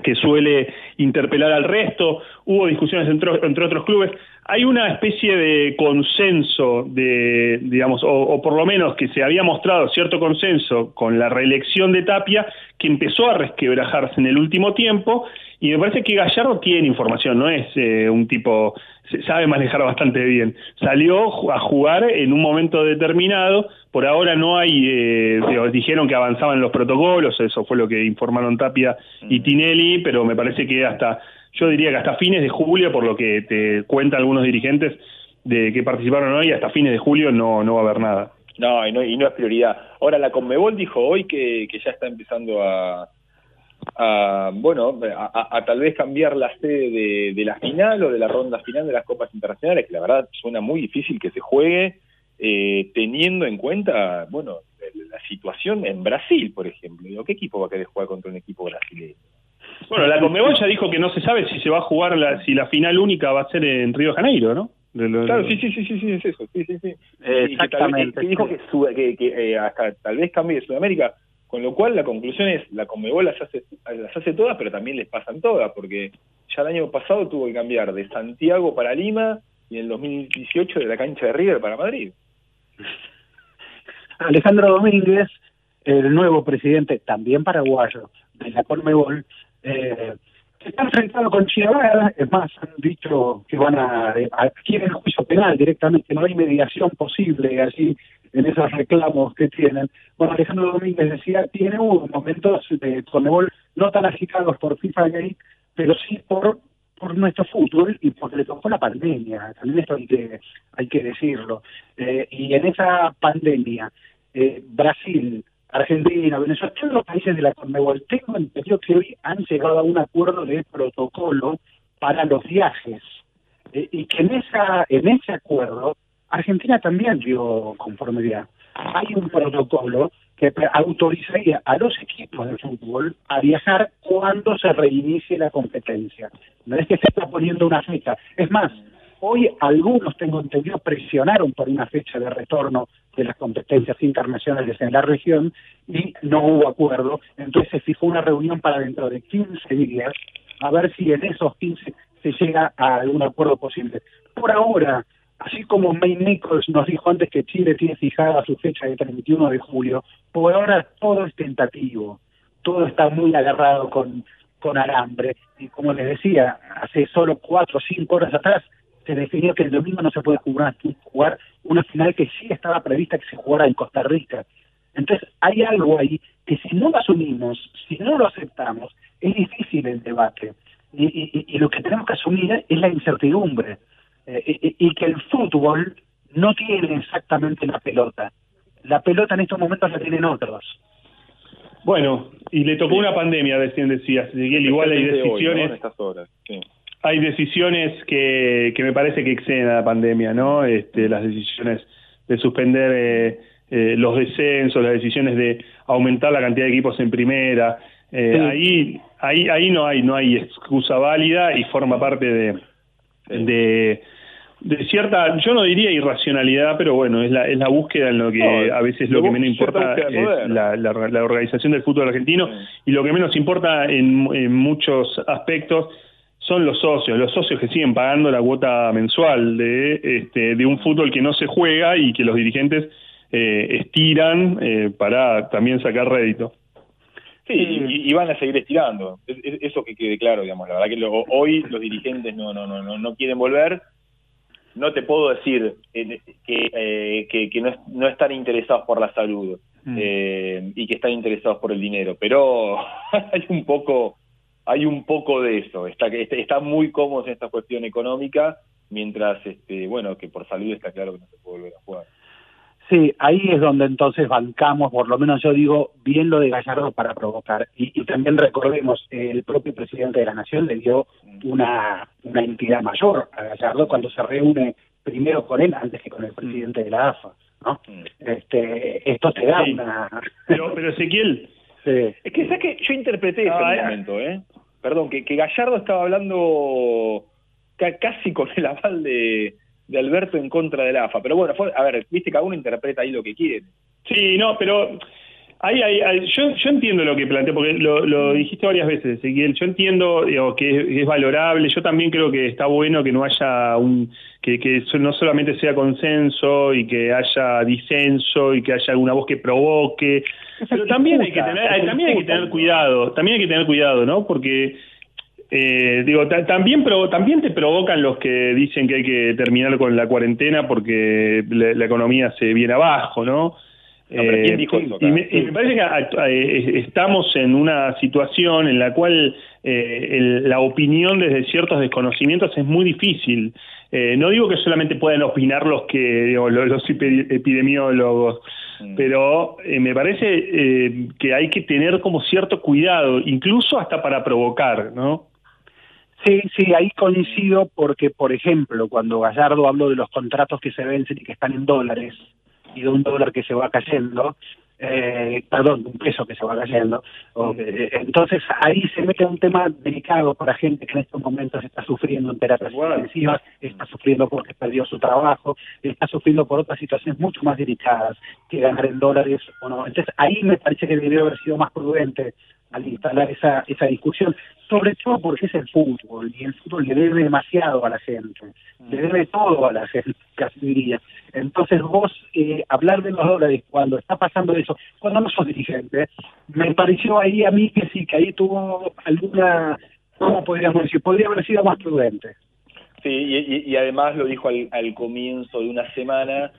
Speaker 4: que suele interpelar al resto. Hubo discusiones entre, otros clubes. Hay una especie de consenso, de, digamos, o, o por lo menos que se había mostrado cierto consenso con la reelección de Tapia, que empezó a resquebrajarse en el último tiempo. Y me parece que Gallardo tiene información, no es eh, un tipo, se- sabe manejar bastante bien. Salió a jugar en un momento determinado, por ahora no hay, eh, dijeron que avanzaban los protocolos, eso fue lo que informaron Tapia y Tinelli, pero me parece que hasta, yo diría que hasta fines de julio, por lo que te cuentan algunos dirigentes de que participaron hoy, hasta fines de julio no, no va a haber nada.
Speaker 8: No, y no, y no es prioridad. Ahora, la Conmebol dijo hoy que, que ya está empezando a, a, bueno, a, a- a tal vez cambiar la sede de, de la final o de la ronda final de las Copas Internacionales, que la verdad suena muy difícil que se juegue, eh, teniendo en cuenta, bueno, la situación en Brasil, por ejemplo. Digo, ¿Qué equipo va a querer jugar contra un equipo brasileño?
Speaker 4: Bueno, la Conmebol ya dijo que no se sabe si se va a jugar, la, si la final única va a ser en Río de Janeiro, ¿no? De lo-
Speaker 8: Claro, sí, sí, sí, sí, sí, es eso, sí, sí, sí. Y que tal vez-
Speaker 7: Exactamente.
Speaker 8: que dijo que, que, eh, hasta tal vez cambie de Sudamérica. Con lo cual la conclusión es, la Conmebol las hace, las hace todas, pero también les pasan todas, porque ya el año pasado tuvo que cambiar de Santiago para Lima y en el 2018 de la cancha de River para Madrid.
Speaker 7: Alejandro Domínguez, el nuevo presidente, también paraguayo, de la Conmebol, eh, está enfrentado con Chiavara, es más, han dicho que van a, a quieren juicio penal directamente, no hay mediación posible allí en esos reclamos que tienen. Bueno, Alejandro Domínguez decía, tiene momentos de Conmebol no tan agitados por FIFA Gate, pero sí por por nuestro fútbol y porque le tocó la pandemia, también esto hay que, hay que decirlo. Eh, y en esa pandemia, eh, Brasil, Argentina, Venezuela, todos los países de la Conmebol, tengo entendido que hoy han llegado a un acuerdo de protocolo para los viajes. Eh, y que en esa en ese acuerdo Argentina también dio conformidad. Hay un protocolo que autorizaría a los equipos de fútbol a viajar cuando se reinicie la competencia. No es que se está poniendo una fecha. Es más, hoy algunos, tengo entendido, presionaron por una fecha de retorno de las competencias internacionales en la región y no hubo acuerdo. Entonces se fijó una reunión para dentro de 15 días a ver si en esos 15 se llega a algún acuerdo posible. Por ahora, así como May Nichols nos dijo antes que Chile tiene fijada su fecha de 31 de julio, por ahora todo es tentativo, todo está muy agarrado con, con alambre. Y como les decía, hace solo cuatro o cinco horas atrás se definió que el domingo no se puede jugar, una final que sí estaba prevista que se jugara en Costa Rica. Entonces hay algo ahí que si no lo asumimos, si no lo aceptamos, es difícil el debate. Y- y lo que tenemos que asumir es la incertidumbre. Eh, y, y que el fútbol no tiene exactamente la pelota. La pelota en estos momentos la tienen otros.
Speaker 4: Bueno, y le tocó una pandemia, recién decías, Ezequiel, igual hay
Speaker 8: Especialmente hoy, ¿no?
Speaker 4: decisiones
Speaker 8: En estas horas. Sí.
Speaker 4: hay decisiones que, que me parece que exceden a la pandemia, ¿no? Este, las decisiones de suspender eh, eh, los descensos, las decisiones de aumentar la cantidad de equipos en primera. Eh,
Speaker 15: Sí.
Speaker 4: Ahí, ahí, ahí no hay, no hay excusa válida y forma parte de, de, de cierta, yo no diría irracionalidad, pero bueno, es la, es la búsqueda en lo que
Speaker 8: No,
Speaker 4: a veces lo que menos importa es la, la, la organización del fútbol argentino y lo que menos importa en, en muchos aspectos son los socios, los socios que siguen pagando la cuota mensual de, este, de un fútbol que no se juega y que los dirigentes eh, estiran eh, para también sacar rédito.
Speaker 8: Sí, y, y van a seguir estirando. Es- es- Eso que quede claro, digamos. La verdad que lo- hoy los dirigentes no, no, no, no, no quieren volver. No te puedo decir eh, que, eh, que, que no, es- no están interesados por la salud eh, y que están interesados por el dinero, pero hay un poco hay un poco de eso. Está, está, está muy cómodos en esta cuestión económica, mientras, este, bueno, que por salud está claro que no se puede volver a jugar.
Speaker 7: Sí, ahí es donde entonces bancamos, por lo menos yo digo, bien lo de Gallardo para provocar. Y, y también recordemos, el propio presidente de la Nación le dio una, una entidad mayor a Gallardo cuando se reúne primero con él antes que con el presidente de la AFA. ¿no? Este, esto te da
Speaker 4: Sí.
Speaker 7: una...
Speaker 4: Pero, pero Ezequiel,
Speaker 7: Sí.
Speaker 8: Es que, ¿sabes que Yo interpreté
Speaker 4: Ah,
Speaker 8: en
Speaker 4: eh.
Speaker 8: momento, ¿eh? Perdón, que, que Gallardo estaba hablando ca- casi con el aval de, de Alberto en contra del AFA. Pero bueno, fue, a ver, viste, cada uno interpreta ahí lo que quiere.
Speaker 4: Sí, no, pero ahí, ahí- ahí- yo, yo entiendo lo que plantea, porque lo, lo dijiste varias veces, Ezequiel. Yo entiendo digo, que es, es valorable. Yo también creo que está bueno que no haya un. Que, que no solamente sea consenso y que haya disenso y que haya alguna voz que provoque. Pero también hay que tener, también hay que tener cuidado, también hay que tener cuidado, ¿no? Porque eh, digo, ta- también también te provocan los que dicen que hay que terminar con la cuarentena porque la, la economía se viene abajo, ¿no?
Speaker 8: No, pero ¿quién dijo
Speaker 4: sí,
Speaker 8: eso,
Speaker 4: y, me,
Speaker 8: claro?
Speaker 4: y me parece que eh, estamos en una situación en la cual eh, el- la opinión desde ciertos desconocimientos es muy difícil. Eh, no digo que solamente puedan opinar los que digo, los, los epi- epidemiólogos, pero eh, me parece eh, que hay que tener como cierto cuidado, incluso hasta para provocar, ¿no?
Speaker 7: Sí, sí, ahí coincido porque, por ejemplo, cuando Gallardo habló de los contratos que se vencen y que están en dólares y de un dólar que se va cayendo, eh, perdón, un peso que se va cayendo. Eh, entonces ahí se mete un tema delicado para gente que en estos momentos está sufriendo en terapias intensivas, está sufriendo porque perdió su trabajo, está sufriendo por otras situaciones mucho más delicadas que ganar en dólares o no. Entonces ahí me parece que debió haber sido más prudente al instalar esa, esa discusión, sobre todo porque es el fútbol y el fútbol le debe demasiado a la gente, le debe todo a la gente, casi diría. Entonces vos eh, hablar de los dólares cuando está pasando eso, cuando no sos dirigente, me pareció ahí a mí que sí, que ahí tuvo alguna, ¿cómo podríamos decir? Podría haber sido más prudente.
Speaker 8: Sí, y, y- y además lo dijo al, al comienzo de una semana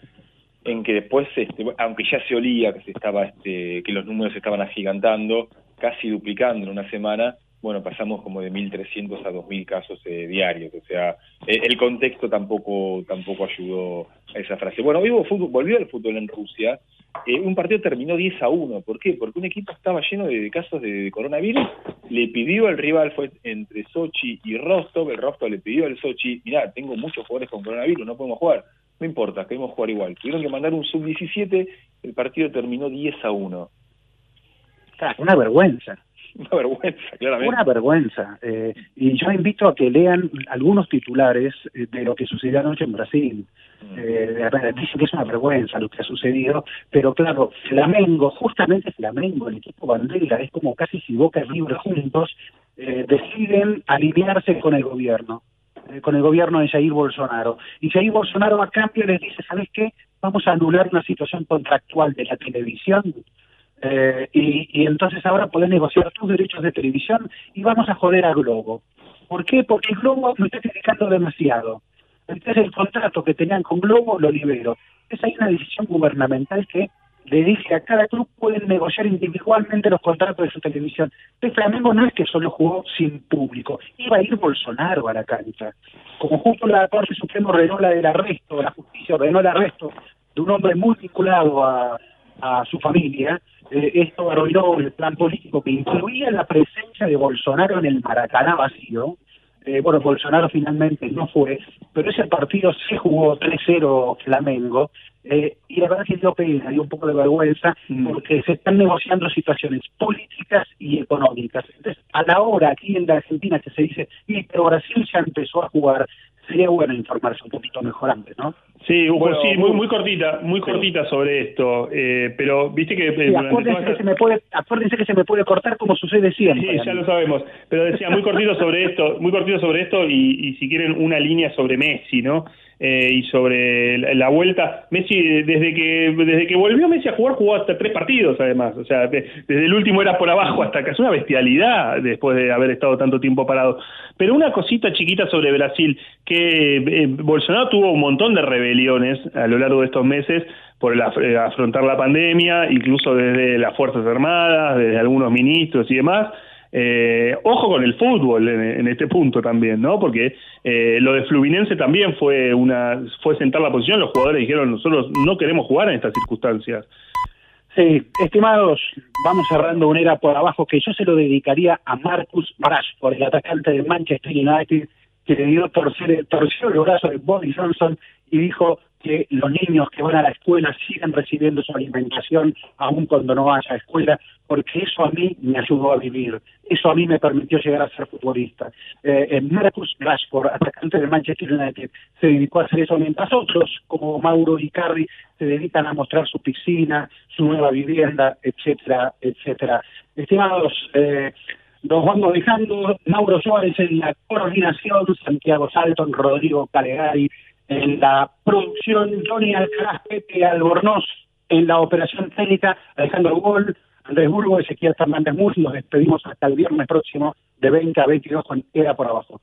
Speaker 8: en que después, este, aunque ya se olía que se estaba, este, que los números se estaban agigantando, casi duplicando en una semana, bueno, pasamos como de 1.300 a 2.000 casos eh, diarios. O sea, eh, el contexto tampoco tampoco ayudó a esa frase. Bueno, hoy fútbol, volvió el fútbol en Rusia. Eh, un partido terminó 10 a 1. ¿Por qué? Porque un equipo estaba lleno de casos de, coronavirus. Le pidió al rival, fue entre Sochi y Rostov. El Rostov le pidió al Sochi, mirá, tengo muchos jugadores con coronavirus, no podemos jugar. No importa, queremos jugar igual. Tuvieron que mandar un sub-17, el partido terminó 10 a 1.
Speaker 7: Una vergüenza.
Speaker 8: Una vergüenza, claramente.
Speaker 7: Una vergüenza. Eh, y yo invito a que lean algunos titulares eh, de lo que sucedió anoche en Brasil. Eh, de verdad, dicen que es una vergüenza lo que ha sucedido, pero claro, Flamengo, justamente Flamengo, el equipo bandera, es como casi si Boca y River juntos eh, deciden alinearse con el gobierno, eh, con el gobierno de Jair Bolsonaro. Y Jair Bolsonaro a cambio les dice, ¿sabes qué? Vamos a anular una situación contractual de la televisión eh, y, y entonces ahora podés negociar tus derechos de televisión y vamos a joder a Globo. ¿Por qué? Porque Globo lo está criticando demasiado. Entonces el contrato que tenían con Globo lo libero. Entonces hay una decisión gubernamental que le dice a cada club pueden negociar individualmente los contratos de su televisión. Entonces Flamengo no es que solo jugó sin público, iba a ir Bolsonaro a la cancha. Como justo la Corte Suprema ordenó la del arresto, la justicia ordenó el arresto de un hombre muy vinculado a, a su familia, eh, esto arruinó el plan político que incluía la presencia de Bolsonaro en el Maracaná vacío. Eh, bueno, Bolsonaro finalmente no fue, pero ese partido se jugó 3-0 Flamengo, eh, y la verdad que dio pena, dio un poco de vergüenza, porque se están negociando situaciones políticas y económicas. Entonces, a la hora aquí en la Argentina que se dice, "Sí, pero Brasil ya empezó a jugar, sería bueno informarse un poquito mejor antes, ¿no?
Speaker 4: Sí, Hugo,
Speaker 7: Bueno,
Speaker 4: sí, muy,
Speaker 7: muy-
Speaker 4: cortita, muy cortita sobre esto, eh, pero viste que... eh,
Speaker 7: Sí,
Speaker 4: durante
Speaker 7: acuérdense,
Speaker 4: toda
Speaker 7: que
Speaker 4: esta-
Speaker 7: se me puede, acuérdense que se me puede cortar como sucede siempre.
Speaker 4: Sí, ya lo sabemos. Pero decía muy cortito sobre esto, muy cortito sobre esto y, y si quieren una línea sobre Messi, ¿no? Eh, y sobre la, vuelta. Messi, eh, desde que desde que volvió Messi a jugar, jugó hasta tres partidos además. O sea, de- desde el último era por abajo hasta acá. Es una bestialidad después de haber estado tanto tiempo parado. Pero una cosita chiquita sobre Brasil, que eh, Bolsonaro tuvo un montón de rebeliones a lo largo de estos meses por afrontar la pandemia, incluso desde las Fuerzas Armadas, desde algunos ministros y demás. Eh, ojo con el fútbol en, este punto también, ¿no? Porque eh, lo de Fluminense también fue una fue sentar la posición. Los jugadores dijeron nosotros no queremos jugar en estas circunstancias.
Speaker 7: Sí, estimados, vamos cerrando una era por abajo que yo se lo dedicaría a Marcus Rashford, el atacante de Manchester United, que le dio torcer, torció el brazo de Bobby Johnson y dijo que los niños que van a la escuela siguen recibiendo su alimentación aun cuando no haya escuela, porque eso a mí me ayudó a vivir, eso a mí me permitió llegar a ser futbolista. Eh, eh, Marcus Rashford, atacante de Manchester United, se dedicó a hacer eso mientras otros, como Mauro Icardi, se dedican a mostrar su piscina, su nueva vivienda, etcétera, etcétera. Estimados, nos vamos dejando Mauro Suárez en la coordinación, Santiago Salton, Rodrigo Calegari en la producción, Johnny Alcaraz, Pepe Albornoz en la operación técnica, Alejandro Gol, Andrés Burgo, Ezequiel Fernández Mus, nos despedimos hasta el viernes próximo de 20 a 22 con Era por Abajo.